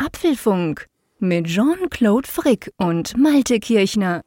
Apfelfunk mit Jean-Claude Frick und Malte Kirchner.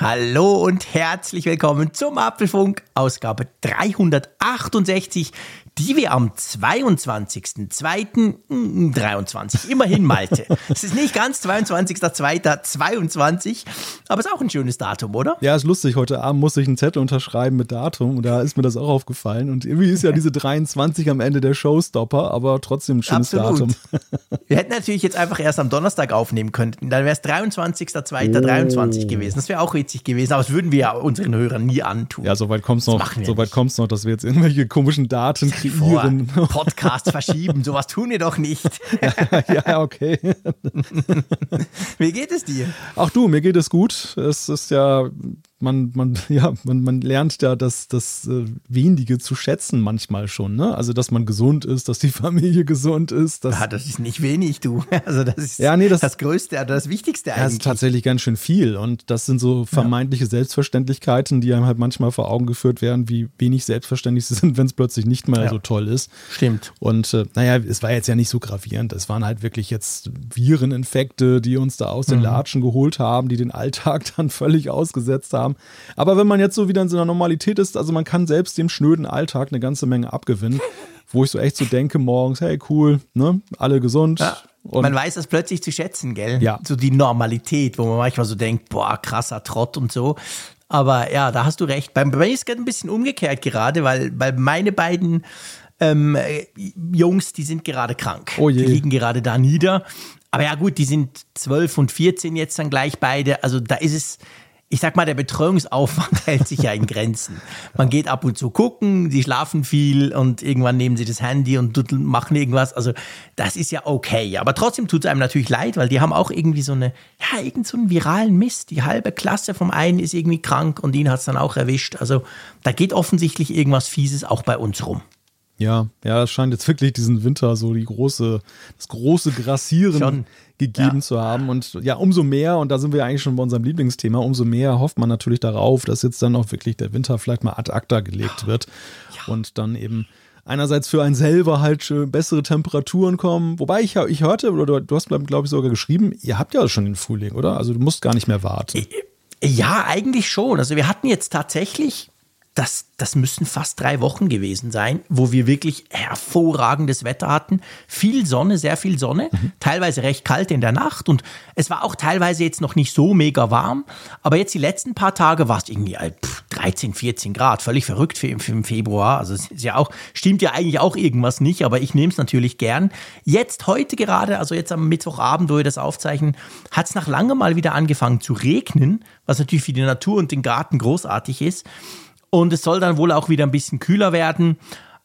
Hallo und herzlich willkommen zum Apfelfunk, Ausgabe 368 die wir am 22.02.23, immerhin Malte. es ist nicht ganz 22.02.22, aber es ist auch ein schönes Datum, oder? Ja, ist lustig. Heute Abend muss ich einen Zettel unterschreiben mit Datum und da ist mir das auch aufgefallen. Und irgendwie ist ja diese 23 am Ende der Showstopper, aber trotzdem ein schönes Absolut. Datum. wir hätten natürlich jetzt einfach erst am Donnerstag aufnehmen können. Dann wäre es 23.02.23 oh. gewesen. Das wäre auch witzig gewesen, aber das würden wir ja unseren Hörern nie antun. Ja, soweit kommt es noch, so noch, dass wir jetzt irgendwelche komischen Daten kriegen kreieren. Podcast verschieben, sowas tun wir doch nicht. ja, ja, okay. Wie geht es dir? Ach du, mir geht es gut. Es ist ja man, man, ja, man, man lernt ja das, das äh, Wenige zu schätzen manchmal schon, ne? Also, dass man gesund ist, dass die Familie gesund ist. Dass ja, das ist nicht wenig, du. Also, das ist ja, nee, das, das Größte, das Wichtigste eigentlich. Das ist tatsächlich ganz schön viel. Und das sind so vermeintliche ja. Selbstverständlichkeiten, die einem halt manchmal vor Augen geführt werden, wie wenig selbstverständlich sie sind, wenn es plötzlich nicht mehr ja. so toll ist. Stimmt. Und äh, naja, es war jetzt ja nicht so gravierend. Es waren halt wirklich jetzt Vireninfekte, die uns da aus den mhm. Latschen geholt haben, die den Alltag dann völlig ausgesetzt haben haben. Aber wenn man jetzt so wieder in so einer Normalität ist, also man kann selbst dem schnöden Alltag eine ganze Menge abgewinnen, wo ich so echt so denke morgens, hey cool, ne, alle gesund. Ja. Und man weiß das plötzlich zu schätzen, gell? Ja. So die Normalität, wo man manchmal so denkt, boah, krasser Trott und so. Aber ja, da hast du recht. Bei, bei mir ist es ein bisschen umgekehrt gerade, weil, weil meine beiden ähm, Jungs, die sind gerade krank. Oh je. Die liegen gerade da nieder. Aber ja gut, die sind 12 und 14 jetzt dann gleich beide. Also da ist es, ich sag mal, der Betreuungsaufwand hält sich ja in Grenzen. Man geht ab und zu gucken, die schlafen viel und irgendwann nehmen sie das Handy und machen irgendwas. Also das ist ja okay. Aber trotzdem tut es einem natürlich leid, weil die haben auch irgendwie so eine, ja, irgend so einen viralen Mist. Die halbe Klasse vom einen ist irgendwie krank und ihn hat es dann auch erwischt. Also da geht offensichtlich irgendwas Fieses auch bei uns rum. Ja, ja, es scheint jetzt wirklich diesen Winter so die große, das große Grassieren Schon gegeben ja. zu haben. Und ja, umso mehr, und da sind wir eigentlich schon bei unserem Lieblingsthema, umso mehr hofft man natürlich darauf, dass jetzt dann auch wirklich der Winter vielleicht mal ad acta gelegt wird ja. und dann eben einerseits für einen selber halt bessere Temperaturen kommen. Wobei ich, ich hörte, oder du hast, glaube ich, sogar geschrieben, ihr habt ja schon den Frühling, oder? Also du musst gar nicht mehr warten. Ja, eigentlich schon. Also wir hatten jetzt tatsächlich das, das müssen fast drei Wochen gewesen sein, wo wir wirklich hervorragendes Wetter hatten. Viel Sonne, sehr viel Sonne, mhm. teilweise recht kalt in der Nacht und es war auch teilweise jetzt noch nicht so mega warm. Aber jetzt die letzten paar Tage war es irgendwie 13, äh, 14 Grad, völlig verrückt für, für im Februar. Also es ist ja auch, stimmt ja eigentlich auch irgendwas nicht, aber ich nehme es natürlich gern. Jetzt heute gerade, also jetzt am Mittwochabend, wo wir das aufzeichnen, hat es nach langem mal wieder angefangen zu regnen, was natürlich für die Natur und den Garten großartig ist. Und es soll dann wohl auch wieder ein bisschen kühler werden.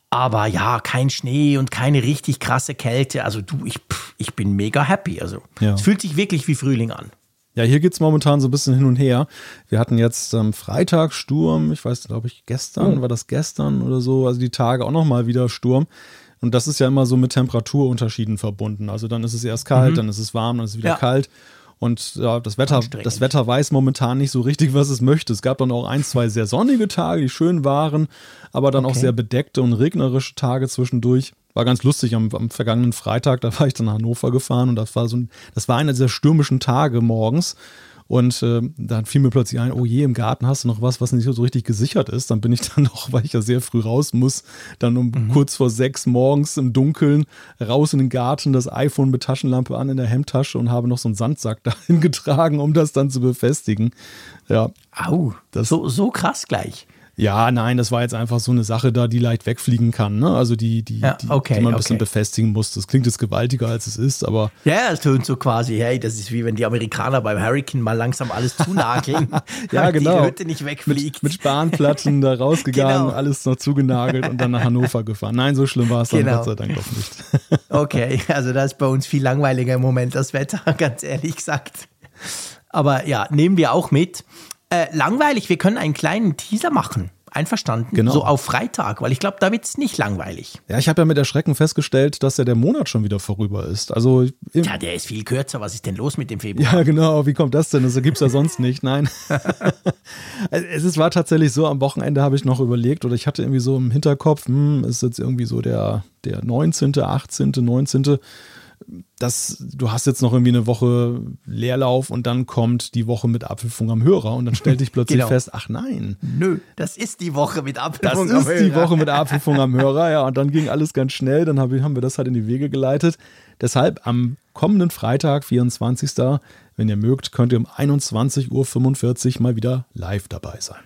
Aber ja, kein Schnee und keine richtig krasse Kälte. Also du, ich, ich bin mega happy. Also ja. es fühlt sich wirklich wie Frühling an. Ja, hier geht es momentan so ein bisschen hin und her. Wir hatten jetzt am ähm, Freitag Sturm, ich weiß, glaube ich, gestern, oh. war das gestern oder so, also die Tage auch nochmal wieder Sturm. Und das ist ja immer so mit Temperaturunterschieden verbunden. Also dann ist es erst kalt, mhm. dann ist es warm, dann ist es wieder ja. kalt. Und ja, das Wetter, das Wetter weiß momentan nicht so richtig, was es möchte. Es gab dann auch ein, zwei sehr sonnige Tage, die schön waren, aber dann okay. auch sehr bedeckte und regnerische Tage zwischendurch. War ganz lustig am, am, vergangenen Freitag, da war ich dann nach Hannover gefahren und das war so ein, das war einer dieser stürmischen Tage morgens. Und äh, dann fiel mir plötzlich ein, oh je, im Garten hast du noch was, was nicht so richtig gesichert ist. Dann bin ich dann noch, weil ich ja sehr früh raus muss, dann um mhm. kurz vor sechs morgens im Dunkeln raus in den Garten, das iPhone mit Taschenlampe an in der Hemdtasche und habe noch so einen Sandsack dahin getragen, um das dann zu befestigen. Ja. Au, das so, so krass gleich. Ja, nein, das war jetzt einfach so eine Sache da, die leicht wegfliegen kann. Ne? Also die, die, ja, okay, die, die man ein okay. bisschen befestigen muss. Das klingt jetzt gewaltiger, als es ist, aber. Ja, es tönt so quasi, hey, das ist wie wenn die Amerikaner beim Hurricane mal langsam alles zunageln. ja, genau. Die Hütte nicht wegfliegt. Mit, mit Spanplatten da rausgegangen, genau. alles noch zugenagelt und dann nach Hannover gefahren. Nein, so schlimm war es genau. dann Gott sei Dank doch nicht. okay, also das ist bei uns viel langweiliger im Moment, das Wetter, ganz ehrlich gesagt. Aber ja, nehmen wir auch mit. Äh, langweilig, wir können einen kleinen Teaser machen Einverstanden? Genau. So auf Freitag, weil ich glaube, da wird es nicht langweilig. Ja, ich habe ja mit Erschrecken festgestellt, dass ja der Monat schon wieder vorüber ist. Also Ja, der ist viel kürzer. Was ist denn los mit dem Februar? Ja, genau. Wie kommt das denn? Das gibt's ja sonst nicht. Nein. es ist, war tatsächlich so, am Wochenende habe ich noch überlegt oder ich hatte irgendwie so im Hinterkopf, hm, ist jetzt irgendwie so der, der 19., 18., 19., das, du hast jetzt noch irgendwie eine Woche Leerlauf und dann kommt die Woche mit Abhilfung am Hörer und dann stellte ich plötzlich Genau. fest, ach nein, Nö, das ist die Woche mit das Abhilfung. ist die Woche mit Abhilfung am Hörer, ja, und dann ging alles ganz schnell, dann haben wir das halt in die Wege geleitet. Deshalb am kommenden Freitag, 24. Wenn ihr mögt, könnt ihr um 21.45 Uhr mal wieder live dabei sein.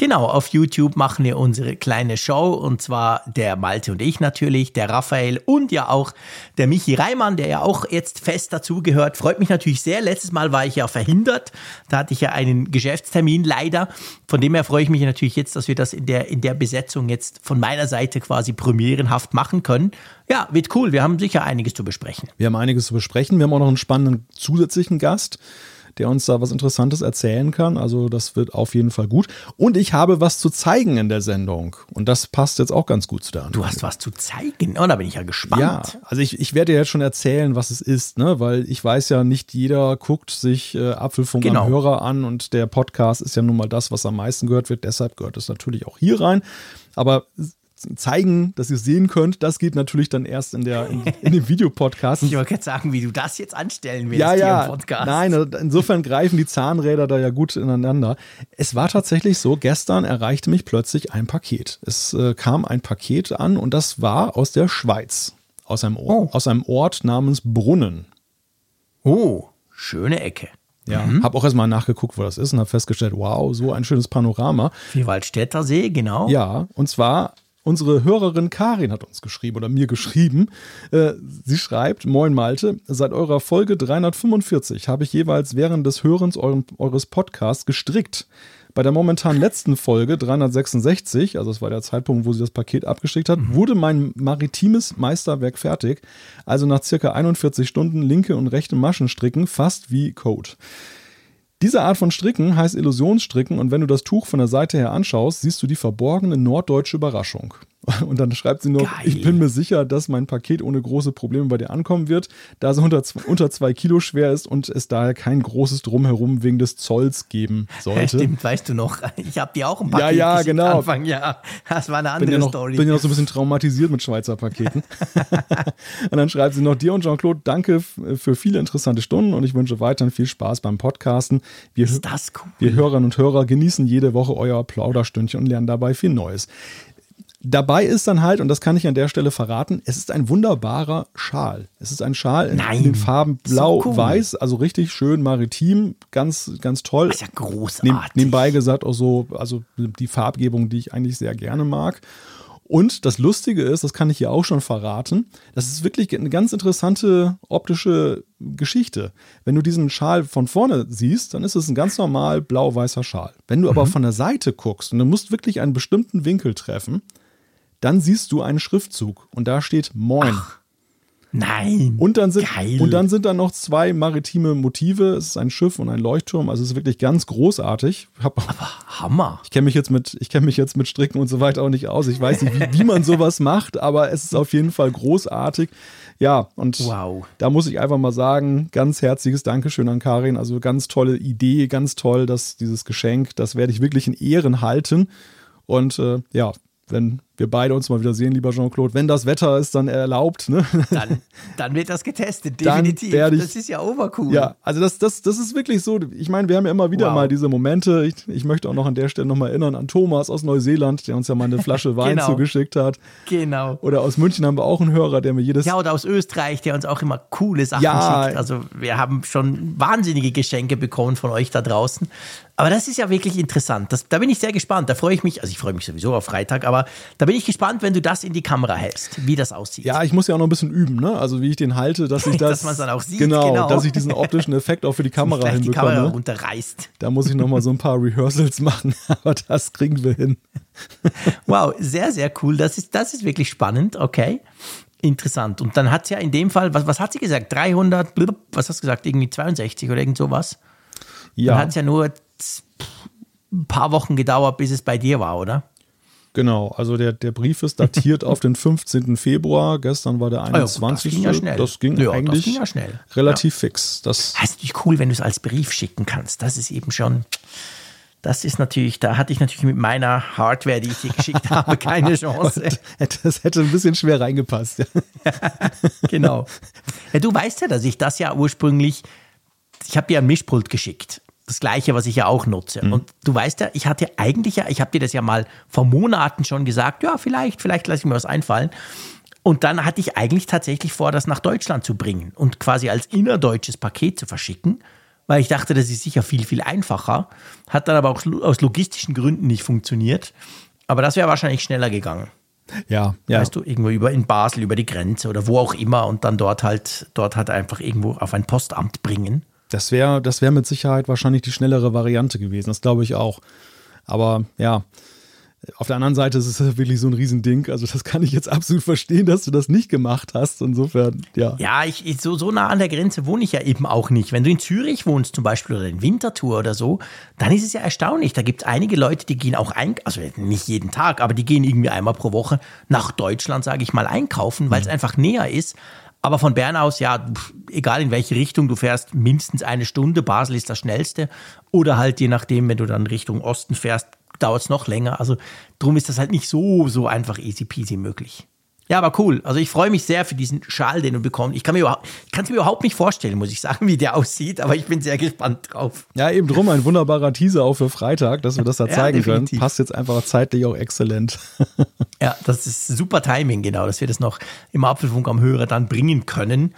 Genau, auf YouTube machen wir unsere kleine Show und zwar der Malte und ich natürlich, der Raphael und ja auch der Michi Reimann, der ja auch jetzt fest dazugehört. Freut mich natürlich sehr. Letztes Mal war ich ja verhindert. Da hatte ich ja einen Geschäftstermin leider. Von dem her freue ich mich natürlich jetzt, dass wir das in der, in der Besetzung jetzt von meiner Seite quasi premierenhaft machen können. Ja, wird cool. Wir haben sicher einiges zu besprechen. Wir haben einiges zu besprechen. Wir haben auch noch einen spannenden zusätzlichen Gast, der uns da was Interessantes erzählen kann. Also das wird auf jeden Fall gut. Und ich habe was zu zeigen in der Sendung. Und das passt jetzt auch ganz gut zu der Du hast was zu zeigen. Oh, da bin ich ja gespannt. Ja, also ich, ich werde dir jetzt schon erzählen, was es ist, ne? weil ich weiß ja, nicht jeder guckt sich äh, Apfelfunk Genau. am Hörer an und der Podcast ist ja nun mal das, was am meisten gehört wird. Deshalb gehört es natürlich auch hier rein. Aber zeigen, dass ihr es sehen könnt, das geht natürlich dann erst in, der, in, in dem Videopodcast. Ich wollte gerade sagen, wie du das jetzt anstellen willst Ja, hier ja. im Podcast. Nein, also insofern greifen die Zahnräder da ja gut ineinander. Es war tatsächlich so, gestern erreichte mich plötzlich ein Paket. Es äh, kam ein Paket an und das war aus der Schweiz. Aus einem, Oh. aus einem Ort namens Brunnen. Oh, schöne Ecke. Ja, habe auch erstmal nachgeguckt, wo das ist und habe festgestellt, wow, so ein schönes Panorama. Vierwaldstätter See, genau. Ja, und zwar unsere Hörerin Karin hat uns geschrieben oder mir geschrieben. Äh, sie schreibt, Moin Malte, seit eurer Folge 345 habe ich jeweils während des Hörens eurem, eures Podcasts gestrickt. Bei der momentan letzten Folge 366, also das war der Zeitpunkt, wo sie das Paket abgeschickt hat, wurde mein maritimes Meisterwerk fertig. Also nach circa 41 Stunden linke und rechte Maschen stricken, fast wie Code. Diese Art von Stricken heißt Illusionsstricken und wenn du das Tuch von der Seite her anschaust, siehst du die verborgene norddeutsche Überraschung. Und dann schreibt sie noch, Geil. ich bin mir sicher, dass mein Paket ohne große Probleme bei dir ankommen wird, da es unter, unter zwei Kilo schwer ist und es daher kein großes Drumherum wegen des Zolls geben Ja, sollte. stimmt, weißt du noch. Ich habe dir auch ein Paket Ja, ja, genau. Anfang, ja. Das war eine bin andere ja, noch, Story. bin ja noch so ein bisschen traumatisiert mit Schweizer Paketen. und dann schreibt sie noch, dir und Jean-Claude, danke für viele interessante Stunden und ich wünsche weiterhin viel Spaß beim Podcasten. Wir, ist das cool. wir Hörerinnen und Hörer genießen jede Woche euer Plauderstündchen und lernen dabei viel Neues. Dabei ist dann halt, und das kann ich an der Stelle verraten, es ist ein wunderbarer Schal. Es ist ein Schal in, Nein. in den Farben So blau, cool. weiß, also richtig schön maritim, ganz, ganz toll. Das ist ja großartig. Neben, nebenbei gesagt auch so, also die Farbgebung, die ich eigentlich sehr gerne mag. Und das Lustige ist, das kann ich hier auch schon verraten, das ist wirklich eine ganz interessante optische Geschichte. Wenn du diesen Schal von vorne siehst, dann ist es ein ganz normal blau-weißer Schal. Wenn du aber Mhm. von der Seite guckst und du musst wirklich einen bestimmten Winkel treffen, dann siehst du einen Schriftzug und da steht Moin. Nein. Und dann, sind, Geil. und dann sind da noch zwei maritime Motive. Es ist ein Schiff und ein Leuchtturm. Also es ist wirklich ganz großartig. Hab, Hammer. ich kenne mich jetzt mit, ich kenne mich jetzt mit Stricken und so weiter auch nicht aus. Ich weiß nicht, wie, wie man sowas macht, aber es ist auf jeden Fall großartig. Ja, und Wow. da muss ich einfach mal sagen, ganz herzliches Dankeschön an Karin. Also ganz tolle Idee, ganz toll, dass dieses Geschenk, das werde ich wirklich in Ehren halten. Und äh, ja, wenn wir beide uns mal wieder sehen, lieber Jean-Claude, wenn das Wetter es dann erlaubt, ne? Dann, dann wird das getestet, definitiv. ich- das ist ja obercool. Ja, also das, das, das ist wirklich so. Ich meine, wir haben ja immer wieder Wow. mal diese Momente. Ich, ich möchte auch noch an der Stelle nochmal erinnern an Thomas aus Neuseeland, der uns ja mal eine Flasche Wein Genau. zugeschickt hat. Genau. Oder aus München haben wir auch einen Hörer, der mir jedes. Ja, oder aus Österreich, der uns auch immer coole Sachen Ja. schickt. Also wir haben schon wahnsinnige Geschenke bekommen von euch da draußen. Aber das ist ja wirklich interessant. Das, da bin ich sehr gespannt. Da freue ich mich, also ich freue mich sowieso auf Freitag, aber da bin ich gespannt, wenn du das in die Kamera hältst, wie das aussieht. Ja, ich muss ja auch noch ein bisschen üben, ne? Also wie ich den halte, dass ich das. Dass man's dann auch sieht, Genau, genau. dass ich diesen optischen Effekt auch für die Kamera Gleich die hinbekomme. Kamera runterreißt. Da muss ich nochmal so ein paar Rehearsals machen, aber das kriegen wir hin. Wow, sehr, sehr cool. Das ist, das ist wirklich spannend. Okay. Interessant. Und dann hat sie ja in dem Fall, was, was hat sie gesagt? 300, blub, was hast du gesagt? Irgendwie 62 oder irgend sowas? Dann Ja. hat es ja nur ein paar Wochen gedauert, bis es bei dir war, oder? Genau, also der, der Brief ist datiert auf den 15. Februar. Gestern war der 21. Ah das ging ja schnell. Das ging Ja, eigentlich das ging ja schnell. relativ fix. Das, Das ist natürlich cool, wenn du es als Brief schicken kannst. Das ist eben schon, das ist natürlich, da hatte ich natürlich mit meiner Hardware, die ich dir geschickt habe, keine Chance. das hätte ein bisschen schwer reingepasst. Ja. genau. Ja, du weißt ja, dass ich das ja ursprünglich, ich habe dir ein Mischpult geschickt. Das gleiche, was ich ja auch nutze. Und du weißt ja, ich hatte eigentlich ja, ich habe dir das ja mal vor Monaten schon gesagt, ja, vielleicht, vielleicht lasse ich mir was einfallen. Und dann hatte ich eigentlich tatsächlich vor, das nach Deutschland zu bringen und quasi als innerdeutsches Paket zu verschicken, weil ich dachte, das ist sicher viel, viel einfacher. Hat dann aber auch aus logistischen Gründen nicht funktioniert. Aber das wäre wahrscheinlich schneller gegangen. Ja, ja. Weißt du, irgendwo über in Basel über die Grenze oder wo auch immer und dann dort halt, dort halt einfach irgendwo auf ein Postamt bringen. Das wäre das wär mit Sicherheit wahrscheinlich die schnellere Variante gewesen. Das glaube ich auch. Aber ja, auf der anderen Seite ist es wirklich so ein Riesending. Also das kann ich jetzt absolut verstehen, dass du das nicht gemacht hast. Insofern, ja. Ja, ich, ich, so, so nah an der Grenze wohne ich ja eben auch nicht. Wenn du in Zürich wohnst zum Beispiel oder in Winterthur oder so, dann ist es ja erstaunlich. Da gibt es einige Leute, die gehen auch ein, also nicht jeden Tag, aber die gehen irgendwie einmal pro Woche nach Deutschland, sage ich mal, einkaufen, weil es einfach näher ist. Aber von Bern aus, ja, egal in welche Richtung du fährst, mindestens eine Stunde. Basel ist das schnellste. Oder halt je nachdem, wenn du dann Richtung Osten fährst, dauert es noch länger. Also drum ist das halt nicht so, so einfach easy peasy möglich. Ja, aber cool. Also ich freue mich sehr für diesen Schal, den du bekommst. Ich kann mir überhaupt, ich kann es mir überhaupt nicht vorstellen, muss ich sagen, wie der aussieht, aber ich bin sehr gespannt drauf. Ja, eben drum ein wunderbarer Teaser auch für Freitag, dass wir das da Ja, zeigen können. definitiv. Passt jetzt einfach zeitlich auch exzellent. Ja, das ist super Timing, genau, dass wir das noch im Apfelfunk am Hörer dann bringen können.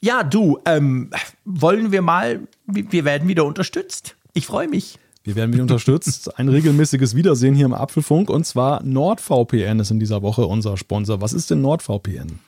Ja, du, ähm, wollen wir mal, wir werden wieder unterstützt. Ich freue mich. Wir werden wieder unterstützt. Ein regelmäßiges Wiedersehen hier im Apfelfunk und zwar NordVPN ist in dieser Woche unser Sponsor. Was ist denn NordVPN?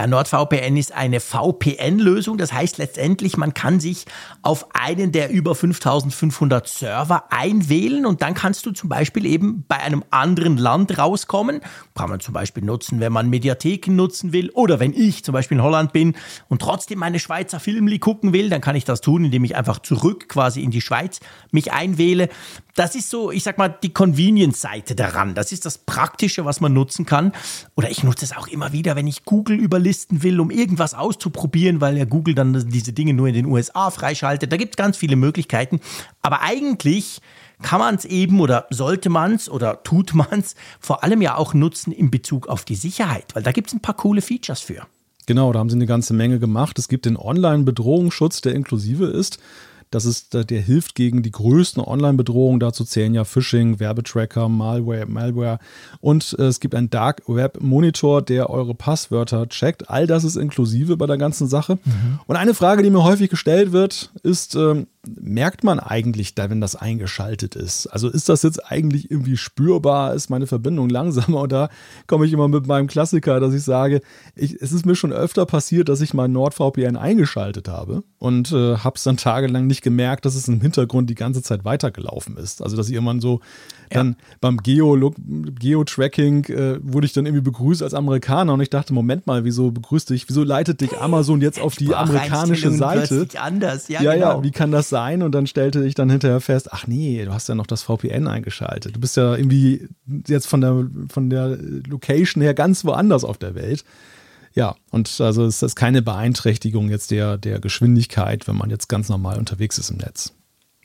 Ja, NordVPN ist eine VPN-Lösung. Das heißt letztendlich, man kann sich auf einen der über 5500 Server einwählen und dann kannst du zum Beispiel eben bei einem anderen Land rauskommen. Kann man zum Beispiel nutzen, wenn man Mediatheken nutzen will oder wenn ich zum Beispiel in Holland bin und trotzdem meine Schweizer Filmli gucken will, dann kann ich das tun, indem ich einfach zurück quasi in die Schweiz mich einwähle. Das ist so, ich sag mal, die Convenience-Seite daran. Das ist das Praktische, was man nutzen kann. Oder ich nutze es auch immer wieder, wenn ich Google überlisten will, um irgendwas auszuprobieren, weil ja Google dann diese Dinge nur in den USA freischaltet. Da gibt es ganz viele Möglichkeiten. Aber eigentlich kann man es eben oder sollte man es oder tut man es vor allem ja auch nutzen in Bezug auf die Sicherheit, weil da gibt es ein paar coole Features für. Genau, da haben sie eine ganze Menge gemacht. Es gibt den Online-Bedrohungsschutz, der inklusive ist. Das ist, der hilft gegen die größten Online-Bedrohungen. Dazu zählen ja Phishing, Werbetracker, Malware, Malware. Und äh, es gibt einen Dark Web Monitor, der eure Passwörter checkt. All das ist inklusive bei der ganzen Sache. Und eine Frage, die mir häufig gestellt wird, ist, ähm, merkt man eigentlich da, wenn das eingeschaltet ist? Also ist das jetzt eigentlich irgendwie spürbar? Ist meine Verbindung langsamer? Und da komme ich immer mit meinem Klassiker, dass ich sage, ich, es ist mir schon öfter passiert, dass ich mein NordVPN eingeschaltet habe und äh, habe es dann tagelang nicht gemerkt, dass es im Hintergrund die ganze Zeit weitergelaufen ist. Also dass ich irgendwann so dann beim Geo- Geo-Tracking äh, wurde ich dann irgendwie begrüßt als Amerikaner und ich dachte, Moment mal, wieso begrüßt dich, wieso leitet dich Amazon jetzt auf die amerikanische Seite? anders. Ja, Ja, genau. ja, wie kann das sein? Und dann stellte ich dann hinterher fest, ach nee, du hast ja noch das VPN eingeschaltet. Du bist ja irgendwie jetzt von der, von der Location her ganz woanders auf der Welt. Ja, und also ist das keine Beeinträchtigung jetzt der, der Geschwindigkeit, wenn man jetzt ganz normal unterwegs ist im Netz.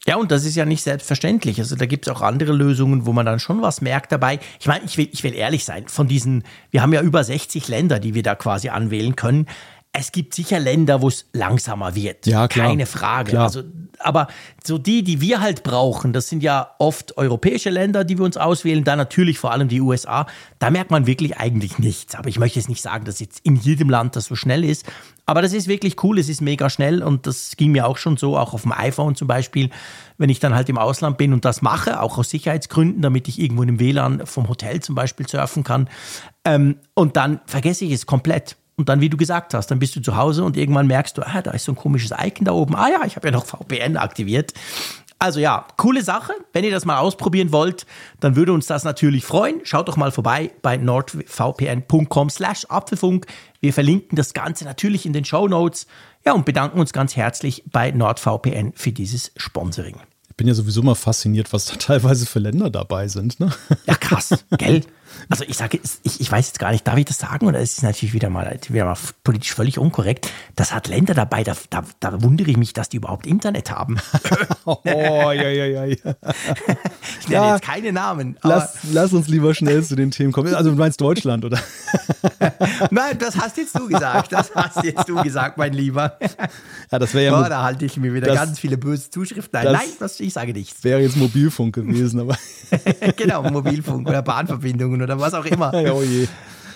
Ja, und das ist ja nicht selbstverständlich. Also da gibt es auch andere Lösungen, wo man dann schon was merkt dabei. Ich meine, ich will, ich will ehrlich sein, von diesen, wir haben ja über 60 Länder, die wir da quasi anwählen können. Es gibt sicher Länder, wo es langsamer wird. Ja, klar. Keine Frage. Klar. Also, aber so die, die wir halt brauchen, das sind ja oft europäische Länder, die wir uns auswählen, dann natürlich vor allem die USA. Da merkt man wirklich eigentlich nichts. Aber ich möchte jetzt nicht sagen, dass jetzt in jedem Land das so schnell ist. Aber das ist wirklich cool, es ist mega schnell und das ging mir auch schon so, auch auf dem iPhone zum Beispiel, wenn ich dann halt im Ausland bin und das mache, auch aus Sicherheitsgründen, damit ich irgendwo einem WLAN vom Hotel zum Beispiel surfen kann. Ähm, und dann vergesse ich es komplett. Und dann, wie du gesagt hast, dann bist du zu Hause und irgendwann merkst du, ah, da ist so ein komisches Icon da oben. Ah ja, ich habe ja noch VPN aktiviert. Also ja, coole Sache. Wenn ihr das mal ausprobieren wollt, dann würde uns das natürlich freuen. Schaut doch mal vorbei bei nordvpn.com slash Apfelfunk. Wir verlinken das Ganze natürlich in den Show Notes. Ja, und bedanken uns ganz herzlich bei NordVPN für dieses Sponsoring. Ich bin ja sowieso mal fasziniert, was da teilweise für Länder dabei sind. Ne? Ja, krass, gell? Also ich sage, ich, ich weiß jetzt gar nicht, darf ich das sagen oder ist es natürlich wieder mal, wieder mal politisch völlig unkorrekt? Das hat Länder dabei, da, da, da wundere ich mich, dass die überhaupt Internet haben. oh, ja, ja, ja, ja. Ich nenne ja, jetzt keine Namen. Lass, lass, uns lieber schnell zu den Themen kommen. Also du meinst Deutschland, oder? Nein, das hast jetzt du gesagt. Das hast jetzt du gesagt, mein Lieber. Ja, das wäre ja. Oh, da halte ich mir wieder das, ganz viele böse Zuschriften. Nein, nein, das, ich sage nichts. Wäre jetzt Mobilfunk gewesen, aber. genau, Mobilfunk oder Bahnverbindungen oder was auch immer. oh je.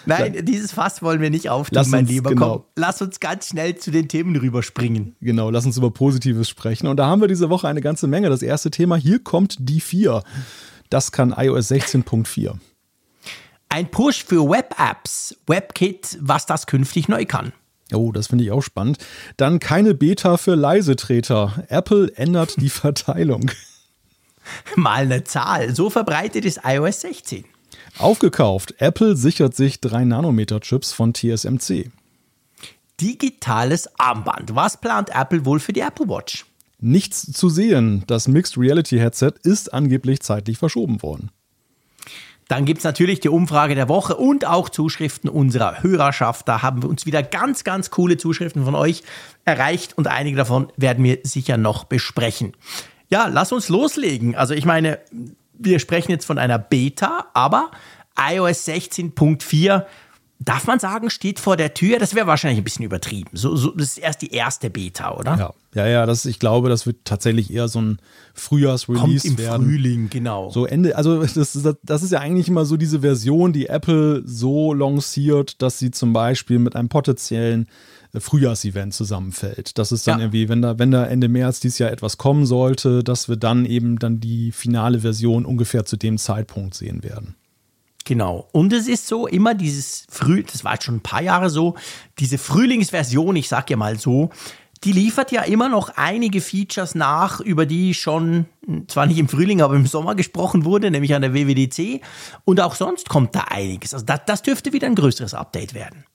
Nein, ja. dieses Fass wollen wir nicht auftun, mein Lieber. Genau. Komm, lass uns ganz schnell zu den Themen rüberspringen. Genau, lass uns über Positives sprechen. Und da haben wir diese Woche eine ganze Menge. Das erste Thema, hier kommt die 4. Das kann iOS 16.4. Ein Push für Web-Apps, WebKit, was das künftig neu kann. Oh, das finde ich auch spannend. Dann keine Beta für Leisetreter. Apple ändert die Verteilung. Mal eine Zahl. So verbreitet ist iOS 16. Aufgekauft. Apple sichert sich 3-Nanometer-Chips von TSMC. Digitales Armband. Was plant Apple wohl für die Apple Watch? Nichts zu sehen. Das Mixed Reality Headset ist angeblich zeitlich verschoben worden. Dann gibt es natürlich die Umfrage der Woche und auch Zuschriften unserer Hörerschaft. Da haben wir uns wieder ganz, ganz coole Zuschriften von euch erreicht und einige davon werden wir sicher noch besprechen. Ja, lass uns loslegen. Also ich meine, wir sprechen jetzt von einer Beta, aber iOS 16.4 darf man sagen, steht vor der Tür. Das wäre wahrscheinlich ein bisschen übertrieben. So, so, das ist erst die erste Beta, oder? Ja, ja, ja das, ich glaube, das wird tatsächlich eher so ein Frühjahrsrelease Kommt im werden. Frühling, genau. So Ende, also das, das, das ist ja eigentlich immer so diese Version, die Apple so lanciert, dass sie zum Beispiel mit einem potenziellen Frühjahrsevent zusammenfällt. Das ist dann ja. irgendwie, wenn da, wenn da Ende März dieses Jahr etwas kommen sollte, dass wir dann eben dann die finale Version ungefähr zu dem Zeitpunkt sehen werden. Genau. Und es ist so immer dieses Früh, das war jetzt schon ein paar Jahre so, diese Frühlingsversion, ich sag ja mal so, die liefert ja immer noch einige Features nach, über die schon zwar nicht im Frühling, aber im Sommer gesprochen wurde, nämlich an der WWDC. Und auch sonst kommt da einiges. Also das, das dürfte wieder ein größeres Update werden.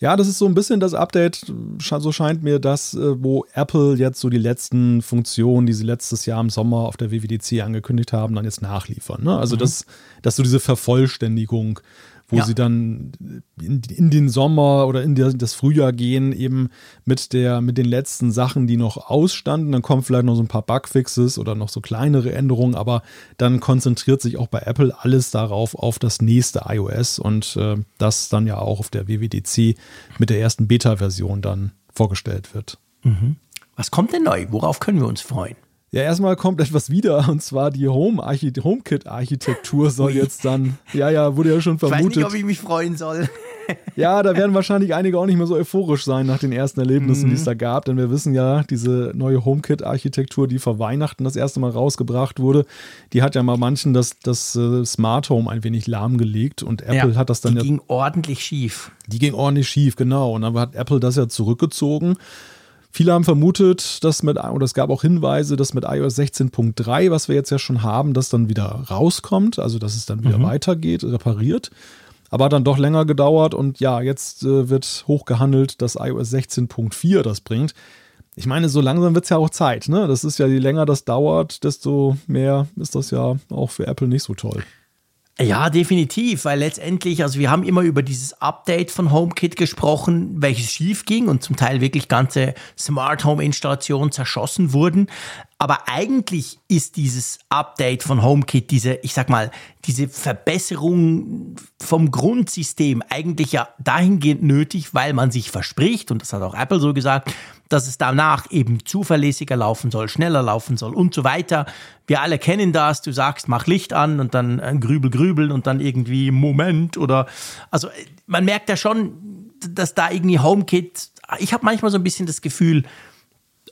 Ja, das ist so ein bisschen das Update, so scheint mir das, äh, wo Apple jetzt so die letzten Funktionen, die sie letztes Jahr im Sommer auf der WWDC angekündigt haben, dann jetzt nachliefern. Ne? Also, mhm. das, dass so diese Vervollständigung wo ja. sie dann in, in, den Sommer oder in das Frühjahr gehen, eben mit, der, mit den letzten Sachen, die noch ausstanden. Dann kommen vielleicht noch so ein paar Bugfixes oder noch so kleinere Änderungen, aber dann konzentriert sich auch bei Apple alles darauf, auf das nächste iOS und äh, das dann ja auch auf der WWDC mit der ersten Beta-Version dann vorgestellt wird. Mhm. Was kommt denn neu? Worauf können wir uns freuen? Ja, erstmal kommt etwas wieder und zwar die Home HomeKit-Architektur soll jetzt dann, ja, ja, wurde ja schon vermutet. Ich weiß nicht, ob ich mich freuen soll. ja, da werden wahrscheinlich einige auch nicht mehr so euphorisch sein nach den ersten Erlebnissen, mhm. die es da gab, denn wir wissen ja, diese neue HomeKit-Architektur, die vor Weihnachten das erste Mal rausgebracht wurde, die hat ja mal manchen das, das uh, Smart Home ein wenig lahmgelegt und Apple ja, hat das dann die ja. Die ging ordentlich schief. Die ging ordentlich schief, genau. Und dann hat Apple das ja zurückgezogen Viele haben vermutet, dass mit, oder es gab auch Hinweise, dass mit iOS 16.3, was wir jetzt ja schon haben, das dann wieder rauskommt, also dass es dann wieder mhm. weitergeht, repariert. Aber hat dann doch länger gedauert und ja, jetzt äh, wird hochgehandelt, dass iOS 16.4 das bringt. Ich meine, so langsam wird es ja auch Zeit, ne? Das ist ja, je länger das dauert, desto mehr ist das ja auch für Apple nicht so toll. Ja, definitiv, weil letztendlich, also wir haben immer über dieses Update von HomeKit gesprochen, welches schief ging und zum Teil wirklich ganze Smart Home Installationen zerschossen wurden. Aber eigentlich ist dieses Update von HomeKit, diese, ich sag mal, diese Verbesserung vom Grundsystem eigentlich ja dahingehend nötig, weil man sich verspricht, und das hat auch Apple so gesagt, dass es danach eben zuverlässiger laufen soll, schneller laufen soll und so weiter. Wir alle kennen das, du sagst, mach Licht an und dann ein Grübel grübeln und dann irgendwie Moment oder, also man merkt ja schon, dass da irgendwie HomeKit, ich habe manchmal so ein bisschen das Gefühl,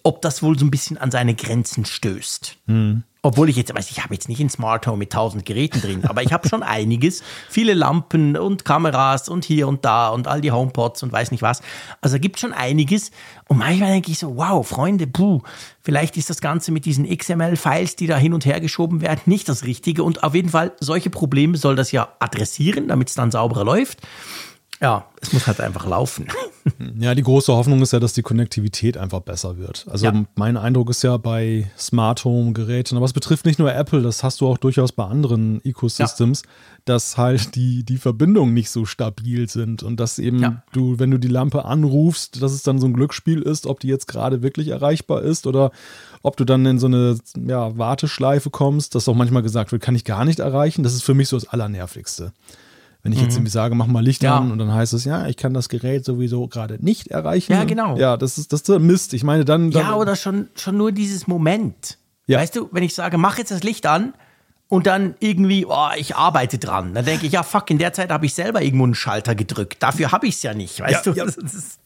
ob das wohl so ein bisschen an seine Grenzen stößt. Mhm. Obwohl ich jetzt, weiß ich habe jetzt nicht ein Smart Home mit tausend Geräten drin, aber ich habe schon einiges. Viele Lampen und Kameras und hier und da und all die HomePods und weiß nicht was. Also gibt schon einiges. Und manchmal denke ich so, wow, Freunde, puh, vielleicht ist das Ganze mit diesen XML-Files, die da hin und her geschoben werden, nicht das Richtige. Und auf jeden Fall, solche Probleme soll das ja adressieren, damit es dann sauberer läuft. Ja, es muss halt einfach laufen. Ja, die große Hoffnung ist ja, dass die Konnektivität einfach besser wird. Also Ja. mein Eindruck ist ja bei Smart Home Geräten, aber es betrifft nicht nur Apple, das hast du auch durchaus bei anderen Ecosystems, dass halt die, die Verbindungen nicht so stabil sind und dass eben Ja. du, wenn du die Lampe anrufst, dass es dann so ein Glücksspiel ist, ob die jetzt gerade wirklich erreichbar ist oder ob du dann in so eine ja, Warteschleife kommst, dass auch manchmal gesagt wird, kann ich gar nicht erreichen. Das ist für mich so das Allernervigste. Wenn ich jetzt irgendwie sage, mach mal Licht Mhm. Ja. an und dann heißt es, ja, ich kann das Gerät sowieso gerade nicht erreichen. Ja, genau. Ja, das ist das ist Mist. Ich meine, dann. dann Ja, oder schon, schon nur dieses Moment. Ja. Weißt du, wenn ich sage, mach jetzt das Licht an und dann irgendwie, oh, ich arbeite dran, dann denke ich, ja, fuck, in der Zeit habe ich selber irgendwo einen Schalter gedrückt. Dafür habe ich es ja nicht, weißt Ja, du? ja.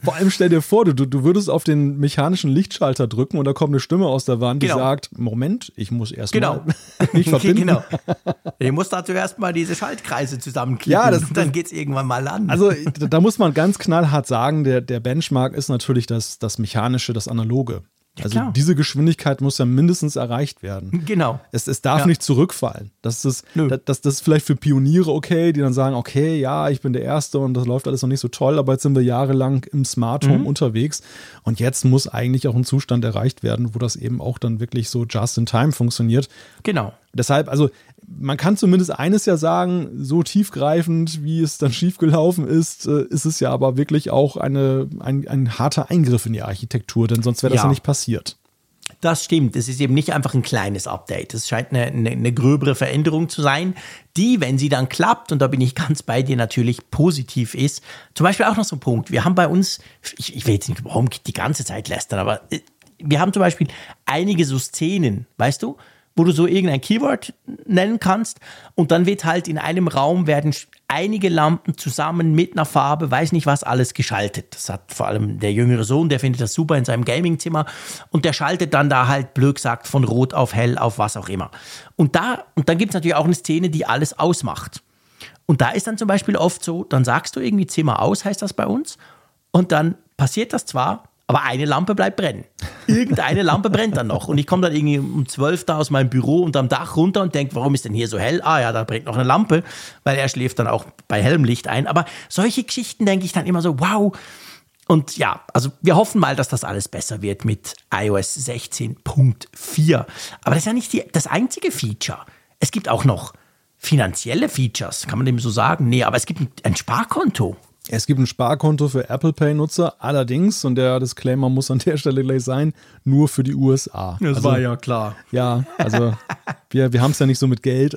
Vor allem stell dir vor, du, du würdest auf den mechanischen Lichtschalter drücken und da kommt eine Stimme aus der Wand, die Genau. sagt, Moment, ich muss erst genau. mal mich verbinden. genau. Ich muss dazu erstmal diese Schaltkreise zusammenklicken Ja, das- und dann geht es irgendwann mal an. Also da da muss man ganz knallhart sagen, der, der Benchmark ist natürlich das, das Mechanische, das Analoge. Also klar. diese Geschwindigkeit muss ja mindestens erreicht werden. genau. Es, es darf Ja. nicht zurückfallen. Das ist, das, das ist vielleicht für Pioniere okay, die dann sagen, okay, ja, ich bin der Erste und das läuft alles noch nicht so toll, aber jetzt sind wir jahrelang im Smart Home Mhm. unterwegs und jetzt muss eigentlich auch ein Zustand erreicht werden, wo das eben auch dann wirklich so just in time funktioniert. Genau. Deshalb, also man kann zumindest eines ja sagen, so tiefgreifend, wie es dann schiefgelaufen ist, äh, ist es ja aber wirklich auch eine, ein, ein harter Eingriff in die Architektur, denn sonst wäre das ja. Ja. nicht passiert. Das stimmt. Es ist eben nicht einfach ein kleines Update. Es scheint eine, eine, eine gröbere Veränderung zu sein, die, wenn sie dann klappt, und da bin ich ganz bei dir, natürlich positiv ist. Zum Beispiel auch noch so ein Punkt. Wir haben bei uns, ich, ich will jetzt nicht warum die ganze Zeit lästern, aber äh, wir haben zum Beispiel einige so Szenen, weißt du, wo du so irgendein Keyword nennen kannst und dann wird halt in einem Raum werden einige Lampen zusammen mit einer Farbe, weiß nicht was, alles geschaltet. Das hat vor allem der jüngere Sohn, der findet das super in seinem Gamingzimmer und der schaltet dann da halt blöd gesagt von rot auf hell auf was auch immer. Und da, und dann gibt es natürlich auch eine Szene, die alles ausmacht. Und da ist dann zum Beispiel oft so, dann sagst du irgendwie Zimmer aus, heißt das bei uns. Und dann passiert das zwar, aber eine Lampe bleibt brennen. Irgendeine Lampe brennt dann noch. Und ich komme dann irgendwie um 12 da aus meinem Büro und am Dach runter und denke, warum ist denn hier so hell? Ah ja, da brennt noch eine Lampe, weil er schläft dann auch bei hellem Licht ein. Aber solche Geschichten denke ich dann immer so, wow. Und ja, also wir hoffen mal, dass das alles besser wird mit iOS 16.4. Aber das ist ja nicht die, das einzige Feature. Es gibt auch noch finanzielle Features, kann man dem so sagen? Nee, aber es gibt ein Sparkonto. Es gibt ein Sparkonto für Apple Pay-Nutzer, allerdings, und der Disclaimer muss an der Stelle gleich sein, nur für die USA. also, ja klar. Ja, also wir, wir haben es ja nicht so mit Geld.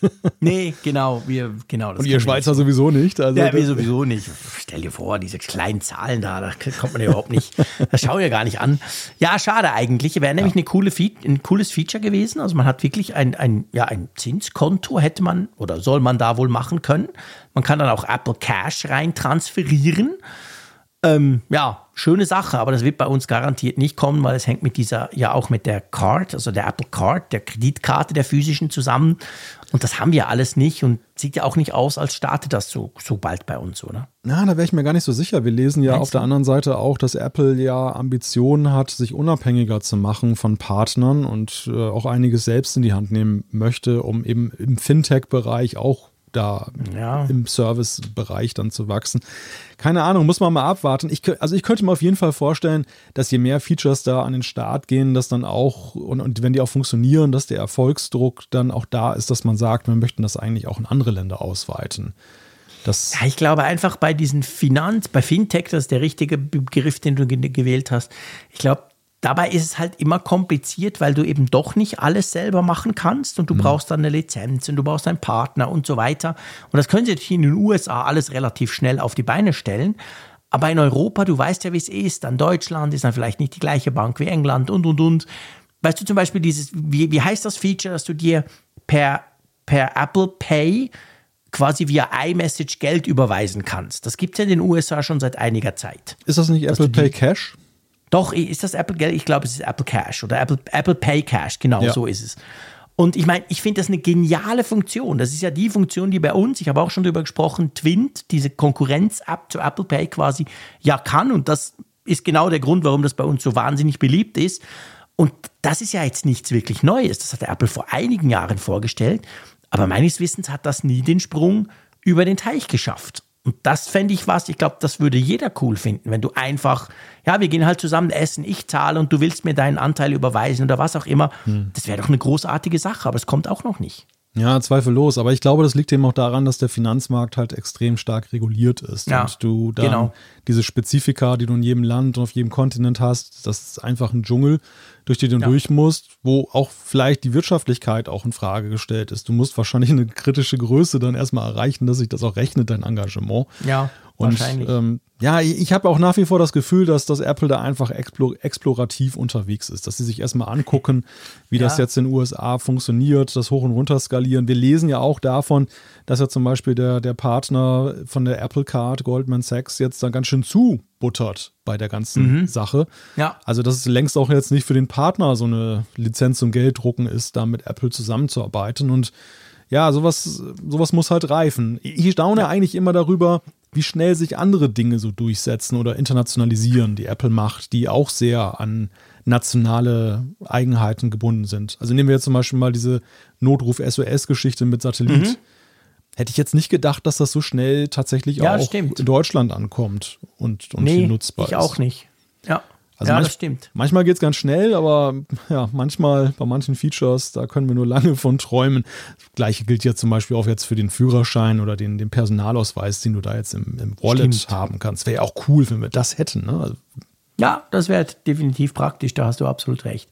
Nee, genau, wir, genau. Das Und ihr Schweizer sowieso nicht. Also Ja, wir sowieso nicht. Stell dir vor, diese kleinen Zahlen da, da kommt man ja überhaupt nicht. Das schauen wir gar nicht an. Ja, schade eigentlich. Wäre nämlich eine coole Fe ein cooles Feature gewesen. Also man hat wirklich ein, ein, ja, ein Zinskonto hätte man oder soll man da wohl machen können. Man kann dann auch Apple Cash rein transferieren. Ähm, ja, schöne Sache, aber das wird bei uns garantiert nicht kommen, weil es hängt mit dieser, ja auch mit der Card, also der Apple Card, der Kreditkarte der physischen zusammen. Und das haben wir alles nicht und sieht ja auch nicht aus, als startet das so, so bald bei uns, oder? Na, da wäre ich mir gar nicht so sicher. Wir lesen ja Meinst auf der anderen Seite auch, dass Apple ja Ambitionen hat, sich unabhängiger zu machen von Partnern und äh, auch einiges selbst in die Hand nehmen möchte, um eben im Fintech-Bereich auch da Ja. im Service-Bereich dann zu wachsen. Keine Ahnung, muss man mal abwarten. Ich, also ich könnte mir auf jeden Fall vorstellen, dass je mehr Features da an den Start gehen, dass dann auch, und, und wenn die auch funktionieren, dass der Erfolgsdruck dann auch da ist, dass man sagt, wir möchten das eigentlich auch in andere Länder ausweiten. Das, Ja, ich glaube einfach bei diesen Finanz, bei Fintech, das ist der richtige Begriff, den du ge- gewählt hast. Ich glaube, dabei ist es halt immer kompliziert, weil du eben doch nicht alles selber machen kannst und du brauchst dann eine Lizenz und du brauchst einen Partner und so weiter. Und das können sie natürlich in den USA alles relativ schnell auf die Beine stellen. Aber in Europa, du weißt ja, wie es ist. Dann Deutschland ist dann vielleicht nicht die gleiche Bank wie England und und und. Weißt du zum Beispiel dieses, wie, wie heißt das Feature, dass du dir per, per Apple Pay quasi via iMessage Geld überweisen kannst. Das gibt es ja in den USA schon seit einiger Zeit. ist das nicht Apple Pay Cash? Doch, ist das Apple Geld? Ich glaube, es ist Apple Cash oder Apple, Apple Pay Cash, genau Ja. so ist es. Und ich meine, ich finde das eine geniale Funktion. Das ist ja die Funktion, die bei uns, ich habe auch schon darüber gesprochen, Twint, diese Konkurrenz-App zu Apple Pay quasi ja kann. Und das ist genau der Grund, warum das bei uns so wahnsinnig beliebt ist. Und das ist ja jetzt nichts wirklich Neues. Das hat Apple vor einigen Jahren vorgestellt. Aber meines Wissens hat das nie den Sprung über den Teich geschafft. Und das fände ich was, ich glaube, das würde jeder cool finden, wenn du einfach, ja, wir gehen halt zusammen essen, ich zahle und du willst mir deinen Anteil überweisen oder was auch immer. Hm. Das wäre doch eine großartige Sache, aber es kommt auch noch nicht. Ja, zweifellos. Aber ich glaube, das liegt eben auch daran, dass der Finanzmarkt halt extrem stark reguliert ist. Ja, und du dann genau. diese Spezifika, die du in jedem Land und auf jedem Kontinent hast, das ist einfach ein Dschungel, durch den du ja. durch musst, wo auch vielleicht die Wirtschaftlichkeit auch in Frage gestellt ist. Du musst wahrscheinlich eine kritische Größe dann erstmal erreichen, dass sich das auch rechnet, dein Engagement. Ja. Und ähm, ja, ich habe auch nach wie vor das Gefühl, dass das Apple da einfach explorativ unterwegs ist, dass sie sich erstmal angucken, wie ja. das jetzt in den USA funktioniert, das hoch und runter skalieren. Wir lesen ja auch davon, dass ja zum Beispiel der, der Partner von der Apple Card, Goldman Sachs, jetzt da ganz schön zubuttert bei der ganzen mhm. Sache. Ja. Also, dass es längst auch jetzt nicht für den Partner so eine Lizenz zum Gelddrucken ist, da mit Apple zusammenzuarbeiten und ja, sowas, sowas muss halt reifen. Ich staune ja. eigentlich immer darüber, wie schnell sich andere Dinge so durchsetzen oder internationalisieren, die Apple macht, die auch sehr an nationale Eigenheiten gebunden sind. Also nehmen wir jetzt zum Beispiel mal diese Notruf-SOS-Geschichte mit Satellit. Mhm. Hätte ich jetzt nicht gedacht, dass das so schnell tatsächlich ja, auch stimmt. in Deutschland ankommt und, und nee, nutzbar ich ist. Ich auch nicht. Ja. Also ja, das stimmt. Manchmal geht es ganz schnell, aber ja, manchmal bei manchen Features, da können wir nur lange von träumen. Das Gleiche gilt ja zum Beispiel auch jetzt für den Führerschein oder den, den Personalausweis, den du da jetzt im, im Wallet stimmt. haben kannst. Wäre ja auch cool, wenn wir das hätten. Ne? Also, ja, das wäre definitiv praktisch, da hast du absolut recht.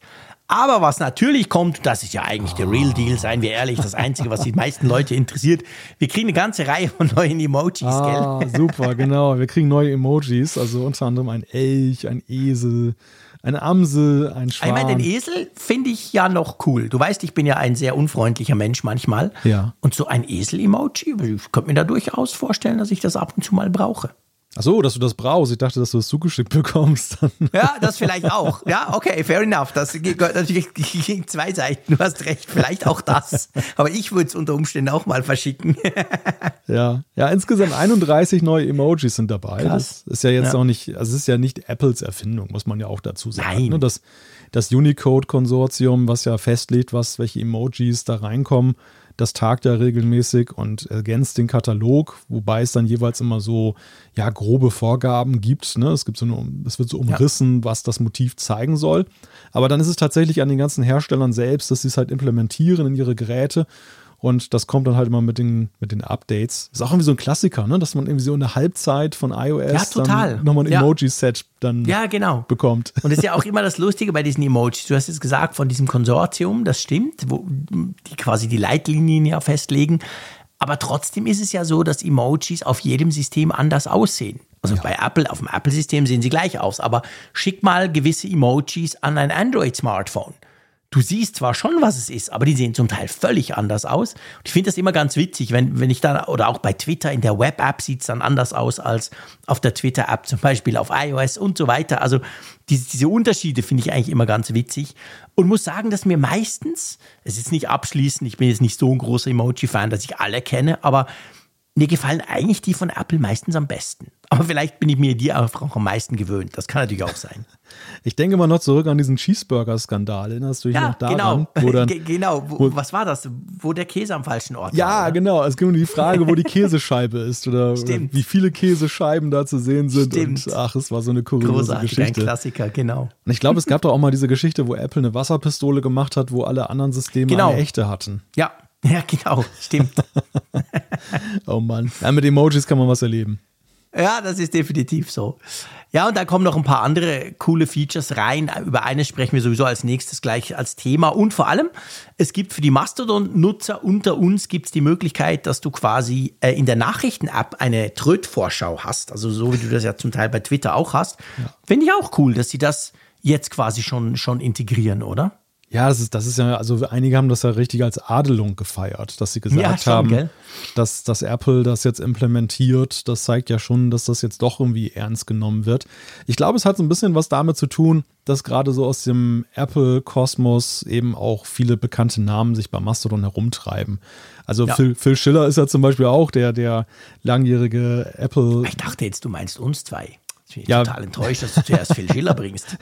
Aber was natürlich kommt, das ist ja eigentlich der Real Deal, seien wir ehrlich, das Einzige, was die meisten Leute interessiert. Wir kriegen eine ganze Reihe von neuen Emojis, ah, gell? Super, genau. Wir kriegen neue Emojis, also unter anderem ein Elch, ein Esel, eine Amsel, ein Schwan. Ich meine, den Esel finde ich ja noch cool. Du weißt, ich bin ja ein sehr unfreundlicher Mensch manchmal. Ja. Und so ein Esel-Emoji, ich könnte mir da durchaus vorstellen, dass ich das ab und zu mal brauche. Ach so, dass du das brauchst. Ich dachte, dass du es zugeschickt bekommst. Ja, das vielleicht auch. Ja, okay, fair enough. Das gehört natürlich gegen zwei Seiten. Du hast recht, vielleicht auch das. Aber ich würde es unter Umständen auch mal verschicken. Ja, ja, insgesamt 31 neue Emojis sind dabei. Krass. Das ist ja jetzt ja. auch nicht, also es ist ja nicht Apples Erfindung, muss man ja auch dazu sagen. Nein. Das, das Unicode-Konsortium, was ja festlegt, was, welche Emojis da reinkommen, das tagt ja regelmäßig und ergänzt den Katalog, wobei es dann jeweils immer so ja grobe Vorgaben gibt. Ne? Es gibt so eine, es wird so umrissen, ja. was das Motiv zeigen soll. Aber dann ist es tatsächlich an den ganzen Herstellern selbst, dass sie es halt implementieren in ihre Geräte und das kommt dann halt immer mit den, mit den Updates. Ist auch irgendwie so ein Klassiker, ne? dass man irgendwie so in der Halbzeit von iOS ja, total. nochmal ein ja. Emoji-Set dann ja, genau. bekommt. Und das ist ja auch immer das Lustige bei diesen Emojis. Du hast es gesagt, von diesem Konsortium, das stimmt, wo die quasi die Leitlinien ja festlegen. Aber trotzdem ist es ja so, dass Emojis auf jedem System anders aussehen. Also ja. bei Apple, auf dem Apple-System sehen sie gleich aus, aber schick mal gewisse Emojis an ein Android-Smartphone du siehst zwar schon, was es ist, aber die sehen zum Teil völlig anders aus. Und ich finde das immer ganz witzig, wenn, wenn ich dann, oder auch bei Twitter in der Web-App sieht es dann anders aus als auf der Twitter-App, zum Beispiel auf iOS und so weiter. Also diese, diese Unterschiede finde ich eigentlich immer ganz witzig. Und muss sagen, dass mir meistens, es ist nicht abschließend, ich bin jetzt nicht so ein großer Emoji-Fan, dass ich alle kenne, aber mir gefallen eigentlich die von Apple meistens am besten. Aber vielleicht bin ich mir die auch am meisten gewöhnt. Das kann natürlich auch sein. Ich denke mal noch zurück an diesen Cheeseburger-Skandal. Erinnerst du dich ja, noch daran? Genau, wo dann, genau. Wo, was war das? Wo der Käse am falschen Ort ja, war? Ja, genau. Es ging um die Frage, wo die Käsescheibe ist oder, oder, wie viele Käsescheiben da zu sehen sind. Stimmt. Und ach, es war so eine kuriose Großartig, Geschichte. ein Klassiker, genau. Und ich glaube, es gab doch auch mal diese Geschichte, wo Apple eine Wasserpistole gemacht hat, wo alle anderen Systeme genau. eine echte hatten. Ja, ja, genau, stimmt. oh Mann. Ja, mit Emojis kann man was erleben. Ja, das ist definitiv so. Ja, und da kommen noch ein paar andere coole Features rein. Über eines sprechen wir sowieso als nächstes gleich als Thema. Und vor allem, es gibt für die Mastodon-Nutzer unter uns gibt's die Möglichkeit, dass du quasi äh, in der Nachrichten-App eine Tröd-Vorschau hast. Also so wie du das ja zum Teil bei Twitter auch hast. Ja. Finde ich auch cool, dass sie das jetzt quasi schon, schon integrieren, oder? Ja, das ist, das ist ja, also einige haben das ja richtig als Adelung gefeiert, dass sie gesagt ja, schon, haben, dass, dass Apple das jetzt implementiert. Das zeigt ja schon, dass das jetzt doch irgendwie ernst genommen wird. Ich glaube, es hat so ein bisschen was damit zu tun, dass gerade so aus dem Apple-Kosmos eben auch viele bekannte Namen sich bei Mastodon herumtreiben. Also ja. Phil, Phil Schiller ist ja zum Beispiel auch der, der langjährige Apple. Ich dachte jetzt, du meinst uns zwei. Ich bin ja. total enttäuscht, dass du zuerst Phil Schiller bringst.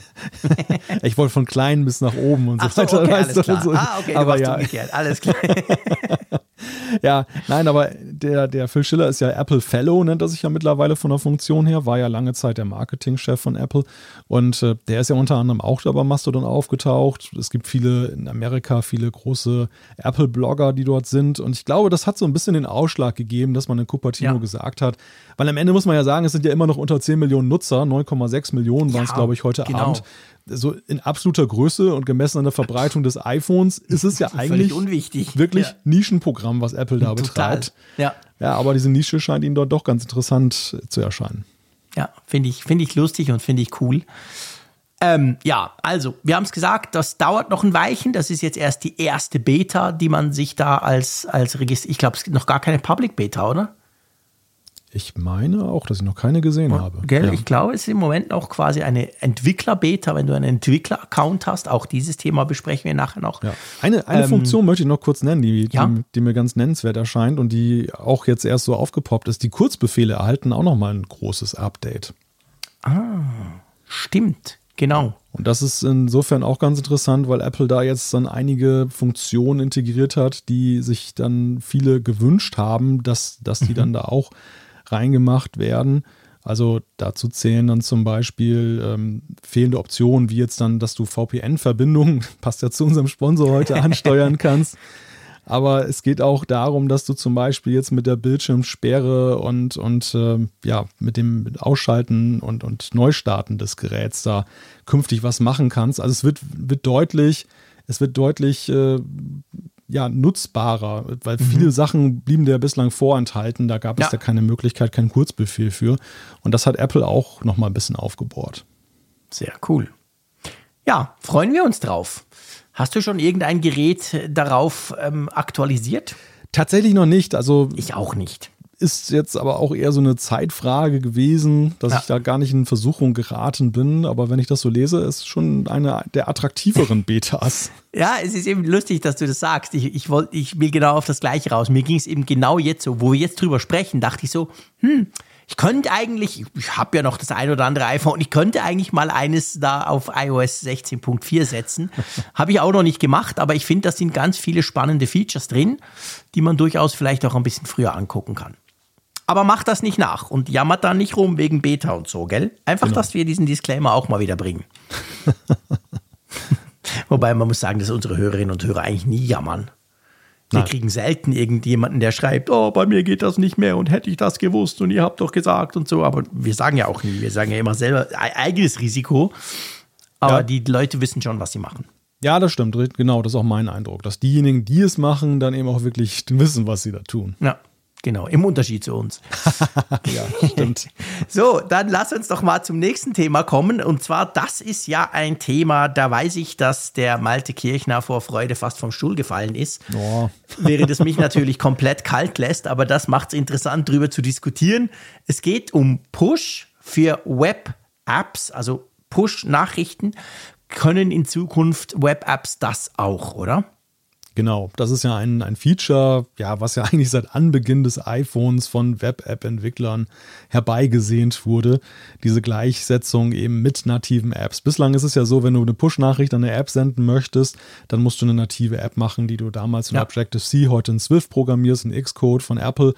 ich wollte von klein bis nach oben und so, so weiter. Okay, alles klar. So. Ah, okay, aber ja. umgekehrt. Alles klar. ja, nein, aber der, der Phil Schiller ist ja Apple Fellow, nennt er sich ja mittlerweile von der Funktion her, war ja lange Zeit der Marketingchef von Apple und äh, der ist ja unter anderem auch da bei Mastodon aufgetaucht. Es gibt viele in Amerika, viele große Apple-Blogger, die dort sind und ich glaube, das hat so ein bisschen den Ausschlag gegeben, dass man in Cupertino ja. gesagt hat, weil am Ende muss man ja sagen, es sind ja immer noch unter 10 Millionen Nutzer, 9,6 Millionen waren es, ja, glaube ich, heute genau. Abend so in absoluter Größe und gemessen an der Verbreitung des iPhones ist es ja eigentlich unwichtig. wirklich ja. Nischenprogramm, was Apple da Total. betreibt. Ja. ja, aber diese Nische scheint ihnen dort doch ganz interessant zu erscheinen. Ja, finde ich, find ich lustig und finde ich cool. Ähm, ja, also, wir haben es gesagt, das dauert noch ein Weilchen. Das ist jetzt erst die erste Beta, die man sich da als, als Register. Ich glaube, es gibt noch gar keine Public Beta, oder? Ich meine auch, dass ich noch keine gesehen Und, habe. Gell? Ja. Ich glaube, es ist im Moment noch quasi eine Entwickler-Beta, wenn du einen Entwickler-Account hast. Auch dieses Thema besprechen wir nachher noch. Ja. Eine, eine ähm, Funktion möchte ich noch kurz nennen, die, ja? die, die, mir ganz nennenswert erscheint und die auch jetzt erst so aufgepoppt ist. Die Kurzbefehle erhalten auch noch mal ein großes Update. Ah, stimmt. Genau. Und das ist insofern auch ganz interessant, weil Apple da jetzt dann einige Funktionen integriert hat, die sich dann viele gewünscht haben, dass, dass die mhm. dann da auch reingemacht werden. Also dazu zählen dann zum Beispiel ähm, fehlende Optionen, wie jetzt dann, dass du VPN-Verbindungen, passt ja zu unserem Sponsor heute, ansteuern kannst. Aber es geht auch darum, dass du zum Beispiel jetzt mit der Bildschirmsperre und, und äh, ja, mit dem Ausschalten und, und Neustarten des Geräts da künftig was machen kannst. Also es wird, wird deutlich, es wird deutlich äh, ja, nutzbarer, weil mhm. viele Sachen blieben dir bislang vorenthalten. Da gab es ja. ja keine Möglichkeit, keinen Kurzbefehl für. Und das hat Apple auch noch mal ein bisschen aufgebohrt. Sehr cool. Ja, freuen wir uns drauf. Hast du schon irgendein Gerät darauf ähm, aktualisiert? Tatsächlich noch nicht. Also ich auch nicht ist jetzt aber auch eher so eine Zeitfrage gewesen, dass ja. ich da gar nicht in Versuchung geraten bin. Aber wenn ich das so lese, ist schon eine der attraktiveren Betas. Ja, es ist eben lustig, dass du das sagst. Ich, ich, wollt, ich will genau auf das Gleiche raus. Mir ging es eben genau jetzt so, wo wir jetzt drüber sprechen, dachte ich so, hm, ich könnte eigentlich, ich habe ja noch das ein oder andere iPhone, ich könnte eigentlich mal eines da auf iOS 16.4 setzen. habe ich auch noch nicht gemacht, aber ich finde, da sind ganz viele spannende Features drin, die man durchaus vielleicht auch ein bisschen früher angucken kann. Aber macht das nicht nach und jammert da nicht rum wegen Beta und so, gell? Einfach, genau. dass wir diesen Disclaimer auch mal wieder bringen. Wobei man muss sagen, dass unsere Hörerinnen und Hörer eigentlich nie jammern. Wir Nein. kriegen selten irgendjemanden, der schreibt, oh, bei mir geht das nicht mehr und hätte ich das gewusst und ihr habt doch gesagt und so. Aber wir sagen ja auch nie, wir sagen ja immer selber eigenes Risiko. Aber ja. die Leute wissen schon, was sie machen. Ja, das stimmt. Genau, das ist auch mein Eindruck. Dass diejenigen, die es machen, dann eben auch wirklich wissen, was sie da tun. Ja. Genau, im Unterschied zu uns. ja, stimmt. so, dann lass uns doch mal zum nächsten Thema kommen. Und zwar, das ist ja ein Thema, da weiß ich, dass der Malte Kirchner vor Freude fast vom Stuhl gefallen ist. Oh. Während es mich natürlich komplett kalt lässt, aber das macht es interessant, darüber zu diskutieren. Es geht um Push für Web-Apps, also Push-Nachrichten. Können in Zukunft Web-Apps das auch, oder? Genau, das ist ja ein, ein Feature, ja, was ja eigentlich seit Anbeginn des iPhones von Web-App-Entwicklern herbeigesehnt wurde. Diese Gleichsetzung eben mit nativen Apps. Bislang ist es ja so, wenn du eine Push-Nachricht an eine App senden möchtest, dann musst du eine native App machen, die du damals in ja. Objective-C, heute in Swift programmierst, in Xcode von Apple.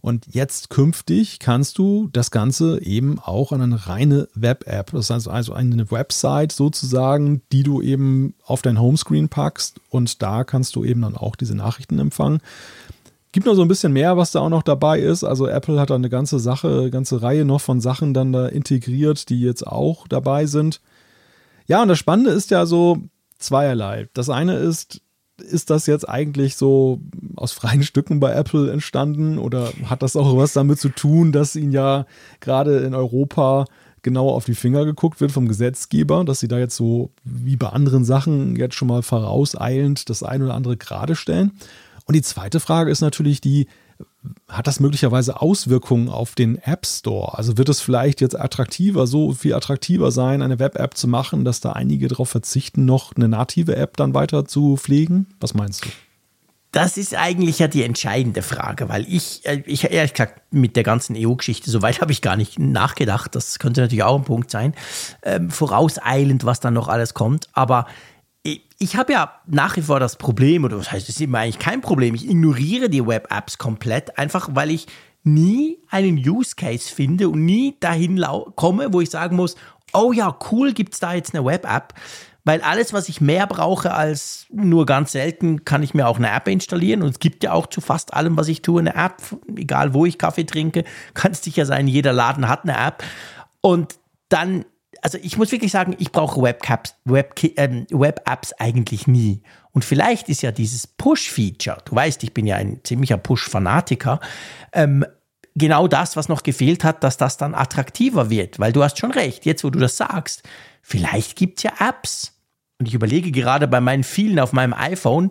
Und jetzt künftig kannst du das Ganze eben auch an eine reine Web-App, das heißt also eine Website sozusagen, die du eben auf dein Homescreen packst und da kannst du eben dann auch diese Nachrichten empfangen. Gibt noch so ein bisschen mehr, was da auch noch dabei ist. Also Apple hat da eine ganze Sache, eine ganze Reihe noch von Sachen dann da integriert, die jetzt auch dabei sind. Ja, und das Spannende ist ja so zweierlei. Das eine ist, ist das jetzt eigentlich so aus freien Stücken bei Apple entstanden oder hat das auch was damit zu tun, dass ihnen ja gerade in Europa genauer auf die Finger geguckt wird vom Gesetzgeber, dass sie da jetzt so wie bei anderen Sachen jetzt schon mal vorauseilend das ein oder andere gerade stellen? Und die zweite Frage ist natürlich die, hat das möglicherweise Auswirkungen auf den App Store? Also wird es vielleicht jetzt attraktiver, so viel attraktiver sein, eine Web-App zu machen, dass da einige darauf verzichten, noch eine native App dann weiter zu pflegen? Was meinst du? Das ist eigentlich ja die entscheidende Frage, weil ich, äh, ich ehrlich gesagt, mit der ganzen EU-Geschichte, soweit habe ich gar nicht nachgedacht. Das könnte natürlich auch ein Punkt sein. Ähm, vorauseilend, was dann noch alles kommt. Aber ich, habe ja nach wie vor das Problem, oder was heißt, es ist immer eigentlich kein Problem. Ich ignoriere die Web-Apps komplett, einfach weil ich nie einen Use Case finde und nie dahin komme, wo ich sagen muss, oh ja, cool, gibt es da jetzt eine Web-App. Weil alles, was ich mehr brauche als nur ganz selten, kann ich mir auch eine App installieren. Und es gibt ja auch zu fast allem, was ich tue, eine App. Egal, wo ich Kaffee trinke, kann es sicher sein, jeder Laden hat eine App. Und dann, also ich muss wirklich sagen, ich brauche Webcaps, Web, äh, Web-Apps eigentlich nie. Und vielleicht ist ja dieses Push-Feature, du weißt, ich bin ja ein ziemlicher Push-Fanatiker, ähm, genau das, was noch gefehlt hat, dass das dann attraktiver wird. Weil du hast schon recht, jetzt wo du das sagst, vielleicht gibt es ja Apps, und ich überlege gerade bei meinen vielen auf meinem iPhone,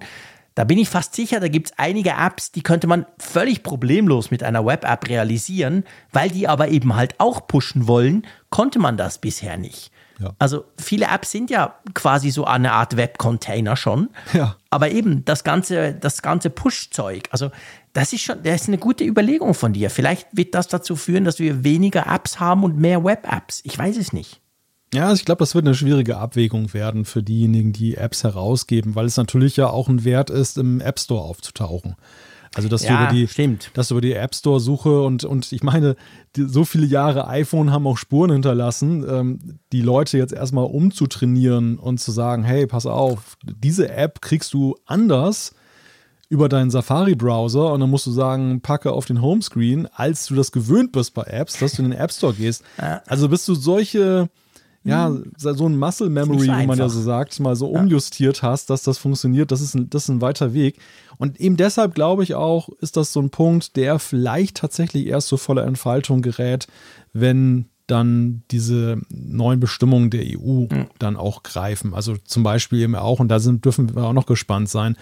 da bin ich fast sicher, da gibt es einige Apps, die könnte man völlig problemlos mit einer Web-App realisieren, weil die aber eben halt auch pushen wollen, konnte man das bisher nicht. Ja. Also viele Apps sind ja quasi so eine Art Web-Container schon. Ja. Aber eben das ganze, das ganze Push-Zeug, also das ist schon, das ist eine gute Überlegung von dir. Vielleicht wird das dazu führen, dass wir weniger Apps haben und mehr Web-Apps. Ich weiß es nicht. Ja, also ich glaube, das wird eine schwierige Abwägung werden für diejenigen, die Apps herausgeben, weil es natürlich ja auch ein Wert ist, im App Store aufzutauchen. Also, dass ja, du über die, stimmt. dass du über die App Store Suche und, und ich meine, die, so viele Jahre iPhone haben auch Spuren hinterlassen, ähm, die Leute jetzt erstmal umzutrainieren und zu sagen, hey, pass auf, diese App kriegst du anders über deinen Safari-Browser und dann musst du sagen, packe auf den Homescreen, als du das gewöhnt bist bei Apps, dass du in den App Store gehst. Also bist du solche ja, hm. so ein Muscle Memory, wie man ja so sagt, mal so umjustiert hast, dass das funktioniert, das ist, ein, das ist ein weiter Weg. Und eben deshalb glaube ich auch, ist das so ein Punkt, der vielleicht tatsächlich erst zur voller Entfaltung gerät, wenn dann diese neuen Bestimmungen der EU mhm. dann auch greifen. Also zum Beispiel eben auch, und da sind, dürfen wir auch noch gespannt sein,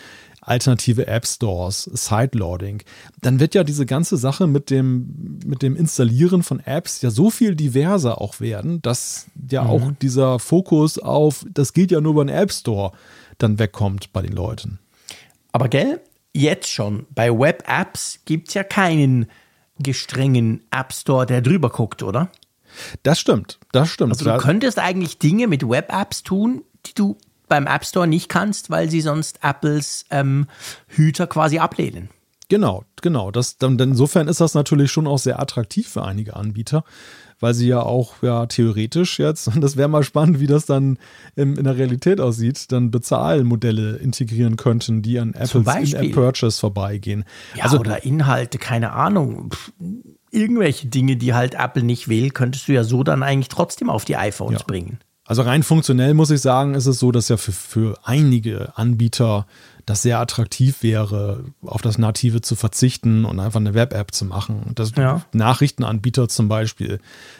alternative App Stores, Sideloading, dann wird ja diese ganze Sache mit dem, mit dem Installieren von Apps ja so viel diverser auch werden, dass ja mhm. auch dieser Fokus auf, das geht ja nur über den App Store, dann wegkommt bei den Leuten. Aber gell, jetzt schon, bei Web-Apps gibt es ja keinen gestrengen App Store, der drüber guckt, oder? Das stimmt, das stimmt. Also du könntest eigentlich Dinge mit Web-Apps tun, die du beim App Store nicht kannst, weil sie sonst Apples ähm, Hüter quasi ablehnen. Genau, genau. Das, dann, insofern ist das natürlich schon auch sehr attraktiv für einige Anbieter, weil sie ja auch ja theoretisch jetzt, und das wäre mal spannend, wie das dann in, in der Realität aussieht, dann Bezahlmodelle integrieren könnten, die an Apples In-App-Purchase vorbeigehen. Ja, also, oder Inhalte, keine Ahnung. irgendwelche Dinge, die halt Apple nicht will, könntest du ja so dann eigentlich trotzdem auf die iPhones ja. bringen. Also rein funktionell muss ich sagen, ist es so, dass ja für, für einige Anbieter das sehr attraktiv wäre, auf das Native zu verzichten und einfach eine Web-App zu machen. Das ja. Nachrichtenanbieter zum Beispiel,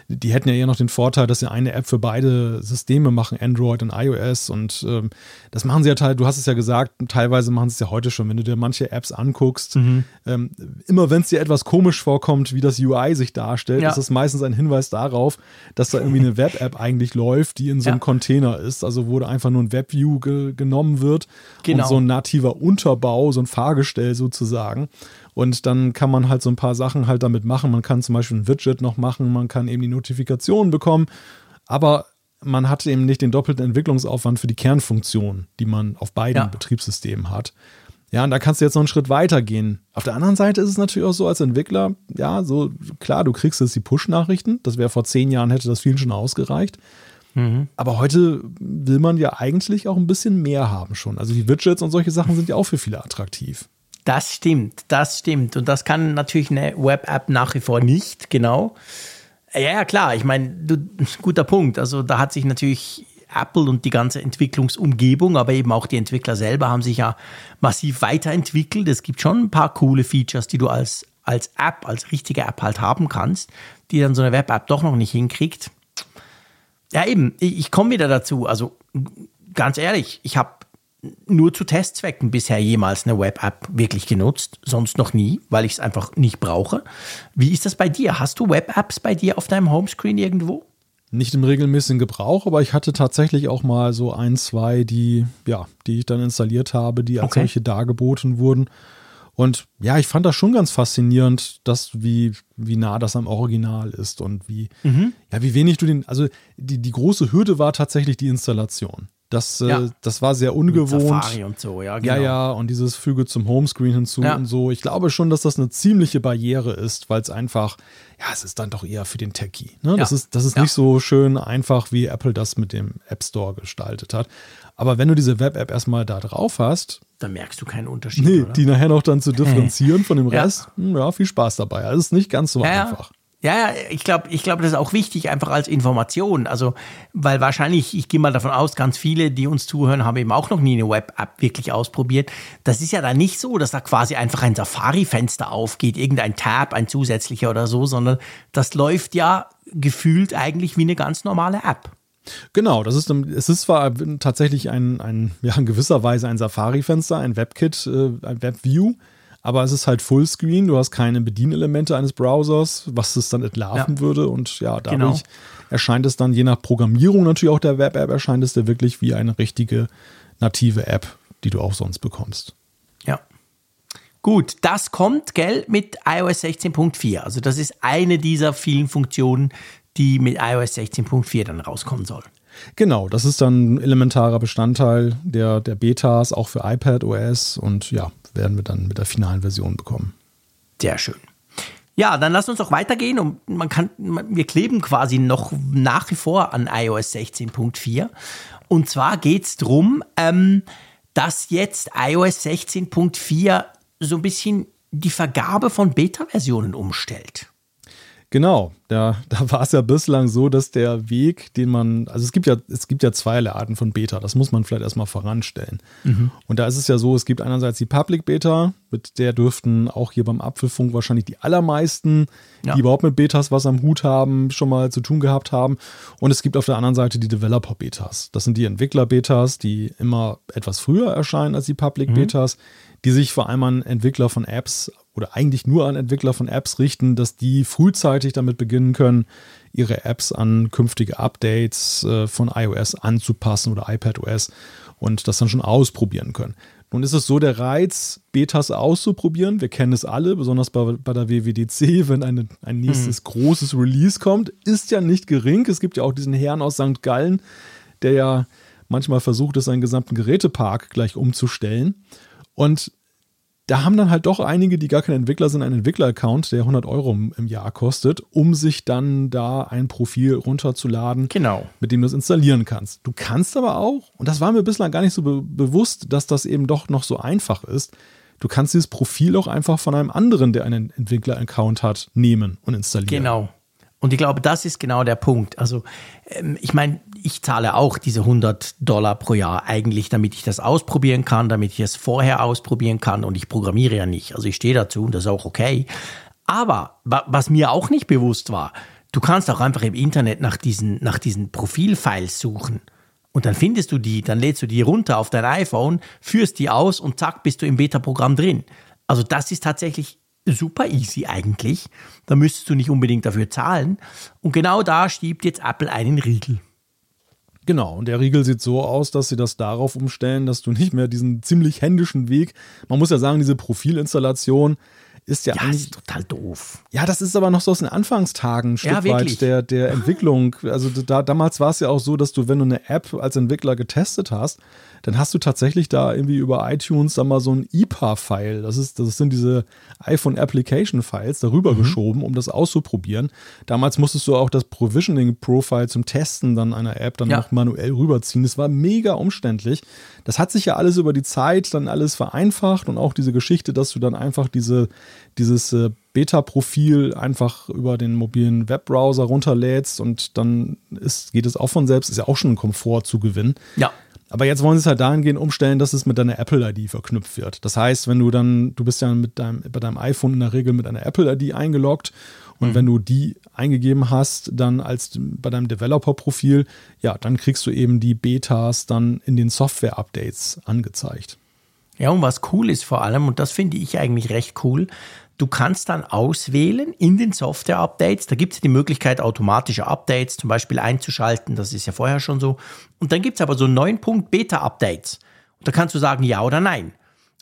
die hätten ja eher noch den Vorteil, dass sie eine App für beide Systeme machen, Android und iOS. Und ähm, das machen sie ja teil, du hast es ja gesagt, teilweise machen sie es ja heute schon, wenn du dir manche Apps anguckst. Mhm. Ähm, immer wenn es dir etwas komisch vorkommt, wie das UI sich darstellt, ja. ist es meistens ein Hinweis darauf, dass da irgendwie eine Web-App eigentlich läuft, die in so einem ja. Container ist, also wo da einfach nur ein Web-View ge genommen wird genau. und so ein nativer Unterbau, so ein Fahrgestell sozusagen. Und dann kann man halt so ein paar Sachen halt damit machen. Man kann zum Beispiel ein Widget noch machen, man kann eben die Notifikationen bekommen, aber man hat eben nicht den doppelten Entwicklungsaufwand für die Kernfunktion, die man auf beiden ja. Betriebssystemen hat. Ja, und da kannst du jetzt noch einen Schritt weiter gehen. Auf der anderen Seite ist es natürlich auch so als Entwickler, ja, so klar, du kriegst jetzt die Push-Nachrichten. Das wäre vor zehn Jahren, hätte das vielen schon ausgereicht. Mhm. Aber heute will man ja eigentlich auch ein bisschen mehr haben schon. Also die Widgets und solche Sachen sind ja auch für viele attraktiv. Das stimmt, das stimmt. Und das kann natürlich eine Web-App nach wie vor nicht, genau. Ja, ja, klar, ich meine, guter Punkt. Also da hat sich natürlich Apple und die ganze Entwicklungsumgebung, aber eben auch die Entwickler selber haben sich ja massiv weiterentwickelt. Es gibt schon ein paar coole Features, die du als, als App, als richtige App halt haben kannst, die dann so eine Web-App doch noch nicht hinkriegt. Ja, eben, ich, komme wieder dazu. Also ganz ehrlich, ich habe nur zu Testzwecken bisher jemals eine Web-App wirklich genutzt, sonst noch nie, weil ich es einfach nicht brauche. Wie ist das bei dir? Hast du Web-Apps bei dir auf deinem Homescreen irgendwo? Nicht im regelmäßigen Gebrauch, aber ich hatte tatsächlich auch mal so ein, zwei, die, ja, die ich dann installiert habe, die als okay. solche dargeboten wurden. Und ja, ich fand das schon ganz faszinierend, dass wie, wie nah das am Original ist und wie, mhm. ja, wie wenig du den, also die, die große Hürde war tatsächlich die Installation Das, äh, ja. das war sehr ungewohnt. Safari und so, ja, genau. Ja, ja, und dieses Füge zum Homescreen hinzu ja. und so. Ich glaube schon, dass das eine ziemliche Barriere ist, weil es einfach, ja, es ist dann doch eher für den Techie. Ne? Ja. Das ist, das ist nicht so schön einfach, wie Apple das mit dem App Store gestaltet hat. Aber wenn du diese Web-App erstmal da drauf hast, dann merkst du keinen Unterschied. Nee, oder? die nachher noch dann zu differenzieren von dem Rest, hm, ja, viel Spaß dabei. Also es ist nicht ganz so einfach. Ja, ich glaube, ich glaube, das ist auch wichtig, einfach als Information. Also, weil wahrscheinlich, ich gehe mal davon aus, ganz viele, die uns zuhören, haben eben auch noch nie eine Web-App wirklich ausprobiert. Das ist ja da nicht so, dass da quasi einfach ein Safari-Fenster aufgeht, irgendein Tab, ein zusätzlicher oder so, sondern das läuft ja gefühlt eigentlich wie eine ganz normale App. Genau, das ist, es ist zwar tatsächlich ein, ein ja, in gewisser Weise ein Safari-Fenster, ein WebKit, äh, ein WebView, aber es ist halt Fullscreen, du hast keine Bedienelemente eines Browsers, was es dann entlarven ja. würde und ja, dadurch genau. erscheint es dann je nach Programmierung natürlich auch der Web-App, erscheint es dir wirklich wie eine richtige native App, die du auch sonst bekommst. Ja. Gut, das kommt, gell, mit iOS 16.4. Also das ist eine dieser vielen Funktionen, die mit iOS 16.4 dann rauskommen soll. Genau, das ist dann ein elementarer Bestandteil der, der Betas, auch für iPad OS und ja, werden wir dann mit der finalen Version bekommen. Sehr schön. Ja, dann lass uns doch weitergehen und man kann, wir kleben quasi noch nach wie vor an iOS 16.4. Und zwar geht es darum, ähm, dass jetzt iOS 16.4 so ein bisschen die Vergabe von Beta-Versionen umstellt. Genau, da, da war es ja bislang so, dass der Weg, den man, also es gibt ja, es gibt ja zweierlei Arten von Beta, das muss man vielleicht erstmal voranstellen. Mhm. Und da ist es ja so, es gibt einerseits die Public Beta, mit der dürften auch hier beim Apfelfunk wahrscheinlich die allermeisten, ja. die überhaupt mit Betas was am Hut haben, schon mal zu tun gehabt haben. Und es gibt auf der anderen Seite die Developer Betas. Das sind die Entwickler Betas, die immer etwas früher erscheinen als die Public mhm. Betas, die sich vor allem an Entwickler von Apps oder eigentlich nur an Entwickler von Apps richten, dass die frühzeitig damit beginnen können, ihre Apps an künftige Updates äh, von iOS anzupassen oder iPadOS und das dann schon ausprobieren können. Nun ist es so der Reiz, Betas auszuprobieren. Wir kennen es alle, besonders bei, bei der WWDC, wenn eine, ein nächstes mhm. großes Release kommt, ist ja nicht gering. Es gibt ja auch diesen Herrn aus St. Gallen, der ja manchmal versucht, seinen gesamten Gerätepark gleich umzustellen. Und da haben dann halt doch einige, die gar kein Entwickler sind, einen Entwickler-Account, der 100 Euro im Jahr kostet, um sich dann da ein Profil runterzuladen, genau. mit dem du es installieren kannst. Du kannst aber auch, und das war mir bislang gar nicht so be bewusst, dass das eben doch noch so einfach ist, du kannst dieses Profil auch einfach von einem anderen, der einen Entwickler-Account hat, nehmen und installieren. Genau. Und ich glaube, das ist genau der Punkt. Also, ähm, ich meine, ich zahle auch diese 100 Dollar pro Jahr eigentlich, damit ich das ausprobieren kann, damit ich es vorher ausprobieren kann und ich programmiere ja nicht. Also ich stehe dazu und das ist auch okay. Aber was mir auch nicht bewusst war, du kannst auch einfach im Internet nach diesen, nach diesen Profilfiles suchen. Und dann findest du die, dann lädst du die runter auf dein iPhone, führst die aus und zack, bist du im Beta-Programm drin. Also das ist tatsächlich super easy eigentlich. Da müsstest du nicht unbedingt dafür zahlen. Und genau da schiebt jetzt Apple einen Riegel. Genau, und der Riegel sieht so aus, dass sie das darauf umstellen, dass du nicht mehr diesen ziemlich händischen Weg, man muss ja sagen, diese Profilinstallation ist ja, ja eigentlich ist total doof. Ja, das ist aber noch so aus den Anfangstagen ein Stück ja, weit der, der Entwicklung. Also da, damals war es ja auch so, dass du, wenn du eine App als Entwickler getestet hast, dann hast du tatsächlich da irgendwie über iTunes da mal so ein IPA-File, das, ist, das sind diese iPhone Application Files, darüber mhm. geschoben, um das auszuprobieren. Damals musstest du auch das Provisioning-Profile zum Testen dann einer App dann ja. noch manuell rüberziehen. Das war mega umständlich. Das hat sich ja alles über die Zeit dann alles vereinfacht und auch diese Geschichte, dass du dann einfach diese, dieses äh, Beta-Profil einfach über den mobilen Webbrowser runterlädst und dann ist, geht es auch von selbst, ist ja auch schon ein Komfort zu gewinnen. Ja. Aber jetzt wollen sie es halt dahingehend umstellen, dass es mit deiner Apple-ID verknüpft wird. Das heißt, wenn du dann, du bist ja mit deinem, bei deinem iPhone in der Regel mit einer Apple-ID eingeloggt und mhm. wenn du die eingegeben hast, dann als bei deinem Developer-Profil, ja, dann kriegst du eben die Betas dann in den Software-Updates angezeigt. Ja, und was cool ist vor allem, und das finde ich eigentlich recht cool, Du kannst dann auswählen in den Software-Updates. Da gibt es die Möglichkeit, automatische Updates zum Beispiel einzuschalten. Das ist ja vorher schon so. Und dann gibt es aber so 9 Punkt Beta-Updates. Und da kannst du sagen ja oder nein.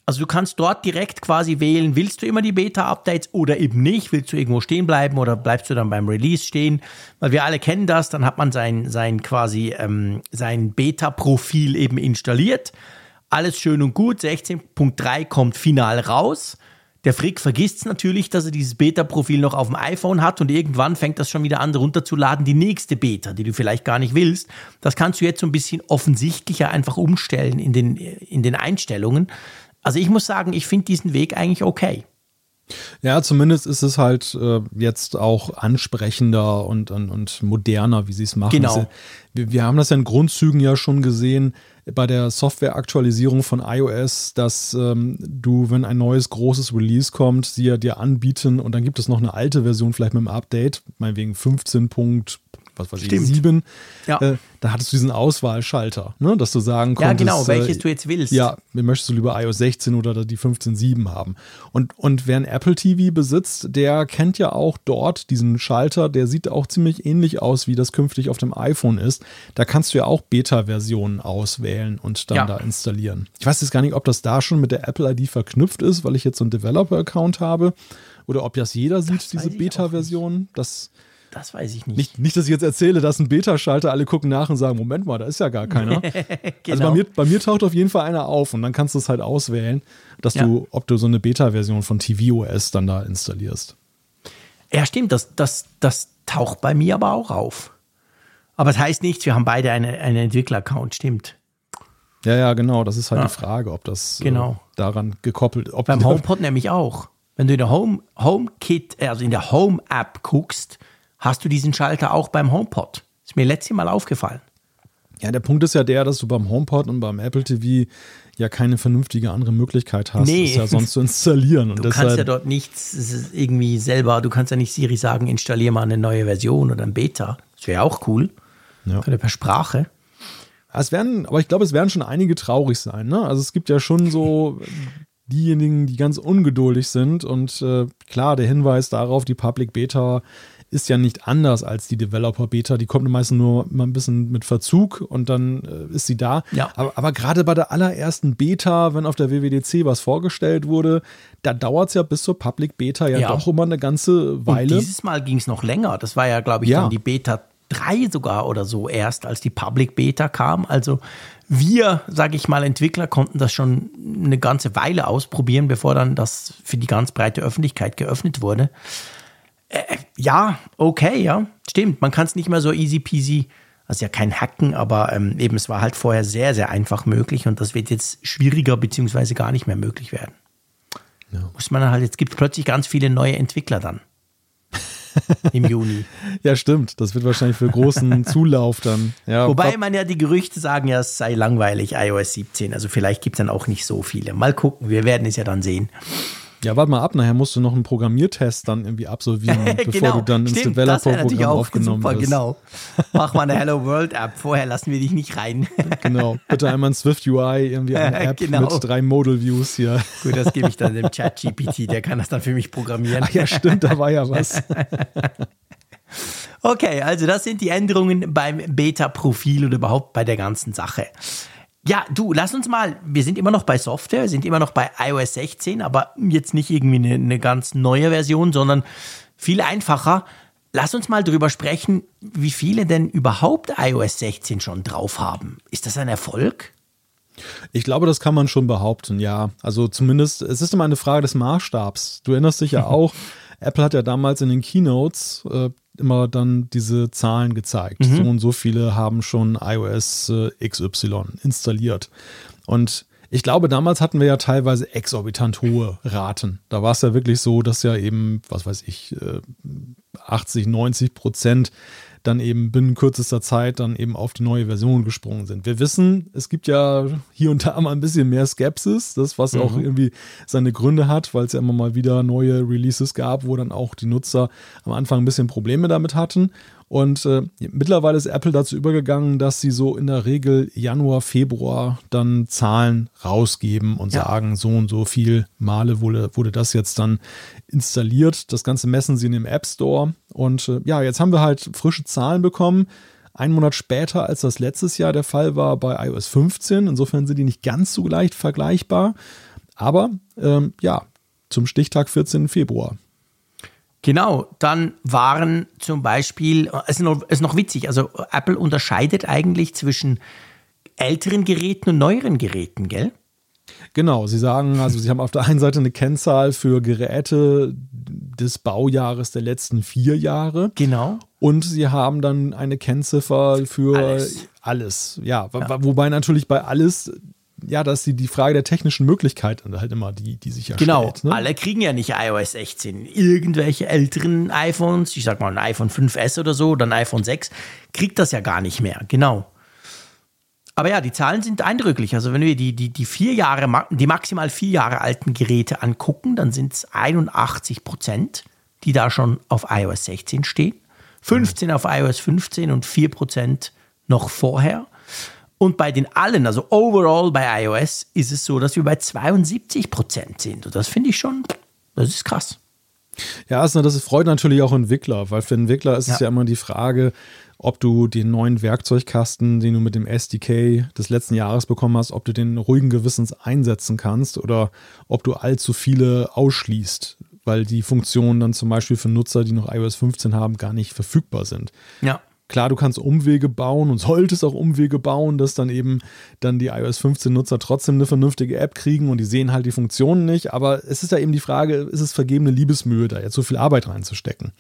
Also du kannst dort direkt quasi wählen, willst du immer die Beta-Updates oder eben nicht? Willst du irgendwo stehen bleiben oder bleibst du dann beim Release stehen? Weil wir alle kennen das, dann hat man sein, sein quasi ähm, sein Beta-Profil eben installiert. Alles schön und gut, 16.3 kommt final raus. Der Frick vergisst natürlich, dass er dieses Beta-Profil noch auf dem iPhone hat und irgendwann fängt das schon wieder an runterzuladen, die nächste Beta, die du vielleicht gar nicht willst. Das kannst du jetzt so ein bisschen offensichtlicher einfach umstellen in den, in den Einstellungen. Also ich muss sagen, ich finde diesen Weg eigentlich okay. Ja, zumindest ist es halt äh, jetzt auch ansprechender und, und, und moderner, wie sie es machen. Genau. Wir, wir haben das ja in Grundzügen ja schon gesehen bei der Softwareaktualisierung von iOS, dass ähm, du, wenn ein neues großes Release kommt, sie ja dir anbieten und dann gibt es noch eine alte Version vielleicht mit einem Update, meinetwegen 15 was weiß Stimmt. ich, 7, Ja. äh, da hattest du diesen Auswahlschalter, ne? dass du sagen Ja, konntest. genau, welches äh, du jetzt willst. Ja, möchtest du lieber iOS 16 oder die 15.7 haben. Und, und wer ein Apple TV besitzt, der kennt ja auch dort diesen Schalter, der sieht auch ziemlich ähnlich aus, wie das künftig auf dem iPhone ist. Da kannst du ja auch Beta-Versionen auswählen und dann Ja. da installieren. Ich weiß jetzt gar nicht, ob das da schon mit der Apple ID verknüpft ist, weil ich jetzt so einen Developer-Account habe. Oder ob das jeder sieht, weiß diese Beta-Version. Das Das weiß ich nicht. nicht, nicht, dass ich jetzt erzähle, dass ein Beta-Schalter, alle gucken nach und sagen, Moment mal, da ist ja gar keiner. Also Genau. bei mir, bei mir taucht auf jeden Fall einer auf und dann kannst du es halt auswählen, dass Ja. du, ob du so eine Beta-Version von tvOS dann da installierst. Ja, stimmt, das, das, das taucht bei mir aber auch auf. Aber es heißt nichts, wir haben beide eine, einen Entwickler-Account, stimmt. Ja, ja, genau. Das ist halt Ja. die Frage, ob das Genau. äh, daran gekoppelt, ob Beim HomePod nämlich auch. Wenn du in der Home, HomeKit, also in der Home-App guckst, hast du diesen Schalter auch beim HomePod. Ist mir letztes Mal aufgefallen. Ja, der Punkt ist ja der, dass du beim HomePod und beim Apple TV ja keine vernünftige andere Möglichkeit hast, Nee. es ja sonst zu installieren. Und Du kannst ja dort nichts irgendwie selber, du kannst ja nicht Siri sagen, installier mal eine neue Version oder ein Beta. Das wäre auch cool. Ja. Oder per Sprache. Es werden, aber ich glaube, es werden schon einige traurig sein. Ne? Also es gibt ja schon so diejenigen, die ganz ungeduldig sind. Und äh, klar, der Hinweis darauf, die Public Beta ist ja nicht anders als die Developer Beta. Die kommt meistens nur mal ein bisschen mit Verzug und dann äh, ist sie da. Ja. Aber, aber gerade bei der allerersten Beta, wenn auf der WWDC was vorgestellt wurde, da dauert es ja bis zur Public Beta ja, Ja. doch immer eine ganze Und Weile. dieses Mal ging es noch länger. Das war ja, glaube ich, Ja. dann die Beta 3 sogar oder so erst, als die Public Beta kam. Also wir, sage ich mal, Entwickler konnten das schon eine ganze Weile ausprobieren, bevor dann das für die ganz breite Öffentlichkeit geöffnet wurde. Äh, ja, okay, ja, stimmt. Man kann es nicht mehr so easy peasy, also ja kein Hacken, aber ähm, eben es war halt vorher sehr, sehr einfach möglich und das wird jetzt schwieriger beziehungsweise gar nicht mehr möglich werden. Muss man halt, jetzt gibt es plötzlich ganz viele neue Entwickler dann. Im Juni. ja, stimmt. Das wird wahrscheinlich für großen Zulauf dann. Ja, Wobei man ja die Gerüchte sagen, ja, es sei langweilig, iOS 17. Also vielleicht gibt es dann auch nicht so viele. Mal gucken, wir werden es ja dann sehen. Ja, warte mal ab, nachher musst du noch einen Programmiertest dann irgendwie absolvieren, bevor du dann ins Stimmt, Developer-Programm aufgenommen super, wirst. genau. Mach mal eine Hello World App. Vorher lassen wir dich nicht rein. Genau. Bitte einmal ein Swift UI, irgendwie eine App Genau. mit drei Modal Views hier. Gut, das gebe ich dann dem Chat GPT, der kann das dann für mich programmieren. Ach ja, stimmt, da war ja was. Okay, also das sind die Änderungen beim Beta-Profil oder überhaupt bei der ganzen Sache. Ja, du, lass uns mal, wir sind immer noch bei Software, sind immer noch bei iOS 16, aber jetzt nicht irgendwie eine, eine ganz neue Version, sondern viel einfacher. Lass uns mal drüber sprechen, wie viele denn überhaupt iOS 16 schon drauf haben. Ist das ein Erfolg? Ich glaube, das kann man schon behaupten, ja. Also zumindest, es ist immer eine Frage des Maßstabs. Du erinnerst dich ja auch, Apple hat ja damals in den Keynotes äh, immer dann diese Zahlen gezeigt. So und so viele haben schon iOS äh, XY installiert. Und ich glaube, damals hatten wir ja teilweise exorbitant hohe Raten. Da war es ja wirklich so, dass ja eben, was weiß ich, äh, 80, 90 Prozent dann eben binnen kürzester Zeit dann eben auf die neue Version gesprungen sind. Wir wissen, es gibt ja hier und da mal ein bisschen mehr Skepsis, das was auch irgendwie seine Gründe hat, weil es ja immer mal wieder neue Releases gab, wo dann auch die Nutzer am Anfang ein bisschen Probleme damit hatten. Und äh, mittlerweile ist Apple dazu übergegangen, dass sie so in der Regel Januar, Februar dann Zahlen rausgeben und Ja. sagen, so und so viel Male wurde, wurde das jetzt dann installiert. Das Ganze messen sie in dem App Store. Und äh, ja, jetzt haben wir halt frische Zahlen bekommen. Ein Monat später, als das letztes Jahr der Fall war bei iOS 15. Insofern sind die nicht ganz so leicht vergleichbar. Aber ähm, ja, zum Stichtag 14. Februar. Genau, dann waren zum Beispiel, es ist noch, ist noch witzig, also Apple unterscheidet eigentlich zwischen älteren Geräten und neueren Geräten, gell? Genau, Sie sagen, also Sie haben auf der einen Seite eine Kennzahl für Geräte des Baujahres der letzten vier Jahre. Genau. Und Sie haben dann eine Kennziffer für alles. alles. Ja, ja, wobei natürlich bei alles ja, dass die, die Frage der technischen Möglichkeiten halt immer die, die sich ja Genau, stellt, ne? alle kriegen ja nicht iOS 16. Irgendwelche älteren iPhones, ich sag mal ein iPhone 5S oder so oder ein iPhone 6, kriegt das ja gar nicht mehr. Genau. Aber ja, die Zahlen sind eindrücklich. Also wenn wir die, die, die vier Jahre, die maximal vier Jahre alten Geräte angucken, dann sind es 81 Prozent, die da schon auf iOS 16 stehen. 15 auf iOS 15 und 4 Prozent noch vorher. Und bei den allen, also overall bei iOS, ist es so, dass wir bei 72 Prozent sind. Und das finde ich schon, das ist krass. Ja, also das freut natürlich auch Entwickler, weil für Entwickler ist ja. es ja immer die Frage, ob du den neuen Werkzeugkasten, den du mit dem SDK des letzten Jahres bekommen hast, ob du den ruhigen Gewissens einsetzen kannst oder ob du allzu viele ausschließt, weil die Funktionen dann zum Beispiel für Nutzer, die noch iOS 15 haben, gar nicht verfügbar sind. Ja. Klar, du kannst Umwege bauen und solltest auch Umwege bauen, dass dann eben dann die iOS 15 Nutzer trotzdem eine vernünftige App kriegen und die sehen halt die Funktionen nicht. Aber es ist ja eben die Frage, ist es vergebene Liebesmühe, da jetzt so viel Arbeit reinzustecken?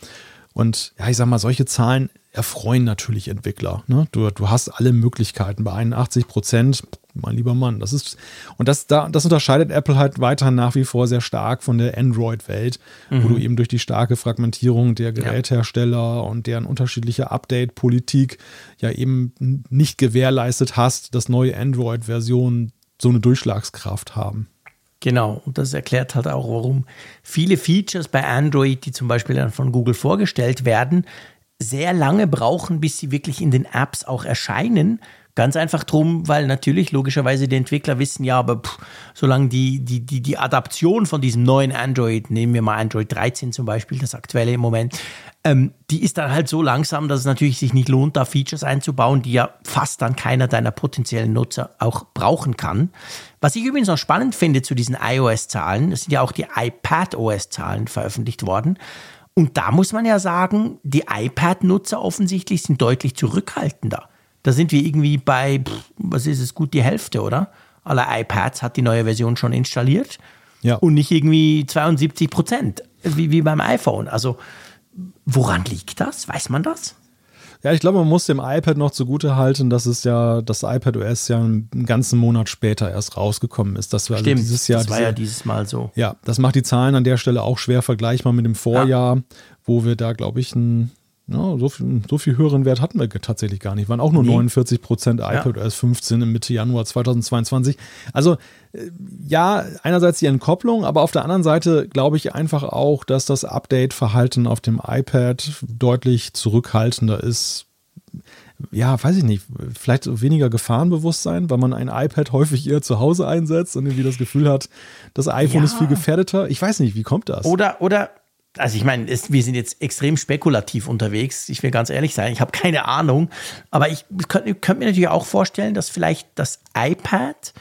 Und ja, ich sag mal, solche Zahlen erfreuen natürlich Entwickler. Ne? Du, du hast alle Möglichkeiten. Bei 81 Prozent, mein lieber Mann, das ist, und das, da, das unterscheidet Apple halt weiterhin nach wie vor sehr stark von der Android-Welt, mhm. wo du eben durch die starke Fragmentierung der Geräthersteller ja. und deren unterschiedliche Update-Politik ja eben nicht gewährleistet hast, dass neue Android-Versionen so eine Durchschlagskraft haben. Genau, und das erklärt halt auch, warum viele Features bei Android, die zum Beispiel dann von Google vorgestellt werden, sehr lange brauchen, bis sie wirklich in den Apps auch erscheinen. Ganz einfach drum, weil natürlich logischerweise die Entwickler wissen, ja, aber pff, solange die, die, die, die Adaption von diesem neuen Android, nehmen wir mal Android 13 zum Beispiel, das aktuelle im Moment, ähm, die ist dann halt so langsam, dass es natürlich sich nicht lohnt, da Features einzubauen, die ja fast dann keiner deiner potenziellen Nutzer auch brauchen kann. Was ich übrigens noch spannend finde zu diesen iOS-Zahlen, es sind ja auch die iPad-OS-Zahlen veröffentlicht worden. Und da muss man ja sagen, die iPad-Nutzer offensichtlich sind deutlich zurückhaltender. Da sind wir irgendwie bei, was ist es, gut die Hälfte, oder? Aller iPads hat die neue Version schon installiert. Ja. Und nicht irgendwie 72 Prozent, wie, wie beim iPhone. Also, woran liegt das? Weiß man das? Ja, ich glaube, man muss dem iPad noch zugute halten, dass es ja, das iPad OS ja einen ganzen Monat später erst rausgekommen ist. Das war also Stimmt, also dieses Jahr. Das war diese, ja dieses Mal so. Ja, das macht die Zahlen an der Stelle auch schwer vergleichbar mit dem Vorjahr, ja. wo wir da, glaube ich, ein ja, so, viel, so viel höheren Wert hatten wir tatsächlich gar nicht. Waren auch nur nee. 49 Prozent iPad ja. OS 15 im Mitte Januar 2022. Also äh, ja, einerseits die Entkopplung, aber auf der anderen Seite glaube ich einfach auch, dass das Update-Verhalten auf dem iPad deutlich zurückhaltender ist. Ja, weiß ich nicht, vielleicht weniger Gefahrenbewusstsein, weil man ein iPad häufig eher zu Hause einsetzt und irgendwie das Gefühl hat, das iPhone ja. ist viel gefährdeter. Ich weiß nicht, wie kommt das? Oder, oder also ich meine, wir sind jetzt extrem spekulativ unterwegs. Ich will ganz ehrlich sein, ich habe keine Ahnung. Aber ich könnte könnt mir natürlich auch vorstellen, dass vielleicht das iPad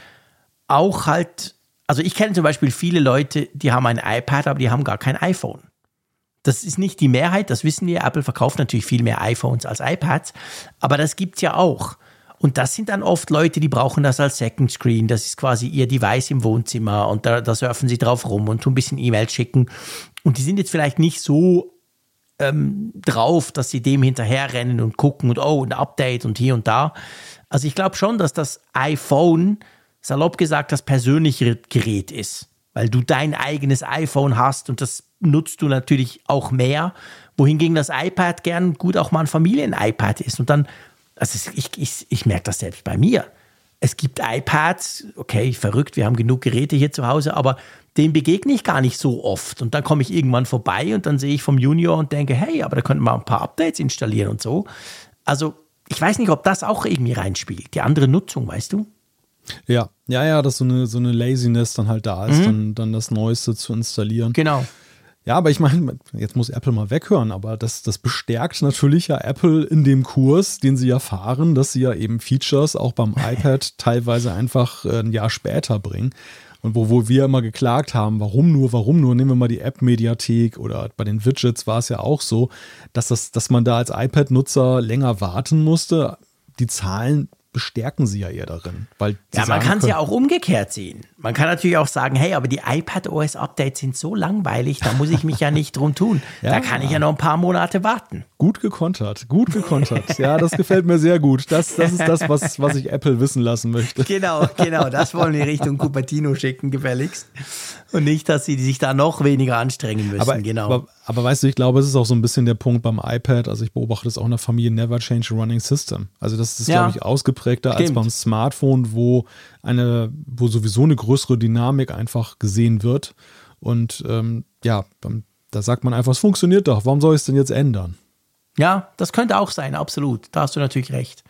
auch halt, also ich kenne zum Beispiel viele Leute, die haben ein iPad, aber die haben gar kein iPhone. Das ist nicht die Mehrheit, das wissen wir. Apple verkauft natürlich viel mehr iPhones als iPads, aber das gibt es ja auch. Und das sind dann oft Leute, die brauchen das als Second Screen. Das ist quasi ihr Device im Wohnzimmer und da, da surfen sie drauf rum und tun ein bisschen E-Mails schicken. Und die sind jetzt vielleicht nicht so ähm, drauf, dass sie dem hinterherrennen und gucken und oh, ein Update und hier und da. Also ich glaube schon, dass das iPhone, salopp gesagt, das persönliche Gerät ist. Weil du dein eigenes iPhone hast und das nutzt du natürlich auch mehr. Wohingegen das iPad gern gut auch mal ein Familien-iPad ist. Und dann also ich, ich, ich merke das selbst bei mir. Es gibt iPads, okay, verrückt, wir haben genug Geräte hier zu Hause, aber dem begegne ich gar nicht so oft. Und dann komme ich irgendwann vorbei und dann sehe ich vom Junior und denke, hey, aber da könnten wir ein paar Updates installieren und so. Also ich weiß nicht, ob das auch irgendwie reinspielt. Die andere Nutzung, weißt du? Ja, ja, ja, dass so eine, so eine Laziness dann halt da ist, mhm. dann, dann das Neueste zu installieren. Genau. Ja, aber ich meine, jetzt muss Apple mal weghören, aber das, das bestärkt natürlich ja Apple in dem Kurs, den sie ja fahren, dass sie ja eben Features auch beim iPad teilweise einfach äh, ein Jahr später bringen. Und wo, wo wir immer geklagt haben, warum nur, warum nur, nehmen wir mal die App-Mediathek oder bei den Widgets war es ja auch so, dass, das, dass man da als iPad-Nutzer länger warten musste. Die Zahlen bestärken sie ja eher darin. Weil ja, man kann es ja auch umgekehrt sehen. Man kann natürlich auch sagen, hey, aber die iPad-OS-Updates sind so langweilig, da muss ich mich ja nicht drum tun. ja, da kann ich ja noch ein paar Monate warten. Gut gekontert, gut gekontert. Ja, das gefällt mir sehr gut. Das, das ist das, was, was ich Apple wissen lassen möchte. Genau, genau. Das wollen wir Richtung Cupertino schicken, gefälligst. Und nicht, dass sie sich da noch weniger anstrengen müssen. Aber, genau. Aber, aber weißt du, ich glaube, es ist auch so ein bisschen der Punkt beim iPad. Also ich beobachte es auch in der Familie Never Change a Running System. Also das ist, ja, glaube ich, ausgeprägter stimmt. als beim Smartphone, wo eine, wo sowieso eine größere Dynamik einfach gesehen wird. Und ähm, ja, da sagt man einfach, es funktioniert doch. Warum soll ich es denn jetzt ändern? Ja, das könnte auch sein, absolut. Da hast du natürlich recht.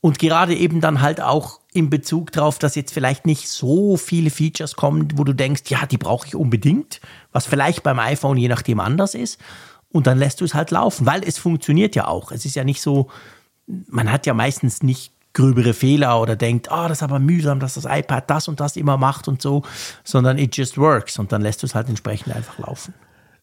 Und gerade eben dann halt auch in Bezug darauf, dass jetzt vielleicht nicht so viele Features kommen, wo du denkst, ja, die brauche ich unbedingt, was vielleicht beim iPhone je nachdem anders ist. Und dann lässt du es halt laufen, weil es funktioniert ja auch. Es ist ja nicht so, man hat ja meistens nicht gröbere Fehler oder denkt, oh, das ist aber mühsam, dass das iPad das und das immer macht und so, sondern it just works und dann lässt du es halt entsprechend einfach laufen.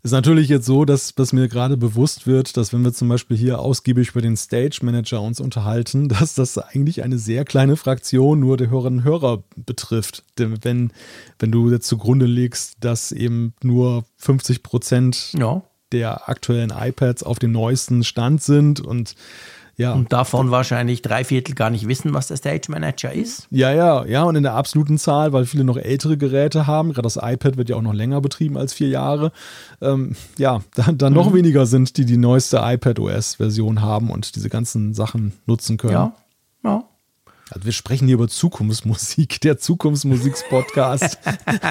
Ist natürlich jetzt so, dass, dass mir gerade bewusst wird, dass wenn wir zum Beispiel hier ausgiebig über den Stage Manager uns unterhalten, dass das eigentlich eine sehr kleine Fraktion nur der Hörerinnen und Hörer betrifft. Denn wenn, wenn du jetzt zugrunde legst, dass eben nur 50 Prozent ja. der aktuellen iPads auf dem neuesten Stand sind und ja. Und davon wahrscheinlich drei Viertel gar nicht wissen, was der Stage Manager ist. Ja, ja, ja. Und in der absoluten Zahl, weil viele noch ältere Geräte haben, gerade das iPad wird ja auch noch länger betrieben als vier Jahre, ähm, ja, dann, dann noch mhm. weniger sind, die die neueste iPad OS-Version haben und diese ganzen Sachen nutzen können. Ja, ja. Also wir sprechen hier über Zukunftsmusik, der Zukunftsmusiks-Podcast.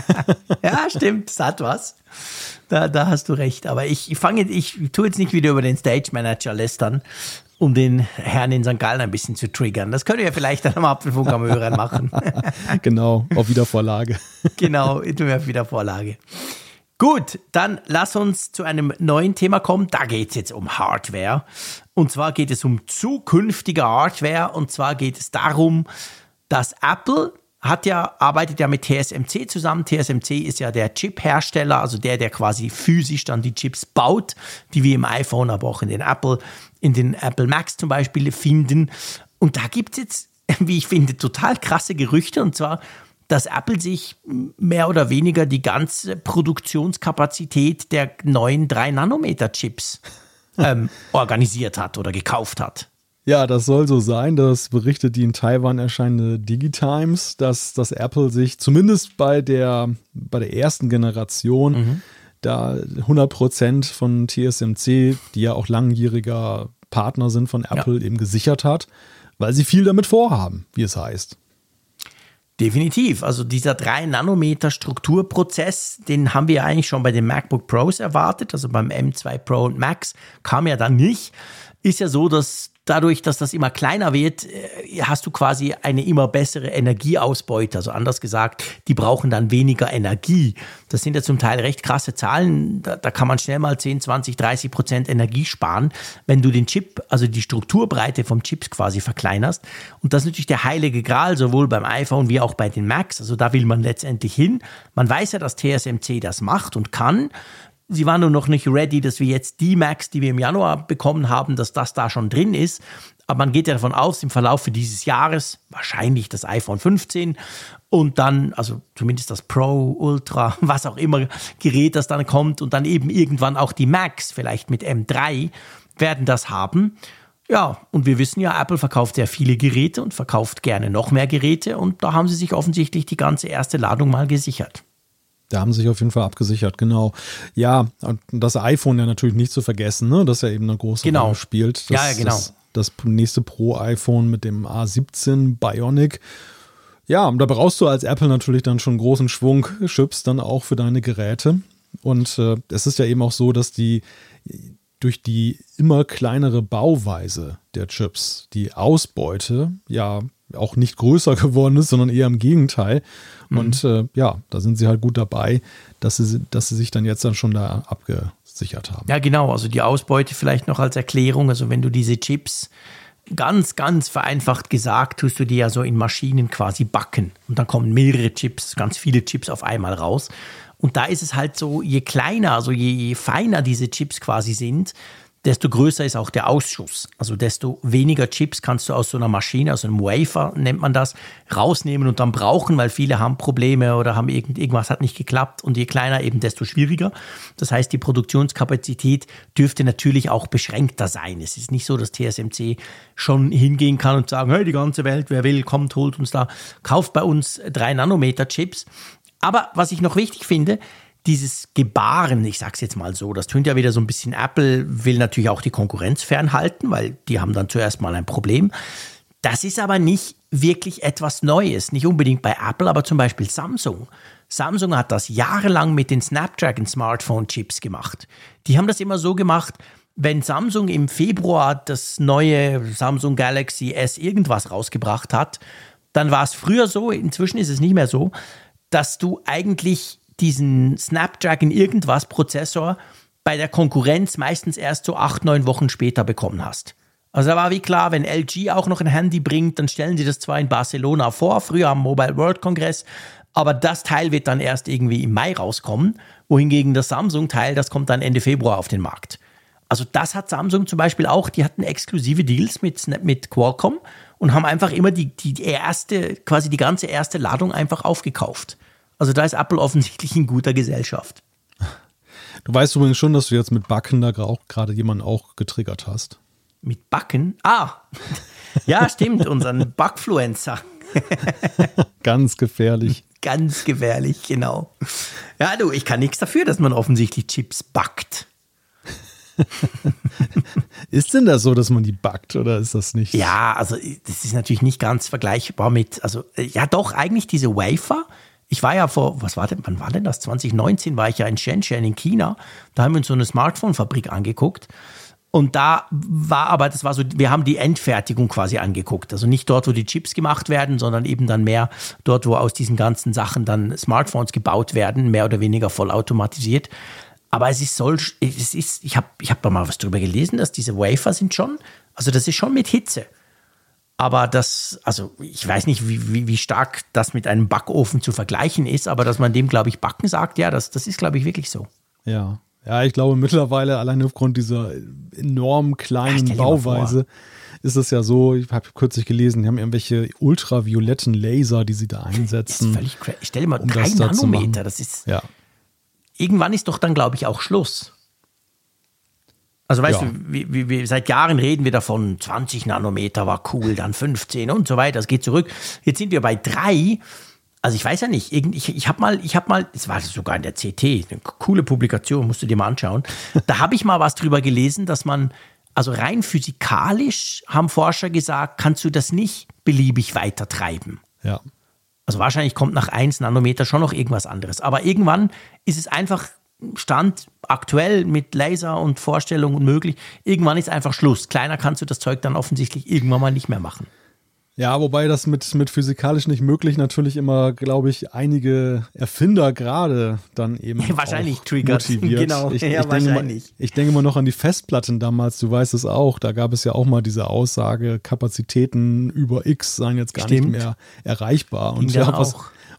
ja, stimmt, das hat was. Da, da hast du recht. Aber ich, ich fange ich tue jetzt nicht wieder über den Stage Manager lästern, um den Herrn in St. Gallen ein bisschen zu triggern. Das könnt ihr ja vielleicht dann am Apfelfunk am Hörern machen. genau, auf Wiedervorlage. genau, tun wir auf Wiedervorlage. Gut, dann lass uns zu einem neuen Thema kommen. Da geht es jetzt um Hardware. Und zwar geht es um zukünftige Hardware. Und zwar geht es darum, dass Apple hat ja, arbeitet ja mit TSMC zusammen. TSMC ist ja der Chip-Hersteller, also der, der quasi physisch dann die Chips baut, die wir im iPhone, aber auch in den Apple, in den Apple Macs zum Beispiel finden. Und da gibt es jetzt, wie ich finde, total krasse Gerüchte. Und zwar, dass Apple sich mehr oder weniger die ganze Produktionskapazität der neuen 3-Nanometer-Chips ähm, organisiert hat oder gekauft hat. Ja, das soll so sein. Das berichtet die in Taiwan erscheinende Digitimes, dass, dass Apple sich zumindest bei der, bei der ersten Generation mhm. da 100% von TSMC, die ja auch langjähriger Partner sind von Apple, ja. eben gesichert hat, weil sie viel damit vorhaben, wie es heißt. Definitiv. Also dieser 3 Nanometer Strukturprozess, den haben wir eigentlich schon bei den MacBook Pros erwartet. Also beim M2 Pro und Max kam ja dann nicht. Ist ja so, dass dadurch, dass das immer kleiner wird, äh, hast du quasi eine immer bessere Energieausbeute. Also anders gesagt, die brauchen dann weniger Energie. Das sind ja zum Teil recht krasse Zahlen. Da, da kann man schnell mal 10, 20, 30 Prozent Energie sparen, wenn du den Chip, also die Strukturbreite vom Chips quasi verkleinerst. Und das ist natürlich der heilige Gral, sowohl beim iPhone wie auch bei den Macs. Also da will man letztendlich hin. Man weiß ja, dass TSMC das macht und kann. Sie waren nur noch nicht ready, dass wir jetzt die Macs, die wir im Januar bekommen haben, dass das da schon drin ist. Aber man geht ja davon aus, im Verlauf dieses Jahres, wahrscheinlich das iPhone 15 und dann, also zumindest das Pro, Ultra, was auch immer Gerät, das dann kommt und dann eben irgendwann auch die Macs, vielleicht mit M3, werden das haben. Ja, und wir wissen ja, Apple verkauft sehr viele Geräte und verkauft gerne noch mehr Geräte und da haben sie sich offensichtlich die ganze erste Ladung mal gesichert. Da haben sie sich auf jeden Fall abgesichert, genau. Ja, und das iPhone ja natürlich nicht zu vergessen, ne? das ja eben eine große genau. Rolle spielt. Das, ja, ja, genau. Das, das nächste Pro-iPhone mit dem A17 Bionic. Ja, und da brauchst du als Apple natürlich dann schon großen Schwung Chips dann auch für deine Geräte. Und äh, es ist ja eben auch so, dass die durch die immer kleinere Bauweise der Chips die Ausbeute ja auch nicht größer geworden ist, sondern eher im Gegenteil. Mhm. Und äh, ja, da sind sie halt gut dabei, dass sie, dass sie sich dann jetzt dann schon da abgesichert haben. Ja, genau. Also die Ausbeute vielleicht noch als Erklärung. Also wenn du diese Chips ganz, ganz vereinfacht gesagt, tust du die ja so in Maschinen quasi backen. Und dann kommen mehrere Chips, ganz viele Chips auf einmal raus. Und da ist es halt so, je kleiner, also je, je feiner diese Chips quasi sind, desto größer ist auch der Ausschuss. Also desto weniger Chips kannst du aus so einer Maschine, aus einem Wafer nennt man das, rausnehmen und dann brauchen, weil viele haben Probleme oder haben irgend, irgendwas hat nicht geklappt und je kleiner eben, desto schwieriger. Das heißt, die Produktionskapazität dürfte natürlich auch beschränkter sein. Es ist nicht so, dass TSMC schon hingehen kann und sagen, hey, die ganze Welt, wer will, kommt, holt uns da, kauft bei uns drei Nanometer Chips. Aber was ich noch wichtig finde, dieses Gebaren, ich sag's jetzt mal so, das tönt ja wieder so ein bisschen, Apple will natürlich auch die Konkurrenz fernhalten, weil die haben dann zuerst mal ein Problem. Das ist aber nicht wirklich etwas Neues, nicht unbedingt bei Apple, aber zum Beispiel Samsung. Samsung hat das jahrelang mit den Snapdragon Smartphone Chips gemacht. Die haben das immer so gemacht, wenn Samsung im Februar das neue Samsung Galaxy S irgendwas rausgebracht hat, dann war es früher so, inzwischen ist es nicht mehr so, dass du eigentlich diesen Snapdragon irgendwas Prozessor bei der Konkurrenz meistens erst so acht, neun Wochen später bekommen hast. Also da war wie klar, wenn LG auch noch ein Handy bringt, dann stellen sie das zwar in Barcelona vor, früher am Mobile World Congress, aber das Teil wird dann erst irgendwie im Mai rauskommen, wohingegen das Samsung-Teil, das kommt dann Ende Februar auf den Markt. Also das hat Samsung zum Beispiel auch, die hatten exklusive Deals mit, mit Qualcomm und haben einfach immer die, die erste, quasi die ganze erste Ladung einfach aufgekauft. Also da ist Apple offensichtlich in guter Gesellschaft. Du weißt übrigens schon, dass du jetzt mit Backen da auch gerade jemanden auch getriggert hast. Mit Backen? Ah, ja, stimmt, unseren Backfluencer. Ganz gefährlich. Ganz gefährlich, genau. Ja, du, ich kann nichts dafür, dass man offensichtlich Chips backt. ist denn das so, dass man die backt oder ist das nicht? Ja, also das ist natürlich nicht ganz vergleichbar mit, also ja doch, eigentlich diese Wafer, ich war ja vor, was war denn, wann war denn das? 2019 war ich ja in Shenzhen in China. Da haben wir uns so eine Smartphone-Fabrik angeguckt. Und da war aber, das war so, wir haben die Endfertigung quasi angeguckt. Also nicht dort, wo die Chips gemacht werden, sondern eben dann mehr dort, wo aus diesen ganzen Sachen dann Smartphones gebaut werden, mehr oder weniger vollautomatisiert. Aber es ist soll, es ist, ich habe ich hab da mal was drüber gelesen, dass diese Wafer sind schon, also das ist schon mit Hitze. Aber das, also ich weiß nicht, wie, wie, wie stark das mit einem Backofen zu vergleichen ist, aber dass man dem, glaube ich, Backen sagt, ja, das, das ist, glaube ich, wirklich so. Ja. Ja, ich glaube mittlerweile allein aufgrund dieser enorm kleinen Ach, Bauweise ist es ja so, ich habe kürzlich gelesen, die haben irgendwelche ultravioletten Laser, die sie da einsetzen. Das ist völlig crazy. Ich stelle mal um drei Nanometer, das ist. Ja. Irgendwann ist doch dann, glaube ich, auch Schluss. Also weißt ja. du, wie, wie, wie, seit Jahren reden wir davon, 20 Nanometer war cool, dann 15 und so weiter, es geht zurück. Jetzt sind wir bei drei. Also ich weiß ja nicht, ich, ich habe mal, ich habe mal, es war sogar in der CT, eine coole Publikation, musst du dir mal anschauen. Da habe ich mal was drüber gelesen, dass man, also rein physikalisch haben Forscher gesagt, kannst du das nicht beliebig weiter treiben. Ja. Also wahrscheinlich kommt nach 1 Nanometer schon noch irgendwas anderes. Aber irgendwann ist es einfach Stand aktuell mit Laser und Vorstellungen möglich. Irgendwann ist einfach Schluss. Kleiner kannst du das Zeug dann offensichtlich irgendwann mal nicht mehr machen. Ja, wobei das mit, mit physikalisch nicht möglich natürlich immer, glaube ich, einige Erfinder gerade dann eben. Wahrscheinlich triggert. Motiviert. Genau, ich, ja, ich wahrscheinlich. Denke mal, ich denke mal noch an die Festplatten damals, du weißt es auch. Da gab es ja auch mal diese Aussage, Kapazitäten über X seien jetzt gar Stimmt. nicht mehr erreichbar. Und ja, was,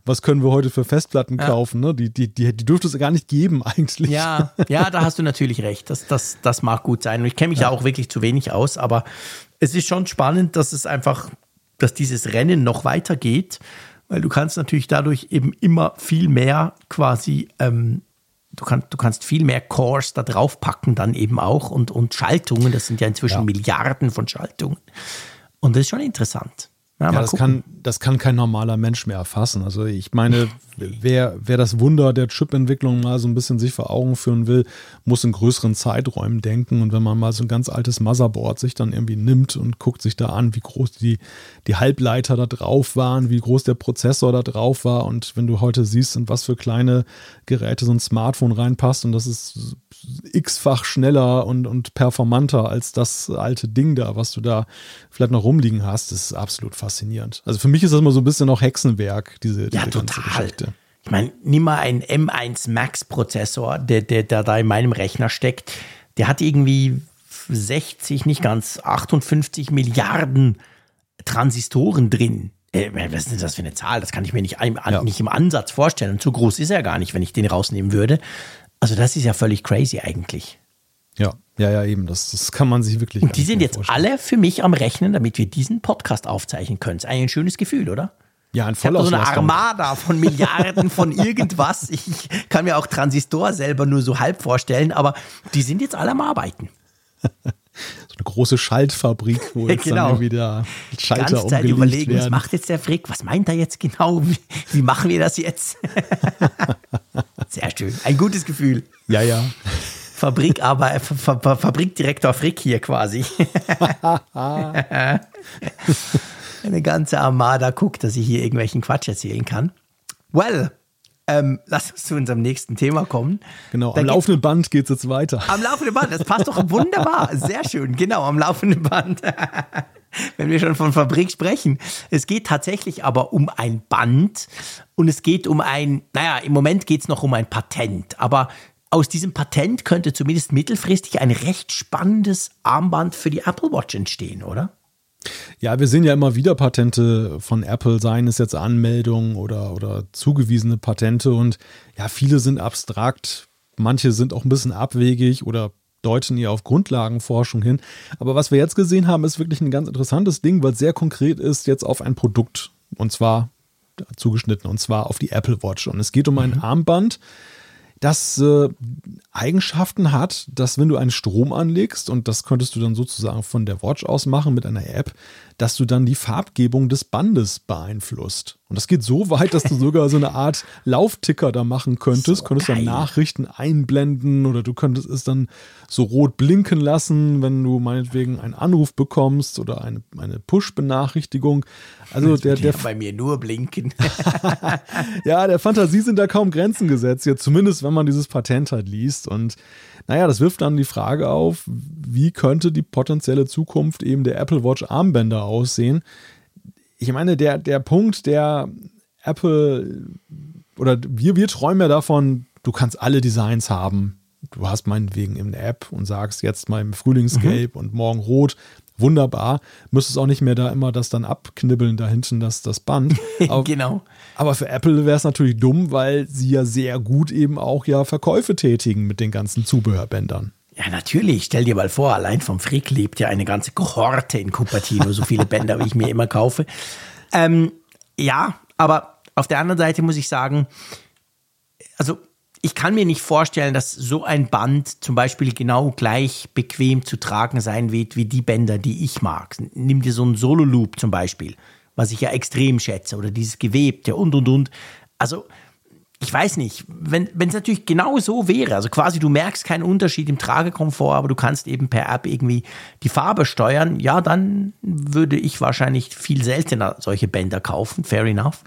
was können wir heute für Festplatten ja. kaufen? Ne? Die, die, die, die dürfte es gar nicht geben eigentlich. Ja, ja, da hast du natürlich recht. Das, das, das mag gut sein. Und ich kenne mich ja. da auch wirklich zu wenig aus, aber es ist schon spannend, dass es einfach, dass dieses Rennen noch weitergeht, weil du kannst natürlich dadurch eben immer viel mehr quasi, ähm, du, kannst, du kannst viel mehr Cores da drauf packen dann eben auch und, und Schaltungen, das sind ja inzwischen ja. Milliarden von Schaltungen. Und das ist schon interessant. Ja, ja das, kann, das kann kein normaler Mensch mehr erfassen. Also ich meine, wer, wer das Wunder der Chip-Entwicklung mal so ein bisschen sich vor Augen führen will, muss in größeren Zeiträumen denken. Und wenn man mal so ein ganz altes Motherboard sich dann irgendwie nimmt und guckt sich da an, wie groß die, die Halbleiter da drauf waren, wie groß der Prozessor da drauf war. Und wenn du heute siehst, in was für kleine Geräte so ein Smartphone reinpasst und das ist x-fach schneller und, und performanter als das alte Ding da, was du da vielleicht noch rumliegen hast, das ist absolut faszinierend. Also für mich ist das immer so ein bisschen noch Hexenwerk, diese, diese ja, total. Geschichte. Ich meine, nimm mal einen M1 Max Prozessor, der, der, der da in meinem Rechner steckt. Der hat irgendwie 60, nicht ganz, 58 Milliarden Transistoren drin. Äh, was ist denn das für eine Zahl? Das kann ich mir nicht, nicht im Ansatz vorstellen. Und so groß ist er gar nicht, wenn ich den rausnehmen würde. Also das ist ja völlig crazy eigentlich. Ja, ja, ja, eben. Das, das kann man sich wirklich. Und die sind jetzt vorstellen. alle für mich am Rechnen, damit wir diesen Podcast aufzeichnen können. Ist eigentlich ein schönes Gefühl, oder? Ja, ein Ich habe so eine Armada von Milliarden von irgendwas. Ich kann mir auch Transistor selber nur so halb vorstellen, aber die sind jetzt alle am Arbeiten. eine große Schaltfabrik, wo jetzt genau. dann wieder Schalter Die ganze Zeit überlegen, werden. was macht jetzt der Frick? Was meint er jetzt genau? Wie, wie machen wir das jetzt? Sehr schön. Ein gutes Gefühl. Ja, ja. Fabrik, aber Fabrikdirektor Frick hier quasi. eine ganze Armada guckt, dass ich hier irgendwelchen Quatsch erzählen kann. Well, ähm, lass uns zu unserem nächsten Thema kommen. Genau, da am laufenden Band geht es jetzt weiter. Am laufenden Band, das passt doch wunderbar. Sehr schön, genau, am laufenden Band. Wenn wir schon von Fabrik sprechen. Es geht tatsächlich aber um ein Band und es geht um ein, naja, im Moment geht es noch um ein Patent, aber aus diesem Patent könnte zumindest mittelfristig ein recht spannendes Armband für die Apple Watch entstehen, oder? Ja, wir sehen ja immer wieder Patente von Apple, seien es jetzt Anmeldungen oder, oder zugewiesene Patente. Und ja, viele sind abstrakt, manche sind auch ein bisschen abwegig oder deuten eher auf Grundlagenforschung hin. Aber was wir jetzt gesehen haben, ist wirklich ein ganz interessantes Ding, weil es sehr konkret ist jetzt auf ein Produkt und zwar zugeschnitten und zwar auf die Apple Watch. Und es geht um ein mhm. Armband, das äh, Eigenschaften hat, dass wenn du einen Strom anlegst, und das könntest du dann sozusagen von der Watch aus machen mit einer App, dass du dann die Farbgebung des Bandes beeinflusst. Und das geht so weit, dass du sogar so eine Art Laufticker da machen könntest. So könntest dann Nachrichten einblenden oder du könntest es dann so rot blinken lassen, wenn du meinetwegen einen Anruf bekommst oder eine, eine Push-Benachrichtigung. Also der, der bei mir nur blinken. ja, der Fantasie sind da kaum Grenzen gesetzt, jetzt zumindest wenn man dieses Patent halt liest. Und naja, das wirft dann die Frage auf, wie könnte die potenzielle Zukunft eben der Apple Watch Armbänder aussehen? ich meine, der, der Punkt, der Apple oder wir, wir träumen ja davon, du kannst alle Designs haben. Du hast meinetwegen eine App und sagst jetzt mal im Frühlingsgelb mhm. und morgen rot. Wunderbar. Müsstest auch nicht mehr da immer das dann abknibbeln da hinten, das, das Band. Aber, genau. Aber für Apple wäre es natürlich dumm, weil sie ja sehr gut eben auch ja Verkäufe tätigen mit den ganzen Zubehörbändern. Ja, natürlich. Stell dir mal vor, allein vom Frick lebt ja eine ganze Kohorte in Cupertino, so viele Bänder, wie ich mir immer kaufe. Ähm, ja, aber auf der anderen Seite muss ich sagen, also ich kann mir nicht vorstellen, dass so ein Band zum Beispiel genau gleich bequem zu tragen sein wird wie die Bänder, die ich mag. Nimm dir so einen Solo-Loop zum Beispiel, was ich ja extrem schätze, oder dieses Gewebte und und und. Also ich weiß nicht, wenn es natürlich genau so wäre, also quasi du merkst keinen Unterschied im Tragekomfort, aber du kannst eben per App irgendwie die Farbe steuern, ja, dann würde ich wahrscheinlich viel seltener solche Bänder kaufen, fair enough.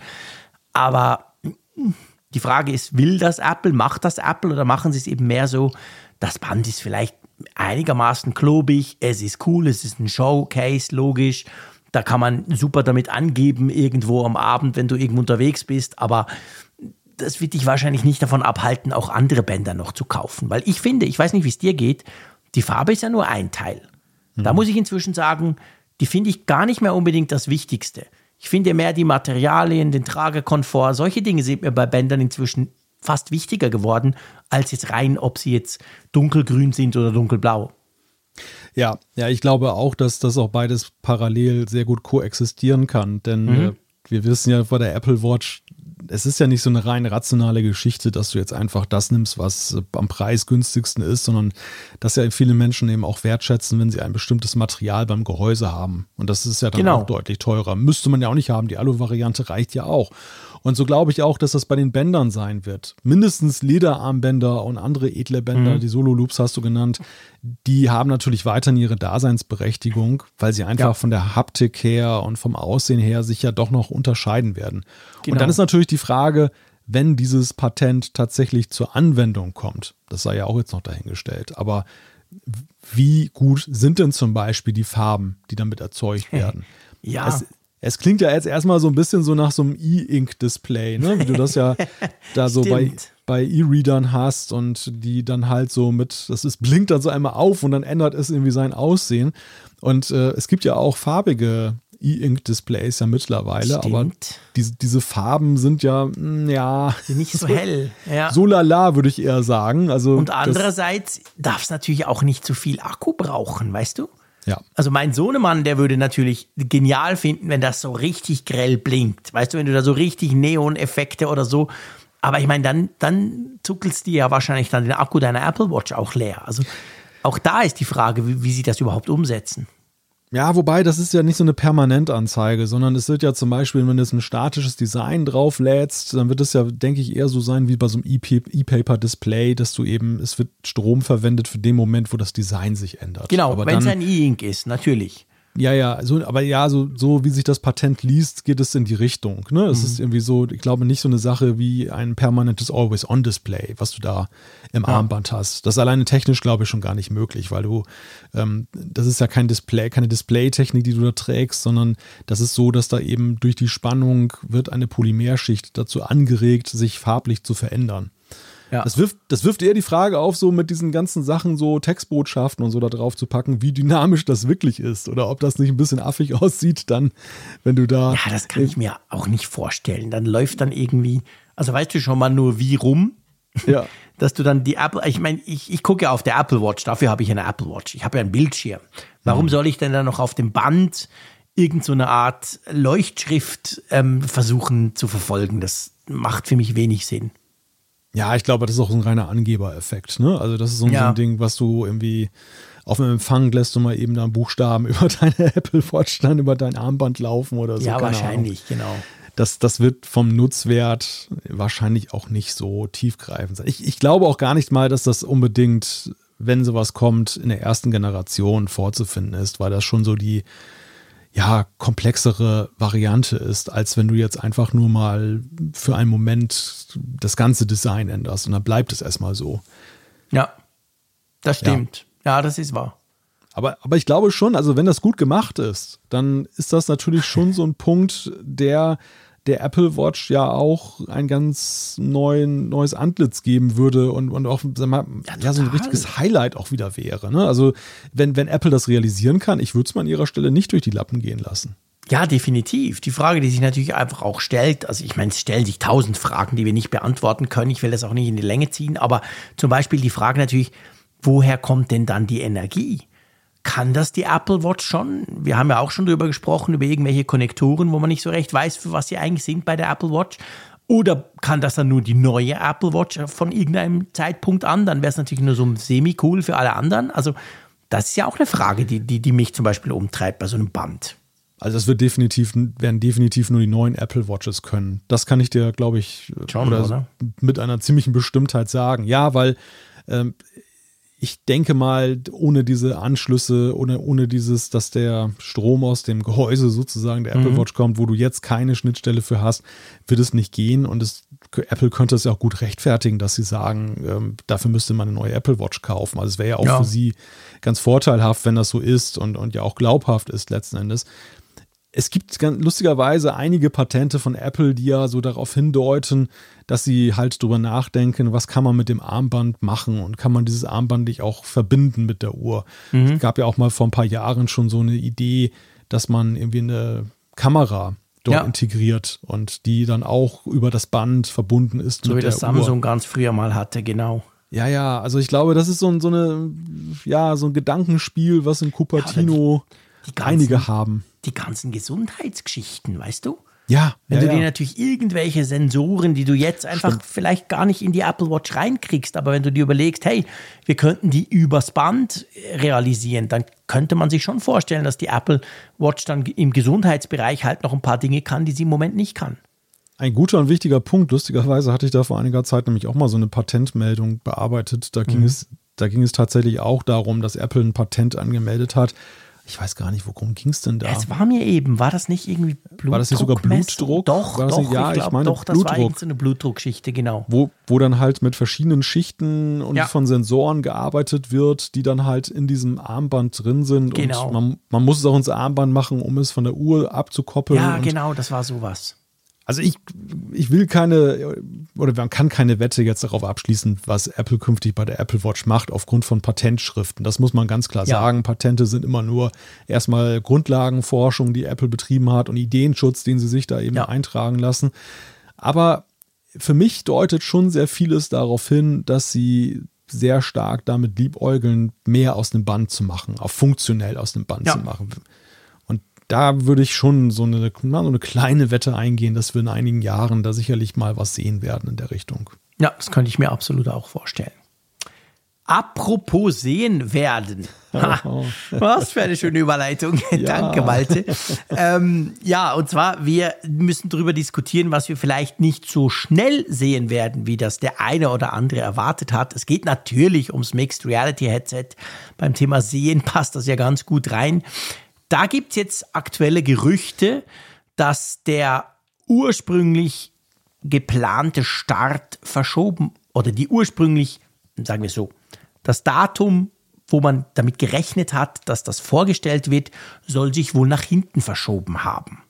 Aber die Frage ist, will das Apple, macht das Apple oder machen sie es eben mehr so, das Band ist vielleicht einigermaßen klobig, es ist cool, es ist ein Showcase, logisch, da kann man super damit angeben, irgendwo am Abend, wenn du irgendwo unterwegs bist, aber das wird dich wahrscheinlich nicht davon abhalten, auch andere Bänder noch zu kaufen. Weil ich finde, ich weiß nicht, wie es dir geht, die Farbe ist ja nur ein Teil. Mhm. Da muss ich inzwischen sagen, die finde ich gar nicht mehr unbedingt das Wichtigste. Ich finde mehr die Materialien, den Tragekomfort, solche Dinge sind mir bei Bändern inzwischen fast wichtiger geworden, als jetzt rein, ob sie jetzt dunkelgrün sind oder dunkelblau. Ja, ja, ich glaube auch, dass das auch beides parallel sehr gut koexistieren kann, denn mhm. äh, wir wissen ja vor der Apple Watch, es ist ja nicht so eine rein rationale Geschichte, dass du jetzt einfach das nimmst, was äh, am preisgünstigsten ist, sondern dass ja viele Menschen eben auch wertschätzen, wenn sie ein bestimmtes Material beim Gehäuse haben. Und das ist ja dann genau. auch deutlich teurer. Müsste man ja auch nicht haben. Die Alu-Variante reicht ja auch. Und so glaube ich auch, dass das bei den Bändern sein wird. Mindestens Lederarmbänder und andere edle Bänder, mhm. die Solo-Loops hast du genannt, die haben natürlich weiterhin ihre Daseinsberechtigung, weil sie einfach ja. von der Haptik her und vom Aussehen her sich ja doch noch unterscheiden werden. Genau. Und dann ist natürlich die Frage, wenn dieses Patent tatsächlich zur Anwendung kommt, das sei ja auch jetzt noch dahingestellt, aber wie gut sind denn zum Beispiel die Farben, die damit erzeugt werden? Ja. Es, es klingt ja jetzt erstmal so ein bisschen so nach so einem E-Ink-Display, ne? wie du das ja da so bei, bei E-Readern hast und die dann halt so mit, das ist, blinkt dann so einmal auf und dann ändert es irgendwie sein Aussehen. Und äh, es gibt ja auch farbige E-Ink-Displays ja mittlerweile, Stimmt. aber diese, diese Farben sind ja, mm, ja, Nicht so hell. Ja. so lala, würde ich eher sagen. Also Und andererseits darf es natürlich auch nicht zu viel Akku brauchen, weißt du? Ja. Also mein Sohnemann, der würde natürlich genial finden, wenn das so richtig grell blinkt. Weißt du, wenn du da so richtig Neon-Effekte oder so. Aber ich meine, dann, dann zuckelst du ja wahrscheinlich dann den Akku deiner Apple Watch auch leer. Also auch da ist die Frage, wie, wie sie das überhaupt umsetzen. Ja, wobei, das ist ja nicht so eine Permanentanzeige, sondern es wird ja zum Beispiel, wenn du jetzt ein statisches Design drauflädst, dann wird es ja, denke ich, eher so sein wie bei so einem E-Pa- E-Paper-Display, dass du eben, es wird Strom verwendet für den Moment, wo das Design sich ändert. Genau, wenn es ein E-Ink ist, natürlich. Ja, ja, so, aber ja, so, so wie sich das Patent liest, geht es in die Richtung. Ne? Mhm. Es ist irgendwie so, ich glaube, nicht so eine Sache wie ein permanentes Always-On-Display, was du da im Armband hast. Das ist alleine technisch, glaube ich, schon gar nicht möglich, weil du, ähm, das ist ja kein Display, keine Display-Technik, die du da trägst, sondern das ist so, dass da eben durch die Spannung wird eine Polymerschicht dazu angeregt, sich farblich zu verändern. Ja. Das wirft, das wirft eher die Frage auf, so mit diesen ganzen Sachen, so Textbotschaften und so da drauf zu packen, wie dynamisch das wirklich ist oder ob das nicht ein bisschen affig aussieht, dann, wenn du da. Ja, das kann ich mir auch nicht vorstellen. Dann läuft dann irgendwie, also weißt du schon mal nur wie rum, Ja. dass du dann die Apple, ich meine, ich, ich gucke ja auf der Apple Watch, dafür habe ich eine Apple Watch. Ich habe ja einen Bildschirm. Warum soll ich denn dann noch auf dem Band irgend so eine Art Leuchtschrift ähm, versuchen zu verfolgen? Das macht für mich wenig Sinn. Ja, ich glaube, das ist auch so ein reiner Angebereffekt. Ne? Also, das ist so, ein- so Ja. ein Ding, was du irgendwie auf dem Empfang lässt du mal eben da einen Buchstaben über deine Apple Watch dann über dein Armband laufen oder so. ja, wahrscheinlich, genau. das, das wird vom Nutzwert wahrscheinlich auch nicht so tiefgreifend sein. Ich, ich glaube auch gar nicht mal, dass das unbedingt, wenn sowas kommt, in der ersten Generation vorzufinden ist, weil das schon so die ja, komplexere Variante ist, als wenn du jetzt einfach nur mal für einen Moment das ganze Design änderst und dann bleibt es erstmal so. Ja, das stimmt. Ja, das ist wahr. Aber, aber ich glaube schon, also wenn das gut gemacht ist, dann ist das natürlich schon so ein Punkt, der der Apple Watch ja auch ein ganz neuen, neues Antlitz geben würde und, und auch sag mal, ja, so ein richtiges Highlight auch wieder wäre. Ne? Also wenn, wenn Apple das realisieren kann, ich würde es mal an ihrer Stelle nicht durch die Lappen gehen lassen. Ja, definitiv. Die Frage, die sich natürlich einfach auch stellt, also ich meine, es stellen sich tausend Fragen, die wir nicht beantworten können. Ich will das auch nicht in die Länge ziehen, aber zum Beispiel die Frage natürlich, woher kommt denn dann die Energie? Kann das die Apple Watch schon? Wir haben ja auch schon drüber gesprochen, über irgendwelche Konnektoren, wo man nicht so recht weiß, für was sie eigentlich sind bei der Apple Watch. Oder kann das dann nur die neue Apple Watch von irgendeinem Zeitpunkt an? Dann wäre es natürlich nur so semi-cool für alle anderen. Also, das ist ja auch eine Frage, die, die, die mich zum Beispiel umtreibt bei so einem Band. Also das wird definitiv, werden definitiv nur die neuen Apple Watches können. Das kann ich dir, glaube ich, Schon, oder? mit einer ziemlichen Bestimmtheit sagen. Ja, weil ähm, ich denke mal, ohne diese Anschlüsse, ohne, ohne dieses, dass der Strom aus dem Gehäuse sozusagen der Apple Watch kommt, wo du jetzt keine Schnittstelle für hast, wird es nicht gehen. Und es, Apple könnte es ja auch gut rechtfertigen, dass sie sagen, ähm, dafür müsste man eine neue Apple Watch kaufen. Also es wäre ja auch Ja. für sie ganz vorteilhaft, wenn das so ist und, und ja auch glaubhaft ist letzten Endes es gibt ganz lustigerweise einige Patente von Apple, die ja so darauf hindeuten, dass sie halt drüber nachdenken, was kann man mit dem Armband machen und kann man dieses Armband nicht auch verbinden mit der Uhr. Es gab ja auch mal vor ein paar Jahren schon so eine Idee, dass man irgendwie eine Kamera dort Ja. integriert und die dann auch über das Band verbunden ist So wie das Samsung Uhr. ganz früher mal hatte, genau. Ja, ja, also ich glaube, das ist so, ein- so eine, ja, so ein Gedankenspiel, was in Cupertino die ganzen- einige haben. Die ganzen Gesundheitsgeschichten, weißt du? Ja, Wenn ja, du dir ja. natürlich irgendwelche Sensoren, die du jetzt einfach vielleicht gar nicht in die Apple Watch reinkriegst, aber wenn du dir überlegst, hey, wir könnten die übers Band realisieren, dann könnte man sich schon vorstellen, dass die Apple Watch dann im Gesundheitsbereich halt noch ein paar Dinge kann, die sie im Moment nicht kann. Ein guter und wichtiger Punkt. Lustigerweise hatte ich da vor einiger Zeit nämlich auch mal so eine Patentmeldung bearbeitet. Da Mhm. ging, es, da ging es tatsächlich auch darum, dass Apple ein Patent angemeldet hat. Ich weiß gar nicht, worum ging es denn da? Es war mir eben, war das nicht irgendwie Blutdruck? War das nicht sogar Blutdruck? Doch, War das doch, nicht- ja, ich ich glaube, meine doch, das war Blutdruck. irgendeine so eine Blutdruckgeschichte, genau. wo, wo dann halt mit verschiedenen Schichten und Ja. von Sensoren gearbeitet wird, die dann halt in diesem Armband drin sind. Genau. Und man, man muss es auch ins Armband machen, um es von der Uhr abzukoppeln. Ja, genau, das war sowas. Also ich, ich will keine, oder man kann keine Wette jetzt darauf abschließen, was Apple künftig bei der Apple Watch macht, aufgrund von Patentschriften. Das muss man ganz klar ja. sagen. Patente sind immer nur erstmal Grundlagenforschung, die Apple betrieben hat und Ideenschutz, den sie sich da eben ja. eintragen lassen. Aber für mich deutet schon sehr vieles darauf hin, dass sie sehr stark damit liebäugeln, mehr aus dem Band zu machen, auch funktionell aus dem Band ja. zu machen da würde ich schon so eine, so eine kleine Wette eingehen, dass wir in einigen Jahren da sicherlich mal was sehen werden in der Richtung. Ja, das könnte ich mir absolut auch vorstellen. Apropos sehen werden. Ha, was für eine schöne Überleitung. Ja. Danke, Malte. Ähm, ja, und zwar, wir müssen darüber diskutieren, was wir vielleicht nicht so schnell sehen werden, wie das der eine oder andere erwartet hat. Es geht natürlich ums Mixed Reality Headset. Beim Thema Sehen passt das ja ganz gut rein. Da gibt es jetzt aktuelle Gerüchte, dass der ursprünglich geplante Start verschoben oder die ursprünglich, sagen wir so, das Datum, wo man damit gerechnet hat, dass das vorgestellt wird, soll sich wohl nach hinten verschoben haben.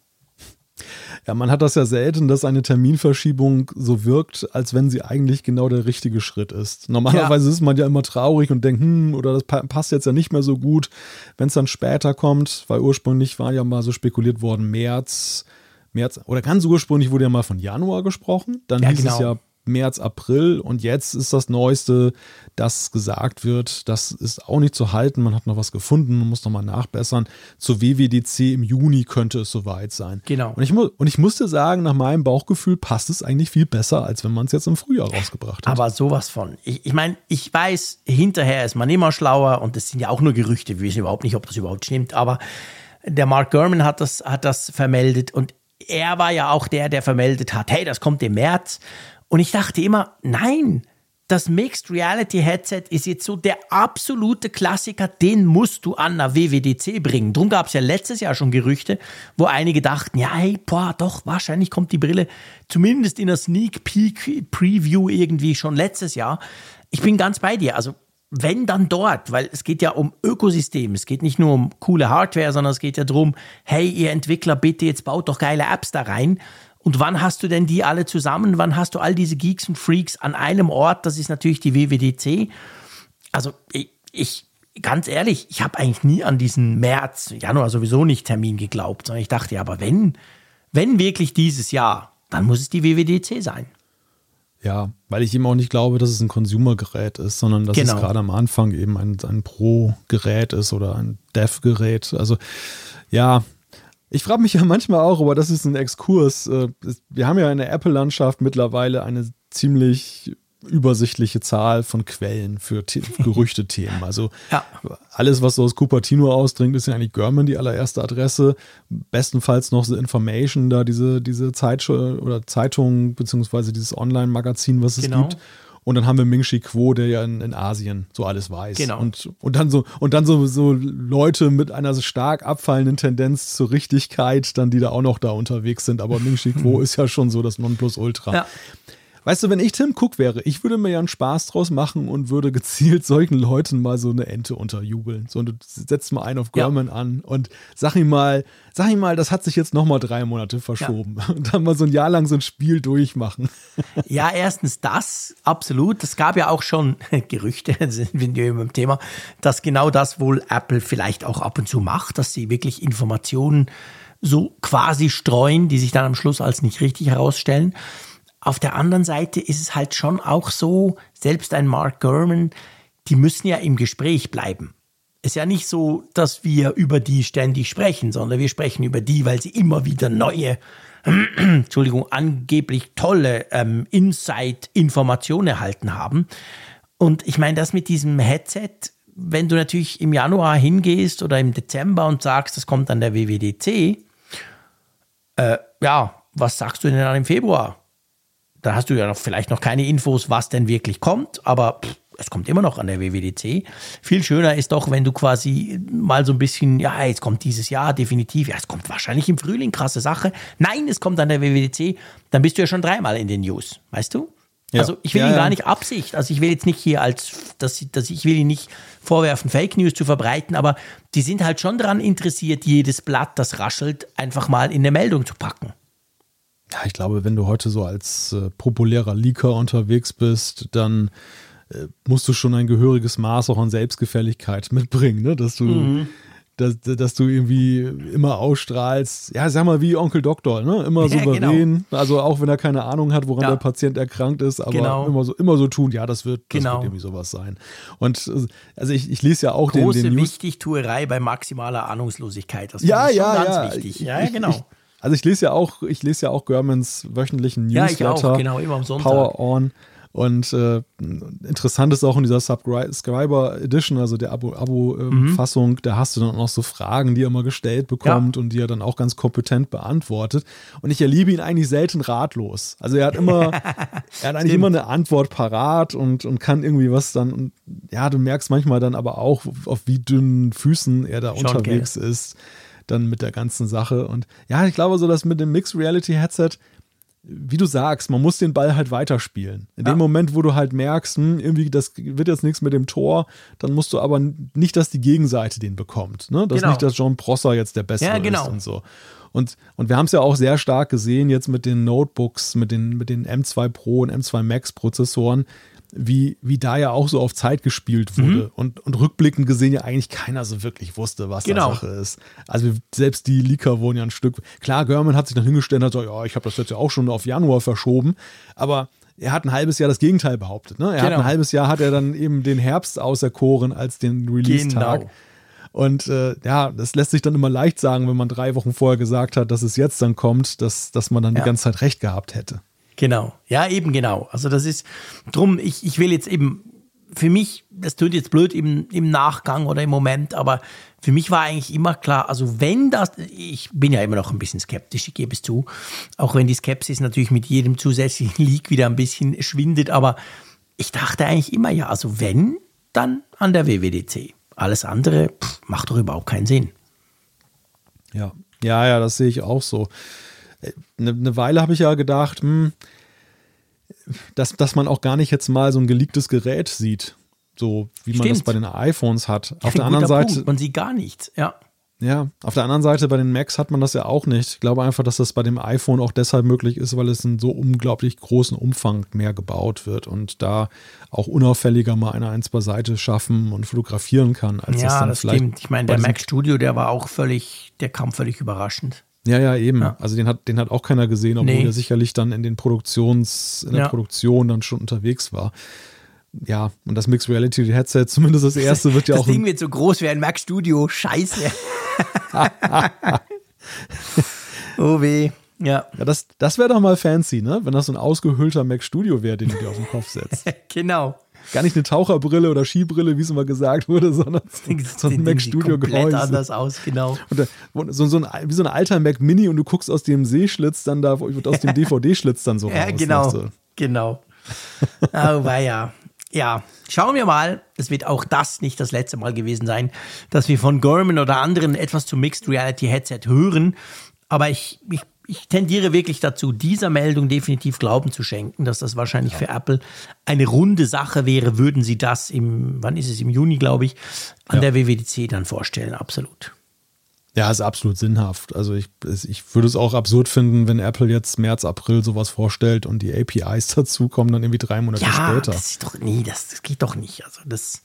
Ja, man hat das ja selten, dass eine Terminverschiebung so wirkt, als wenn sie eigentlich genau der richtige Schritt ist. Normalerweise ja. ist man ja immer traurig und denkt, hm, oder das passt jetzt ja nicht mehr so gut, wenn es dann später kommt, weil ursprünglich war ja mal so spekuliert worden, März, März, oder ganz ursprünglich wurde ja mal von Januar gesprochen, dann ja, hieß genau. es ja März, April und jetzt ist das Neueste, dass gesagt wird, das ist auch nicht zu halten, man hat noch was gefunden, man muss nochmal nachbessern. Zur WWDC im Juni könnte es soweit sein. Genau. Und ich, und ich musste sagen, nach meinem Bauchgefühl passt es eigentlich viel besser, als wenn man es jetzt im Frühjahr rausgebracht hat. Aber sowas von. Ich, ich meine, ich weiß, hinterher ist man immer schlauer und es sind ja auch nur Gerüchte, wir wissen überhaupt nicht, ob das überhaupt stimmt, aber der Mark Gurman hat das, hat das vermeldet und er war ja auch der, der vermeldet hat, hey, das kommt im März. Und ich dachte immer, nein, das Mixed Reality Headset ist jetzt so der absolute Klassiker, den musst du an der WWDC bringen. Drum gab es ja letztes Jahr schon Gerüchte, wo einige dachten, ja, hey, boah, doch, wahrscheinlich kommt die Brille zumindest in der Sneak Peek Preview irgendwie schon letztes Jahr. Ich bin ganz bei dir. Also, wenn dann dort, weil es geht ja um Ökosystem, es geht nicht nur um coole Hardware, sondern es geht ja darum, hey, ihr Entwickler, bitte jetzt baut doch geile Apps da rein. Und wann hast du denn die alle zusammen? Wann hast du all diese Geeks und Freaks an einem Ort? Das ist natürlich die WWDC. Also ich, ganz ehrlich, ich habe eigentlich nie an diesen März, Januar sowieso nicht Termin geglaubt, sondern ich dachte, ja, aber wenn, wenn wirklich dieses Jahr, dann muss es die WWDC sein. Ja, weil ich eben auch nicht glaube, dass es ein Consumer-Gerät ist, sondern dass genau. es gerade am Anfang eben ein, ein Pro-Gerät ist oder ein Dev-Gerät. Also ja, ich frage mich ja manchmal auch, aber das ist ein Exkurs. Äh, wir haben ja in der Apple-Landschaft mittlerweile eine ziemlich übersichtliche Zahl von Quellen für Gerüchte-Themen. Also ja. alles, was so aus Cupertino ausdringt, ist ja eigentlich German die allererste Adresse. Bestenfalls noch The Information, da diese, diese Zeit oder Zeitung beziehungsweise dieses Online-Magazin, was es genau. gibt. Und dann haben wir Ming Chi Kuo, der ja in, in, Asien so alles weiß. Genau. Und, und dann so, und dann so, so Leute mit einer stark abfallenden Tendenz zur Richtigkeit, dann die da auch noch da unterwegs sind. Aber Ming Chi Kuo ist ja schon so das Nonplusultra. Ja. Weißt du, wenn ich Tim Cook wäre, ich würde mir ja einen Spaß draus machen und würde gezielt solchen Leuten mal so eine Ente unterjubeln. So, du setzt mal einen auf Gorman ja. an und sag ihm mal, sag ihm mal, das hat sich jetzt nochmal drei Monate verschoben. Ja. Und dann mal so ein Jahr lang so ein Spiel durchmachen. Ja, erstens das, absolut. Es gab ja auch schon Gerüchte, sind wir beim Thema, dass genau das wohl Apple vielleicht auch ab und zu macht, dass sie wirklich Informationen so quasi streuen, die sich dann am Schluss als nicht richtig herausstellen. Auf der anderen Seite ist es halt schon auch so, selbst ein Mark Gurman, die müssen ja im Gespräch bleiben. Es ist ja nicht so, dass wir über die ständig sprechen, sondern wir sprechen über die, weil sie immer wieder neue, Entschuldigung, angeblich tolle ähm, Insight-Informationen erhalten haben. Und ich meine, das mit diesem Headset, wenn du natürlich im Januar hingehst oder im Dezember und sagst, das kommt an der WWDC, äh, ja, was sagst du denn dann im Februar? Da hast du ja noch vielleicht noch keine Infos, was denn wirklich kommt, aber pff, es kommt immer noch an der WWDC. Viel schöner ist doch, wenn du quasi mal so ein bisschen, ja, jetzt kommt dieses Jahr definitiv, ja, es kommt wahrscheinlich im Frühling, krasse Sache. Nein, es kommt an der WWDC, dann bist du ja schon dreimal in den News, weißt du? Ja. Also ich will ja, ihn gar nicht Absicht, also ich will jetzt nicht hier als, dass, dass ich will ihn nicht vorwerfen, Fake News zu verbreiten, aber die sind halt schon daran interessiert, jedes Blatt, das raschelt, einfach mal in eine Meldung zu packen. Ja, ich glaube, wenn du heute so als äh, populärer Leaker unterwegs bist, dann äh, musst du schon ein gehöriges Maß auch an Selbstgefälligkeit mitbringen, ne? dass du mhm dass, dass du irgendwie immer ausstrahlst, ja, sag mal wie Onkel Doktor, ne? Immer ja, souverän, genau. also auch wenn er keine Ahnung hat, woran ja. der Patient erkrankt ist, aber genau. immer so immer so tun, ja, das wird, das genau. wird irgendwie sowas sein. Und also ich, ich lese ja auch Große den, den Wichtigtuerei bei maximaler Ahnungslosigkeit. Das ja, ja, ganz ja. wichtig. Ja, genau. Ich, also ich lese ja auch, ich lese ja auch Germans wöchentlichen Newsletter. Ja, ich auch, genau, immer am Sonntag. Power On. Und äh, interessant ist auch in dieser Subscriber Edition, also der Abo-Fassung, Abo, äh, mhm. da hast du dann auch noch so Fragen, die er mal gestellt bekommt ja. und die er dann auch ganz kompetent beantwortet. Und ich erlebe ihn eigentlich selten ratlos. Also er hat immer, er hat eigentlich immer eine Antwort parat und, und kann irgendwie was dann, und ja, du merkst manchmal dann aber auch, auf wie dünnen Füßen er da Schon unterwegs geil. ist dann mit der ganzen Sache. Und ja, ich glaube so, dass mit dem Mixed Reality Headset wie du sagst, man muss den Ball halt weiterspielen. In ja. dem Moment, wo du halt merkst, hm, irgendwie, das wird jetzt nichts mit dem Tor, dann musst du aber nicht, dass die Gegenseite den bekommt. Ne? Dass genau. nicht, dass John Prosser jetzt der Bessere ja, genau. ist und so. Und, und wir haben es ja auch sehr stark gesehen jetzt mit den Notebooks, mit den, mit den M2 Pro und M2 Max Prozessoren, wie, wie da ja auch so auf Zeit gespielt wurde mhm. und, und rückblickend gesehen ja eigentlich keiner so wirklich wusste, was genau. da Sache ist. Also selbst die Leaker wurden ja ein Stück. Klar, German hat sich dann hingestellt und hat gesagt, ja, ich habe das jetzt ja auch schon auf Januar verschoben, aber er hat ein halbes Jahr das Gegenteil behauptet. Ne? Er genau. hat ein halbes Jahr hat er dann eben den Herbst auserkoren als den Release-Tag. Genau. Und äh, ja, das lässt sich dann immer leicht sagen, wenn man drei Wochen vorher gesagt hat, dass es jetzt dann kommt, dass, dass man dann ja. die ganze Zeit recht gehabt hätte. Genau, ja, eben genau. Also das ist drum, ich, ich will jetzt eben, für mich, das tut jetzt blöd im, im Nachgang oder im Moment, aber für mich war eigentlich immer klar, also wenn das, ich bin ja immer noch ein bisschen skeptisch, ich gebe es zu, auch wenn die Skepsis natürlich mit jedem zusätzlichen Leak wieder ein bisschen schwindet, aber ich dachte eigentlich immer, ja, also wenn, dann an der WWDC. Alles andere pff, macht doch überhaupt keinen Sinn. Ja, ja, ja, das sehe ich auch so eine, eine Weile habe ich ja gedacht, hm, dass, dass man auch gar nicht jetzt mal so ein geleaktes Gerät sieht. So wie man Stimmt. das bei den iPhones hat. Auf der anderen Seite. Punkt. Man sieht gar nichts, ja. Ja, auf der anderen Seite bei den Macs hat man das ja auch nicht. Ich glaube einfach, dass das bei dem iPhone auch deshalb möglich ist, weil es in so unglaublich großen Umfang mehr gebaut wird und da auch unauffälliger mal eine eins beiseite schaffen und fotografieren kann. Als ja, das, dann das vielleicht stimmt. Ich meine, der Mac Studio, der war auch völlig, der kam völlig überraschend. Ja, ja, eben. Ja. Also den hat, den hat auch keiner gesehen, obwohl nee. er sicherlich dann in den Produktions, in der ja. Produktion dann schon unterwegs war. Ja, und das Mixed Reality Headset, zumindest das erste, wird ja das auch. Das Ding wird so groß wie ein Mac Studio. Scheiße. oh weh. Ja. ja das das wäre doch mal fancy, ne? Wenn das so ein ausgehöhlter Mac Studio wäre, den du dir auf den Kopf setzt. genau gar nicht eine Taucherbrille oder Skibrille, wie es immer gesagt wurde, sondern so ein Mac Studio Gehäuse. anders aus, genau. Und so, so ein, wie so ein alter Mac Mini und du guckst aus dem Seeschlitz dann da, aus dem DVD-Schlitz dann so raus. Ja, genau, so. genau. Oh, ja. Ja, schauen wir mal. Es wird auch das nicht das letzte Mal gewesen sein, dass wir von Gorman oder anderen etwas zum Mixed Reality Headset hören. Aber ich, ich ich tendiere wirklich dazu, dieser Meldung definitiv Glauben zu schenken, dass das wahrscheinlich ja. für Apple eine runde Sache wäre, würden sie das im, wann ist es, im Juni, glaube ich, an ja. der WWDC dann vorstellen, absolut. Ja, ist absolut sinnhaft. Also ich, ich würde es auch absurd finden, wenn Apple jetzt März, April sowas vorstellt und die APIs dazu kommen dann irgendwie drei Monate ja, später. Das ist doch, nee, das, das geht doch nicht. Also das,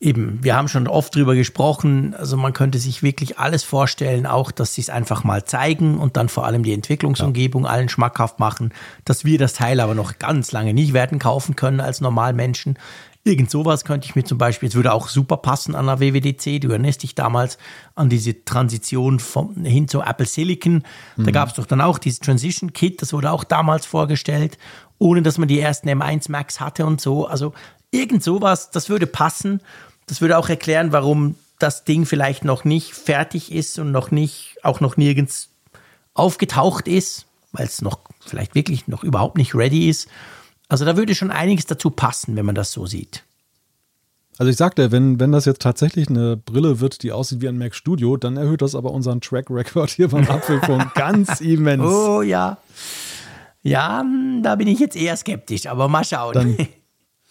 eben, wir haben schon oft drüber gesprochen, also man könnte sich wirklich alles vorstellen, auch, dass sie es einfach mal zeigen und dann vor allem die Entwicklungsumgebung ja. allen schmackhaft machen, dass wir das Teil aber noch ganz lange nicht werden kaufen können als Normalmenschen. Irgend sowas könnte ich mir zum Beispiel, es würde auch super passen an der WWDC. Du erinnerst dich damals an diese Transition vom, hin zu Apple Silicon. Da mhm. gab es doch dann auch dieses Transition Kit, das wurde auch damals vorgestellt, ohne dass man die ersten M1 Max hatte und so. Also irgend sowas, das würde passen. Das würde auch erklären, warum das Ding vielleicht noch nicht fertig ist und noch nicht, auch noch nirgends aufgetaucht ist, weil es noch vielleicht wirklich noch überhaupt nicht ready ist. Also da würde schon einiges dazu passen, wenn man das so sieht. Also ich sagte, wenn, wenn das jetzt tatsächlich eine Brille wird, die aussieht wie ein Mac Studio, dann erhöht das aber unseren Track Record hier beim Apfelfunk ganz immens. Oh ja. Ja, hm, da bin ich jetzt eher skeptisch, aber mal schauen. Dann,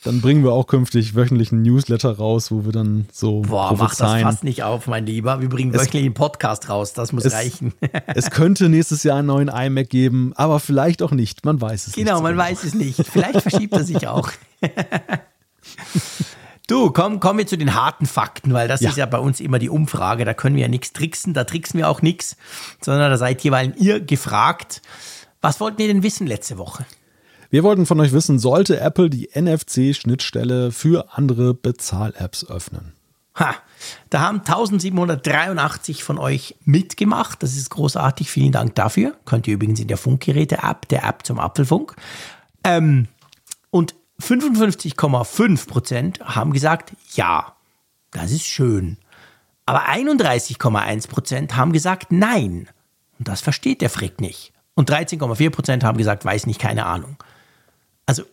Dann bringen wir auch künftig wöchentlichen Newsletter raus, wo wir dann so Boah, mach das fast nicht auf, mein Lieber. Wir bringen wöchentlich einen Podcast raus, das muss es, reichen. es könnte nächstes Jahr einen neuen iMac geben, aber vielleicht auch nicht. Man weiß es genau, nicht. Genau, man weiß es nicht. Vielleicht verschiebt er sich auch. Du, komm, kommen wir zu den harten Fakten, weil das ja. ist ja bei uns immer die Umfrage. Da können wir ja nichts tricksen, da tricksen wir auch nichts, sondern da seid jeweils ihr gefragt. Was wollten ihr denn wissen letzte Woche? Wir wollten von euch wissen, sollte Apple die NFC-Schnittstelle für andere Bezahl-Apps öffnen? Ha, da haben 1783 von euch mitgemacht. Das ist großartig. Vielen Dank dafür. Könnt ihr übrigens in der Funkgeräte-App, der App zum Apfelfunk. Ähm, und 55,5 Prozent haben gesagt, ja, das ist schön. Aber 31,1 Prozent haben gesagt, nein. Und das versteht der Frick nicht. Und 13,4 Prozent haben gesagt, weiß nicht, keine Ahnung. Also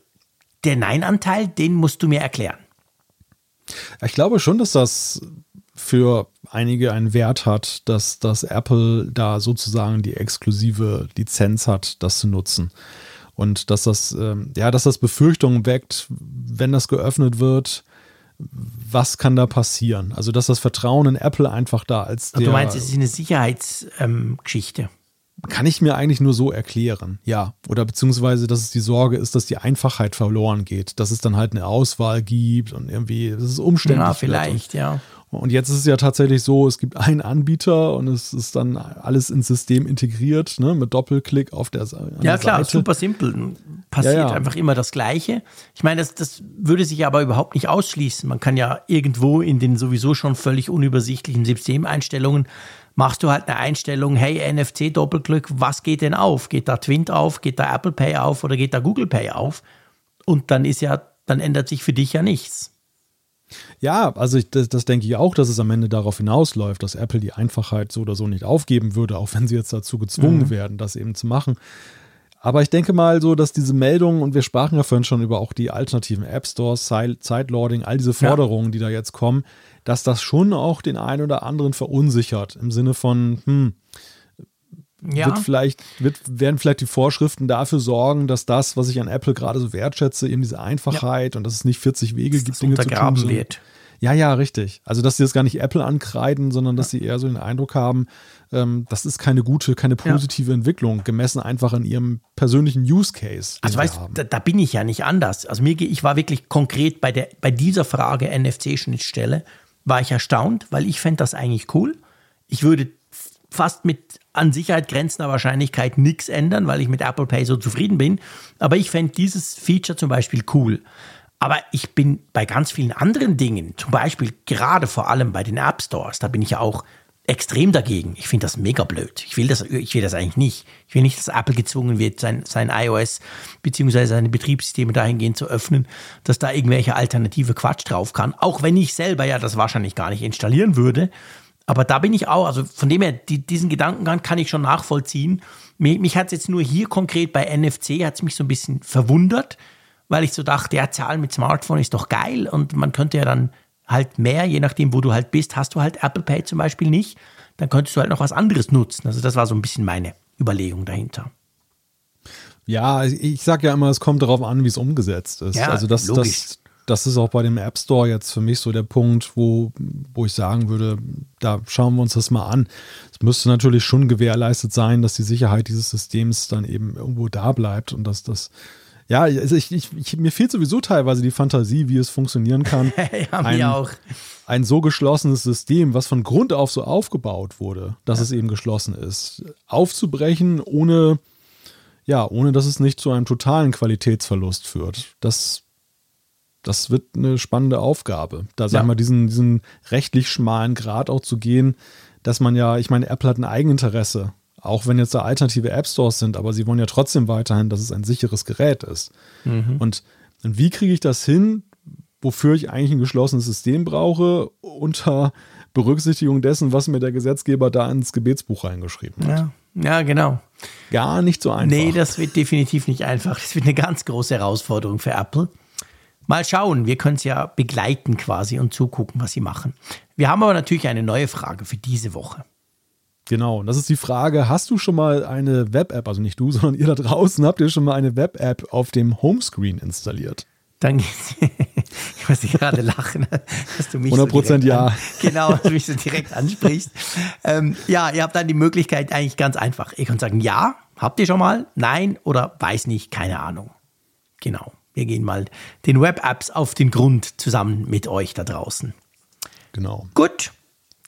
der Nein-Anteil, den musst du mir erklären. Ich glaube schon, dass das für einige einen Wert hat, dass, dass Apple da sozusagen die exklusive Lizenz hat, das zu nutzen und dass das, ähm, ja, dass das Befürchtungen weckt, wenn das geöffnet wird, was kann da passieren? Also, dass das Vertrauen in Apple einfach da als der, Du meinst, es ist eine Sicherheitsgeschichte? Ähm, kann ich mir eigentlich nur so erklären, ja. Oder beziehungsweise, dass es die Sorge ist, dass die Einfachheit verloren geht, dass es dann halt eine Auswahl gibt und irgendwie, das ist umständlich. Ja, vielleicht, ja. Und jetzt ist es ja tatsächlich so, es gibt einen Anbieter und es ist dann alles ins System integriert, ne, mit Doppelklick auf der, Seite. Ja, klar, Seite. super simpel. Passiert ja, ja. einfach immer das Gleiche. Ich meine, das, das würde sich aber überhaupt nicht ausschließen. Man kann ja irgendwo in den sowieso schon völlig unübersichtlichen Systemeinstellungen machst du halt eine Einstellung, hey, NFC-Doppelklick, was geht denn auf? Geht da Twint auf? Geht da Apple Pay auf oder geht da Google Pay auf? Und dann ist ja, dann ändert sich für dich ja nichts. Ja, also ich, das, das, denke ich auch, dass es am Ende darauf hinausläuft, dass Apple die Einfachheit so oder so nicht aufgeben würde, auch wenn sie jetzt dazu gezwungen mhm. werden, das eben zu machen. Aber ich denke mal so, dass diese Meldungen, und wir sprachen ja vorhin schon über auch die alternativen App Stores, Sideloading, all diese Forderungen, ja. die da jetzt kommen, dass das schon auch den einen oder anderen verunsichert im Sinne von, hm, ja. wird vielleicht, wird, werden vielleicht die Vorschriften dafür sorgen, dass das, was ich an Apple gerade so wertschätze, eben diese Einfachheit ja. und dass es nicht 40 Wege gibt, Dinge zu tun. Wird. Ja, ja, richtig. Also, dass sie das gar nicht Apple ankreiden, sondern dass sie eher so den Eindruck haben, ähm, das ist keine gute, keine positive ja. Entwicklung, gemessen einfach an ihrem persönlichen Use Case. Also, weißt du, da, da, bin ich ja nicht anders. Also, mir, ich war wirklich konkret bei, der, bei dieser Frage NFC-Schnittstelle, war ich erstaunt, weil ich fände das eigentlich cool. Ich würde fast mit an Sicherheit grenzender Wahrscheinlichkeit nichts ändern, weil ich mit Apple Pay so zufrieden bin. Aber ich fände dieses Feature zum Beispiel cool. Aber ich bin bei ganz vielen anderen Dingen, zum Beispiel gerade vor allem bei den App Stores, da bin ich ja auch extrem dagegen. Ich finde das mega blöd. Ich will das, ich will das eigentlich nicht. Ich will nicht, dass Apple gezwungen wird, sein, sein iOS bzw. seine Betriebssysteme dahingehend zu öffnen, dass da irgendwelche alternative Quatsch drauf kann. Auch wenn ich selber ja das wahrscheinlich gar nicht installieren würde. Aber da bin ich auch, also von dem her, die, diesen Gedankengang kann ich schon nachvollziehen. Mich, mich hat es jetzt nur hier konkret bei NFC, hat es mich so ein bisschen verwundert, weil ich so dachte, ja, Zahlen mit Smartphone ist doch geil und man könnte ja dann halt mehr, je nachdem, wo du halt bist, hast du halt Apple Pay zum Beispiel nicht, dann könntest du halt noch was anderes nutzen. Also das war so ein bisschen meine Überlegung dahinter. Ja, ich sage ja immer, es kommt darauf an, wie es umgesetzt ist. Ja, also das, das, das ist auch bei dem App Store jetzt für mich so der Punkt, wo, wo ich sagen würde, da schauen wir uns das mal an. Es müsste natürlich schon gewährleistet sein, dass die Sicherheit dieses Systems dann eben irgendwo da bleibt und dass das ja, also ich, ich, ich, mir fehlt sowieso teilweise die Fantasie, wie es funktionieren kann. ja, ein, mir auch. Ein so geschlossenes System, was von Grund auf so aufgebaut wurde, dass ja. es eben geschlossen ist, aufzubrechen, ohne, ja, ohne dass es nicht zu einem totalen Qualitätsverlust führt. Das, das wird eine spannende Aufgabe. Da sagen ja. wir, diesen, diesen rechtlich schmalen Grad auch zu gehen, dass man ja, ich meine, Apple hat ein Eigeninteresse auch wenn jetzt da alternative App Stores sind, aber sie wollen ja trotzdem weiterhin, dass es ein sicheres Gerät ist. Mhm. Und, und wie kriege ich das hin, wofür ich eigentlich ein geschlossenes System brauche, unter Berücksichtigung dessen, was mir der Gesetzgeber da ins Gebetsbuch reingeschrieben hat. Ja, ja genau. Gar nicht so einfach. Nee, das wird definitiv nicht einfach. Das wird eine ganz große Herausforderung für Apple. Mal schauen, wir können es ja begleiten quasi und zugucken, was sie machen. Wir haben aber natürlich eine neue Frage für diese Woche. Genau, und das ist die Frage, hast du schon mal eine Web-App, also nicht du, sondern ihr da draußen, habt ihr schon mal eine Web-App auf dem Homescreen installiert? dann geht's. ich muss gerade lachen, dass du mich 100 Prozent so ja. An, genau, dass du mich so direkt ansprichst. ähm, ja, ihr habt dann die Möglichkeit eigentlich ganz einfach. Ihr könnt sagen, ja, habt ihr schon mal? Nein oder weiß nicht, keine Ahnung. Genau. Wir gehen mal den Web-Apps auf den Grund zusammen mit euch da draußen. Genau. Gut.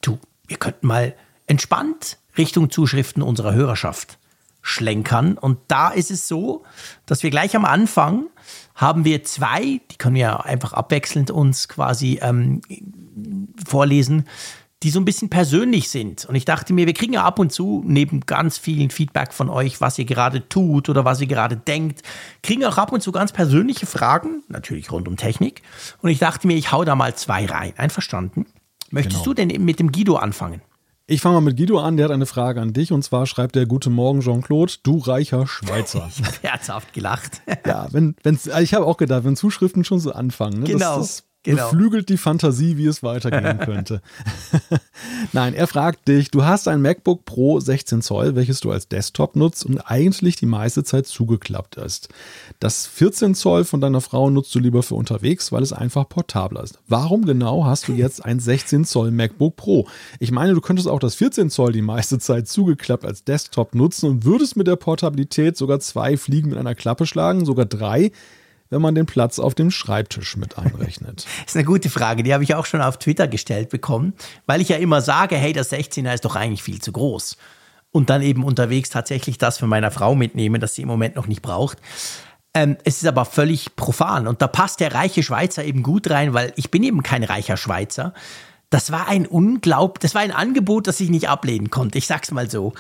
Du, wir könnten mal entspannt Richtung Zuschriften unserer Hörerschaft schlenkern. Und da ist es so, dass wir gleich am Anfang haben wir zwei, die können wir einfach abwechselnd uns quasi ähm, vorlesen, die so ein bisschen persönlich sind. Und ich dachte mir, wir kriegen ja ab und zu neben ganz vielen Feedback von euch, was ihr gerade tut oder was ihr gerade denkt, kriegen auch ab und zu ganz persönliche Fragen, natürlich rund um Technik. Und ich dachte mir, ich hau da mal zwei rein. Einverstanden? Möchtest Genau. du denn mit dem Guido anfangen? Ich fange mal mit Guido an, der hat eine Frage an dich und zwar schreibt er Guten Morgen Jean-Claude, du reicher Schweizer. Ich habe herzhaft gelacht. ja, wenn, wenn's, ich habe auch gedacht, wenn Zuschriften schon so anfangen, ne, Genau, das, das genau. beflügelt die Fantasie, wie es weitergehen könnte. Nein, er fragt dich, du hast ein MacBook Pro 16 Zoll, welches du als Desktop nutzt und eigentlich die meiste Zeit zugeklappt ist. Das 14 Zoll von deiner Frau nutzt du lieber für unterwegs, weil es einfach portabler ist. Warum genau hast du jetzt ein 16 Zoll MacBook Pro? Ich meine, du könntest auch das 14 Zoll die meiste Zeit zugeklappt als Desktop nutzen und würdest mit der Portabilität sogar zwei Fliegen mit einer Klappe schlagen, sogar drei, wenn man den Platz auf dem Schreibtisch mit einrechnet. Das ist eine gute Frage, die habe ich auch schon auf Twitter gestellt bekommen, weil ich ja immer sage, hey, das 16er ist doch eigentlich viel zu groß. Und dann eben unterwegs tatsächlich das von meiner Frau mitnehmen, das sie im Moment noch nicht braucht. Ähm, es ist aber völlig profan und da passt der reiche Schweizer eben gut rein, weil ich bin eben kein reicher Schweizer. Das war ein Unglaub, das war ein Angebot, das ich nicht ablehnen konnte. Ich sag's mal so.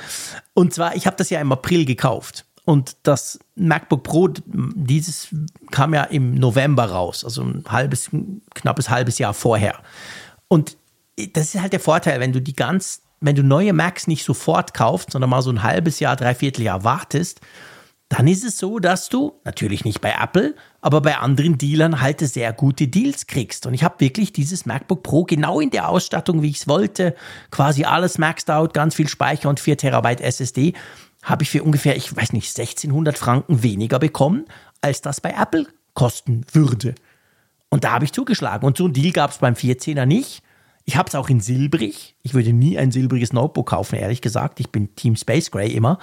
Und zwar, ich habe das ja im April gekauft. Und das MacBook Pro, dieses kam ja im November raus, also ein halbes, knappes halbes Jahr vorher. Und das ist halt der Vorteil, wenn du die ganz, wenn du neue Macs nicht sofort kaufst, sondern mal so ein halbes Jahr, dreiviertel Jahr wartest, dann ist es so, dass du, natürlich nicht bei Apple, aber bei anderen Dealern halt sehr gute Deals kriegst. Und ich habe wirklich dieses MacBook Pro genau in der Ausstattung, wie ich es wollte, quasi alles maxed out, ganz viel Speicher und 4 Terabyte SSD, habe ich für ungefähr, ich weiß nicht, 1600 Franken weniger bekommen, als das bei Apple kosten würde. Und da habe ich zugeschlagen. Und so ein Deal gab es beim 14er nicht. Ich habe es auch in silbrig. Ich würde nie ein silbriges Notebook kaufen, ehrlich gesagt. Ich bin Team Space Gray immer.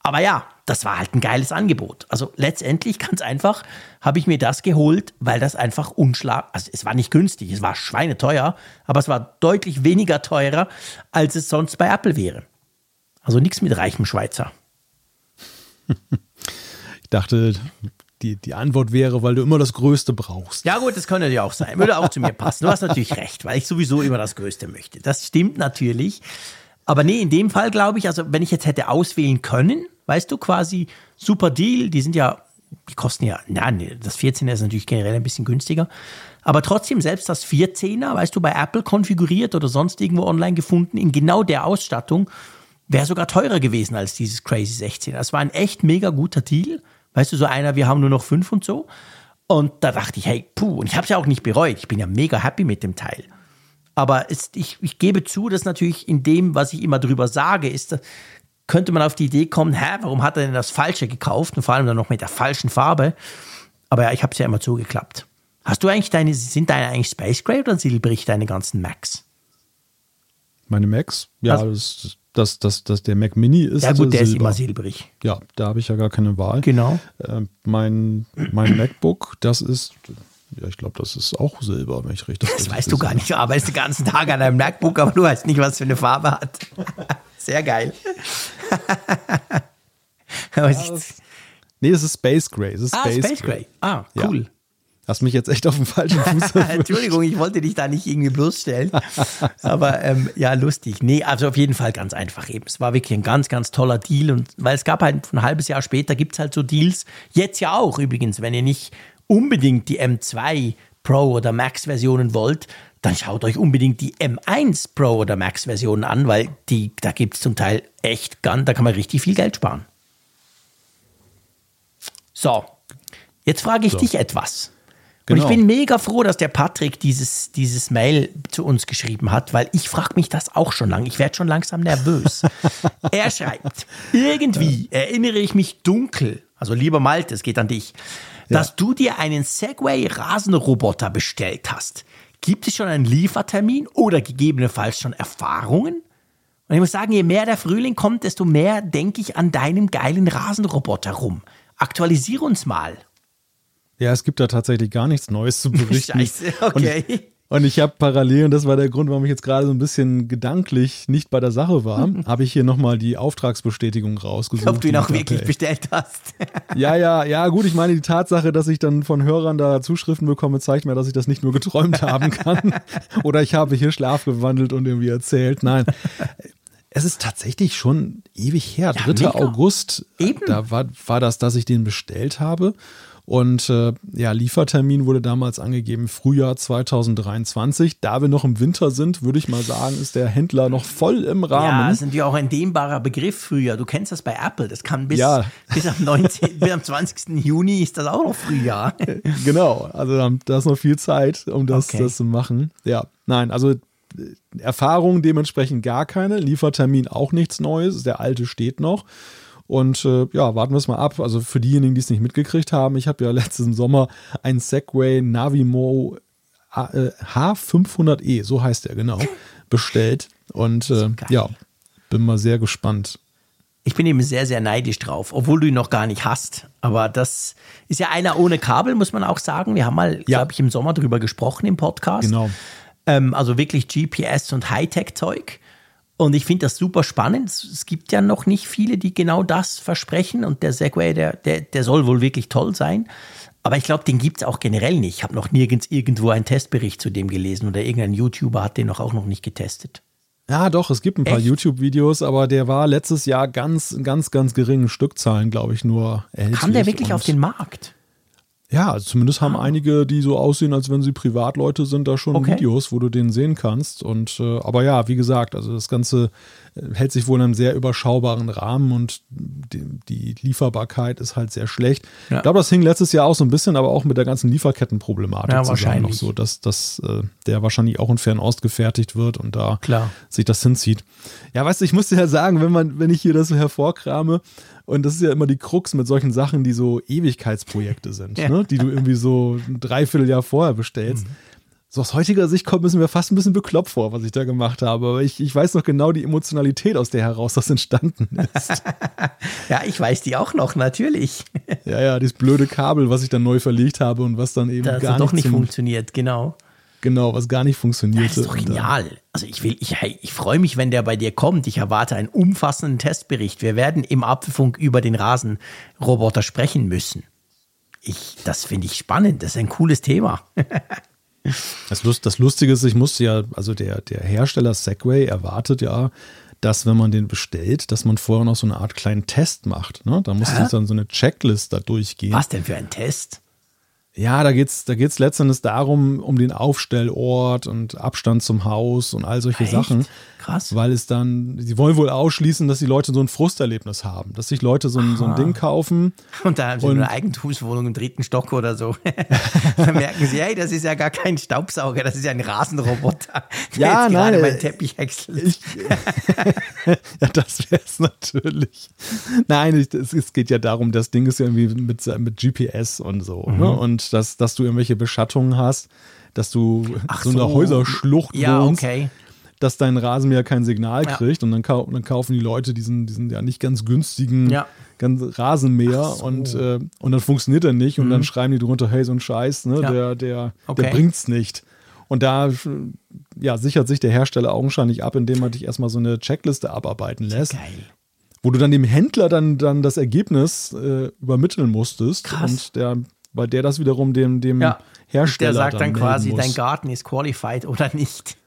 Aber ja, das war halt ein geiles Angebot. Also letztendlich ganz einfach habe ich mir das geholt, weil das einfach unschlag. Also es war nicht günstig, es war schweineteuer, aber es war deutlich weniger teurer, als es sonst bei Apple wäre. Also nichts mit reichem Schweizer. Ich dachte, die, die Antwort wäre, weil du immer das Größte brauchst. Ja gut, das könnte ja auch sein. Würde auch zu mir passen. Du hast natürlich recht, weil ich sowieso immer das Größte möchte. Das stimmt natürlich. Aber nee, in dem Fall glaube ich, also wenn ich jetzt hätte auswählen können, weißt du, quasi super Deal, die sind ja, die kosten ja, na, nee, das 14er ist natürlich generell ein bisschen günstiger. Aber trotzdem, selbst das 14er, weißt du, bei Apple konfiguriert oder sonst irgendwo online gefunden, in genau der Ausstattung, wäre sogar teurer gewesen als dieses Crazy 16er. Das war ein echt mega guter Deal. Weißt du, so einer, wir haben nur noch fünf und so. Und da dachte ich, hey, puh, und ich habe es ja auch nicht bereut. Ich bin ja mega happy mit dem Teil. Aber es, ich, ich gebe zu, dass natürlich in dem, was ich immer drüber sage, ist, könnte man auf die Idee kommen, hä, warum hat er denn das Falsche gekauft? Und vor allem dann noch mit der falschen Farbe. Aber ja, ich habe es ja immer zugeklappt. Hast du eigentlich deine, sind deine eigentlich Space Gray oder silbrig, deine ganzen Macs? Meine Macs? Ja, Also- das, das, das, das, der Mac Mini ist Ja gut, der ist Silber. immer silbrig. Ja, da habe ich ja gar keine Wahl. Genau. Äh, mein, mein MacBook, das ist, ja, ich glaube, das ist auch Silber, wenn ich richtig Das weißt du gar nicht. Du arbeitest den ganzen Tag an einem MacBook, aber du weißt nicht, was für eine Farbe hat. Sehr geil. Aber es ist- Nee, es ist Space Gray. Es ist ah, Space, Gray. Ah, Ja. Hast mich jetzt echt auf dem falschen Fuß. Entschuldigung, ich wollte dich da nicht irgendwie bloßstellen. Aber ähm, ja, lustig. Nee, also auf jeden Fall ganz einfach eben. Es war wirklich ein ganz, ganz toller Deal. Und weil es gab halt ein halbes Jahr später gibt es halt so Deals. Jetzt ja auch übrigens, wenn ihr nicht unbedingt die M2 Pro oder Max-Versionen wollt, dann schaut euch unbedingt die M1 Pro oder Max-Versionen an, weil die, da gibt es zum Teil echt ganz, da kann man richtig viel Geld sparen. So, jetzt frage ich So. dich etwas. Und Genau. ich bin mega froh, dass der Patrick dieses, dieses Mail zu uns geschrieben hat, weil ich frage mich das auch schon lange. Ich werde schon langsam nervös. er schreibt, irgendwie erinnere ich mich dunkel, also lieber Malte, es geht an dich, dass du dir einen Segway Rasenroboter bestellt hast. Gibt es schon einen Liefertermin oder gegebenenfalls schon Erfahrungen? Und ich muss sagen, je mehr der Frühling kommt, desto mehr denke ich an deinen geilen Rasenroboter rum. Aktualisiere uns mal. Ja, es gibt da tatsächlich gar nichts Neues zu berichten. Scheiße, okay. Und, und ich habe parallel, und das war der Grund, warum ich jetzt gerade so ein bisschen gedanklich nicht bei der Sache war, habe ich hier nochmal die Auftragsbestätigung rausgesucht. Ob du ihn auch wirklich Appel. bestellt hast. Ja, ja, ja, gut, ich meine, die Tatsache, dass ich dann von Hörern da Zuschriften bekomme, zeigt mir, dass ich das nicht nur geträumt haben kann. Oder ich habe hier Schlaf gewandelt und irgendwie erzählt. Nein. Es ist tatsächlich schon ewig her. 3. mega. August, Eben. da war, war das, dass ich den bestellt habe. Und äh, ja, Liefertermin wurde damals angegeben, Frühjahr 2023. Da wir noch im Winter sind, würde ich mal sagen, ist der Händler noch voll im Ja, Rahmen. das ist natürlich auch ein dehnbarer Begriff früher. Du kennst das bei Apple. Das kann bis, Ja. bis, am 19, bis am 20. Juni ist das auch noch Frühjahr. Genau, also da- da ist noch viel Zeit, um das, Okay. das zu machen. Ja, nein, also äh, Erfahrung dementsprechend gar keine, Liefertermin auch nichts Neues, der alte steht noch. Und äh, ja, warten wir es mal ab. Also für diejenigen, die es nicht mitgekriegt haben, ich habe ja letzten Sommer einen Segway Navimo äh, H500e, so heißt er genau, bestellt. Und äh, ja, bin mal sehr gespannt. Ich bin eben sehr, sehr neidisch drauf, obwohl du ihn noch gar nicht hast. Aber das ist ja einer ohne Kabel, muss man auch sagen. Wir haben mal, Ja. glaube ich, im Sommer drüber gesprochen im Podcast. Genau. Ähm, also wirklich GPS und Hightech-Zeug. Und ich finde das super spannend. Es gibt ja noch nicht viele, die genau das versprechen. Und der Segway, der, der, der soll wohl wirklich toll sein. Aber ich glaube, den gibt es auch generell nicht. Ich habe noch nirgends irgendwo einen Testbericht zu dem gelesen oder irgendein YouTuber hat den noch auch noch nicht getestet. Ja, doch, es gibt ein paar? YouTube-Videos, aber der war letztes Jahr ganz, ganz, ganz geringen Stückzahlen, glaube ich, nur erhältlich. Kam der wirklich auf den Markt? Ja, also zumindest haben einige, die so aussehen, als wenn sie Privatleute sind, da schon Okay. Videos, wo du den sehen kannst. Und äh, aber ja, wie gesagt, also das Ganze äh, hält sich wohl in einem sehr überschaubaren Rahmen und die, die Lieferbarkeit ist halt sehr schlecht. Ja. Ich glaube, das hing letztes Jahr auch so ein bisschen, aber auch mit der ganzen Lieferkettenproblematik Ja, wahrscheinlich. noch so, dass, dass äh, der wahrscheinlich auch in Fernost gefertigt wird und da Klar. sich das hinzieht. Ja, weißt du, ich muss dir ja sagen, wenn man, wenn ich hier das so hervorkrame, und das ist ja immer die Krux mit solchen Sachen, die so Ewigkeitsprojekte sind, Ja. ne? die du irgendwie so ein Dreivierteljahr vorher bestellst. So aus heutiger Sicht kommt es mir fast ein bisschen bekloppt vor, was ich da gemacht habe. Aber ich, ich weiß noch genau die Emotionalität, aus der heraus das entstanden ist. Ja, ich weiß die auch noch, natürlich. ja, ja, dieses blöde Kabel, was ich dann neu verlegt habe und was dann eben Das gar hat doch nicht, nicht funktioniert, genau. Genau, was gar nicht funktionierte. Das ist doch genial. Also ich will, ich, ich freue mich, wenn der bei dir kommt. Ich erwarte einen umfassenden Testbericht. Wir werden im Apfelfunk über den Rasenroboter sprechen müssen. Ich, das finde ich spannend. Das ist ein cooles Thema. Das, Lust, das Lustige ist, ich musste ja, also der, der Hersteller Segway erwartet ja, dass wenn man den bestellt, dass man vorher noch so eine Art kleinen Test macht. Ne? Da muss Hä? dann so eine Checklist da durchgehen. Was denn für ein Test? Ja, da geht's, da geht's letztendlich darum, um den Aufstellort und Abstand zum Haus und all solche Echt? Sachen. Krass. Weil es dann, sie wollen wohl ausschließen, dass die Leute so ein Frusterlebnis haben, dass sich Leute so ein, so ein Ding kaufen. Und da haben sie Und- eine Eigentumswohnung im dritten Stock oder so. Dann merken sie, hey, das ist ja gar kein Staubsauger, das ist ja ein Rasenroboter, der Ja, jetzt gerade nein, meinen äh, Teppich häckselt. Ja, das wäre es natürlich. Nein, ich, es, es geht ja darum, das Ding ist ja irgendwie mit, mit GPS und so. Mhm. Ne? Und dass, dass du irgendwelche Beschattungen hast, dass du Ach so so. Häuserschlucht ja, wohnst, okay. dass dein Rasenmäher kein Signal Ja. kriegt und dann, kau dann kaufen die Leute diesen, diesen ja nicht ganz günstigen Ja. ganz Rasenmäher so. Mhm. und, äh, und dann funktioniert er nicht und dann schreiben die drunter, hey, so ein Scheiß, ne, Ja. der, der, Okay. der bringt's nicht. Und da ja, sichert sich der Hersteller augenscheinlich ab, indem er dich erstmal so eine Checkliste abarbeiten lässt, Geil. wo du dann dem Händler dann, dann das Ergebnis äh, übermitteln musstest. Krass. Und der, weil der das wiederum dem, dem Ja. Hersteller Der sagt dann, melden quasi, dein Garten ist qualified oder nicht.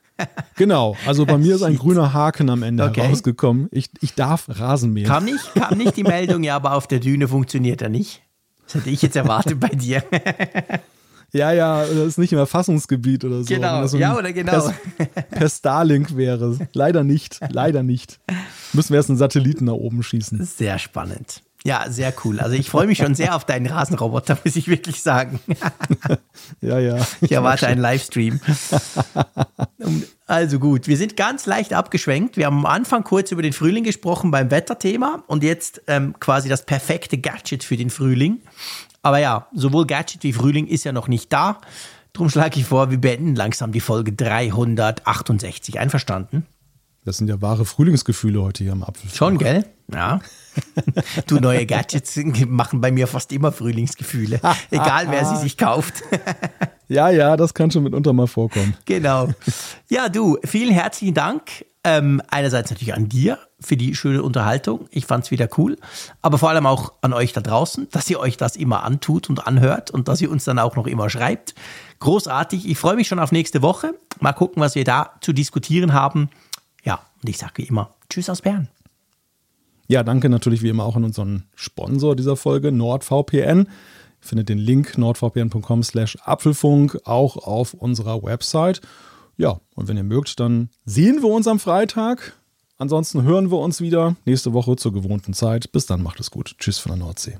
Genau, also bei mir ist ein grüner Haken am Ende Okay. herausgekommen. Ich, ich darf Rasen mähen. Kam nicht, kam nicht die Meldung, ja, aber auf der Düne funktioniert er nicht. Das hätte ich jetzt erwartet bei dir. Ja, ja, das ist nicht im Erfassungsgebiet oder so. Genau, so ja, oder genau. Per, per Starlink wäre. Leider nicht, leider nicht. Müssen wir erst einen Satelliten da oben schießen. Sehr spannend. Ja, sehr cool. Also ich freue mich schon sehr auf deinen Rasenroboter, muss ich wirklich sagen. Ja, ja. Ich erwarte einen Livestream. Also gut, wir sind ganz leicht abgeschwenkt. Wir haben am Anfang kurz über den Frühling gesprochen beim Wetterthema und jetzt ähm, quasi das perfekte Gadget für den Frühling. Aber ja, sowohl Gadget wie Frühling ist ja noch nicht da. Drum schlage ich vor, wir beenden langsam die Folge 368. Einverstanden? Das sind ja wahre Frühlingsgefühle heute hier am Apfel. Schon, gell? Ja. du, neue Gadgets machen bei mir fast immer Frühlingsgefühle. Egal, wer sie sich kauft. ja, ja, das kann schon mitunter mal vorkommen. Genau. Ja, du, vielen herzlichen Dank. Ähm, einerseits natürlich an dir für die schöne Unterhaltung. Ich fand es wieder cool. Aber vor allem auch an euch da draußen, dass ihr euch das immer antut und anhört und dass ihr uns dann auch noch immer schreibt. Großartig. Ich freue mich schon auf nächste Woche. Mal gucken, was wir da zu diskutieren haben. Ja, und ich sage wie immer, Tschüss aus Bern. Ja, danke natürlich wie immer auch an unseren Sponsor dieser Folge, NordVPN. Ihr findet den Link nordvpn.com slash Apfelfunk auch auf unserer Website. Ja, und wenn ihr mögt, dann sehen wir uns am Freitag. Ansonsten hören wir uns wieder nächste Woche zur gewohnten Zeit. Bis dann, macht es gut. Tschüss von der Nordsee.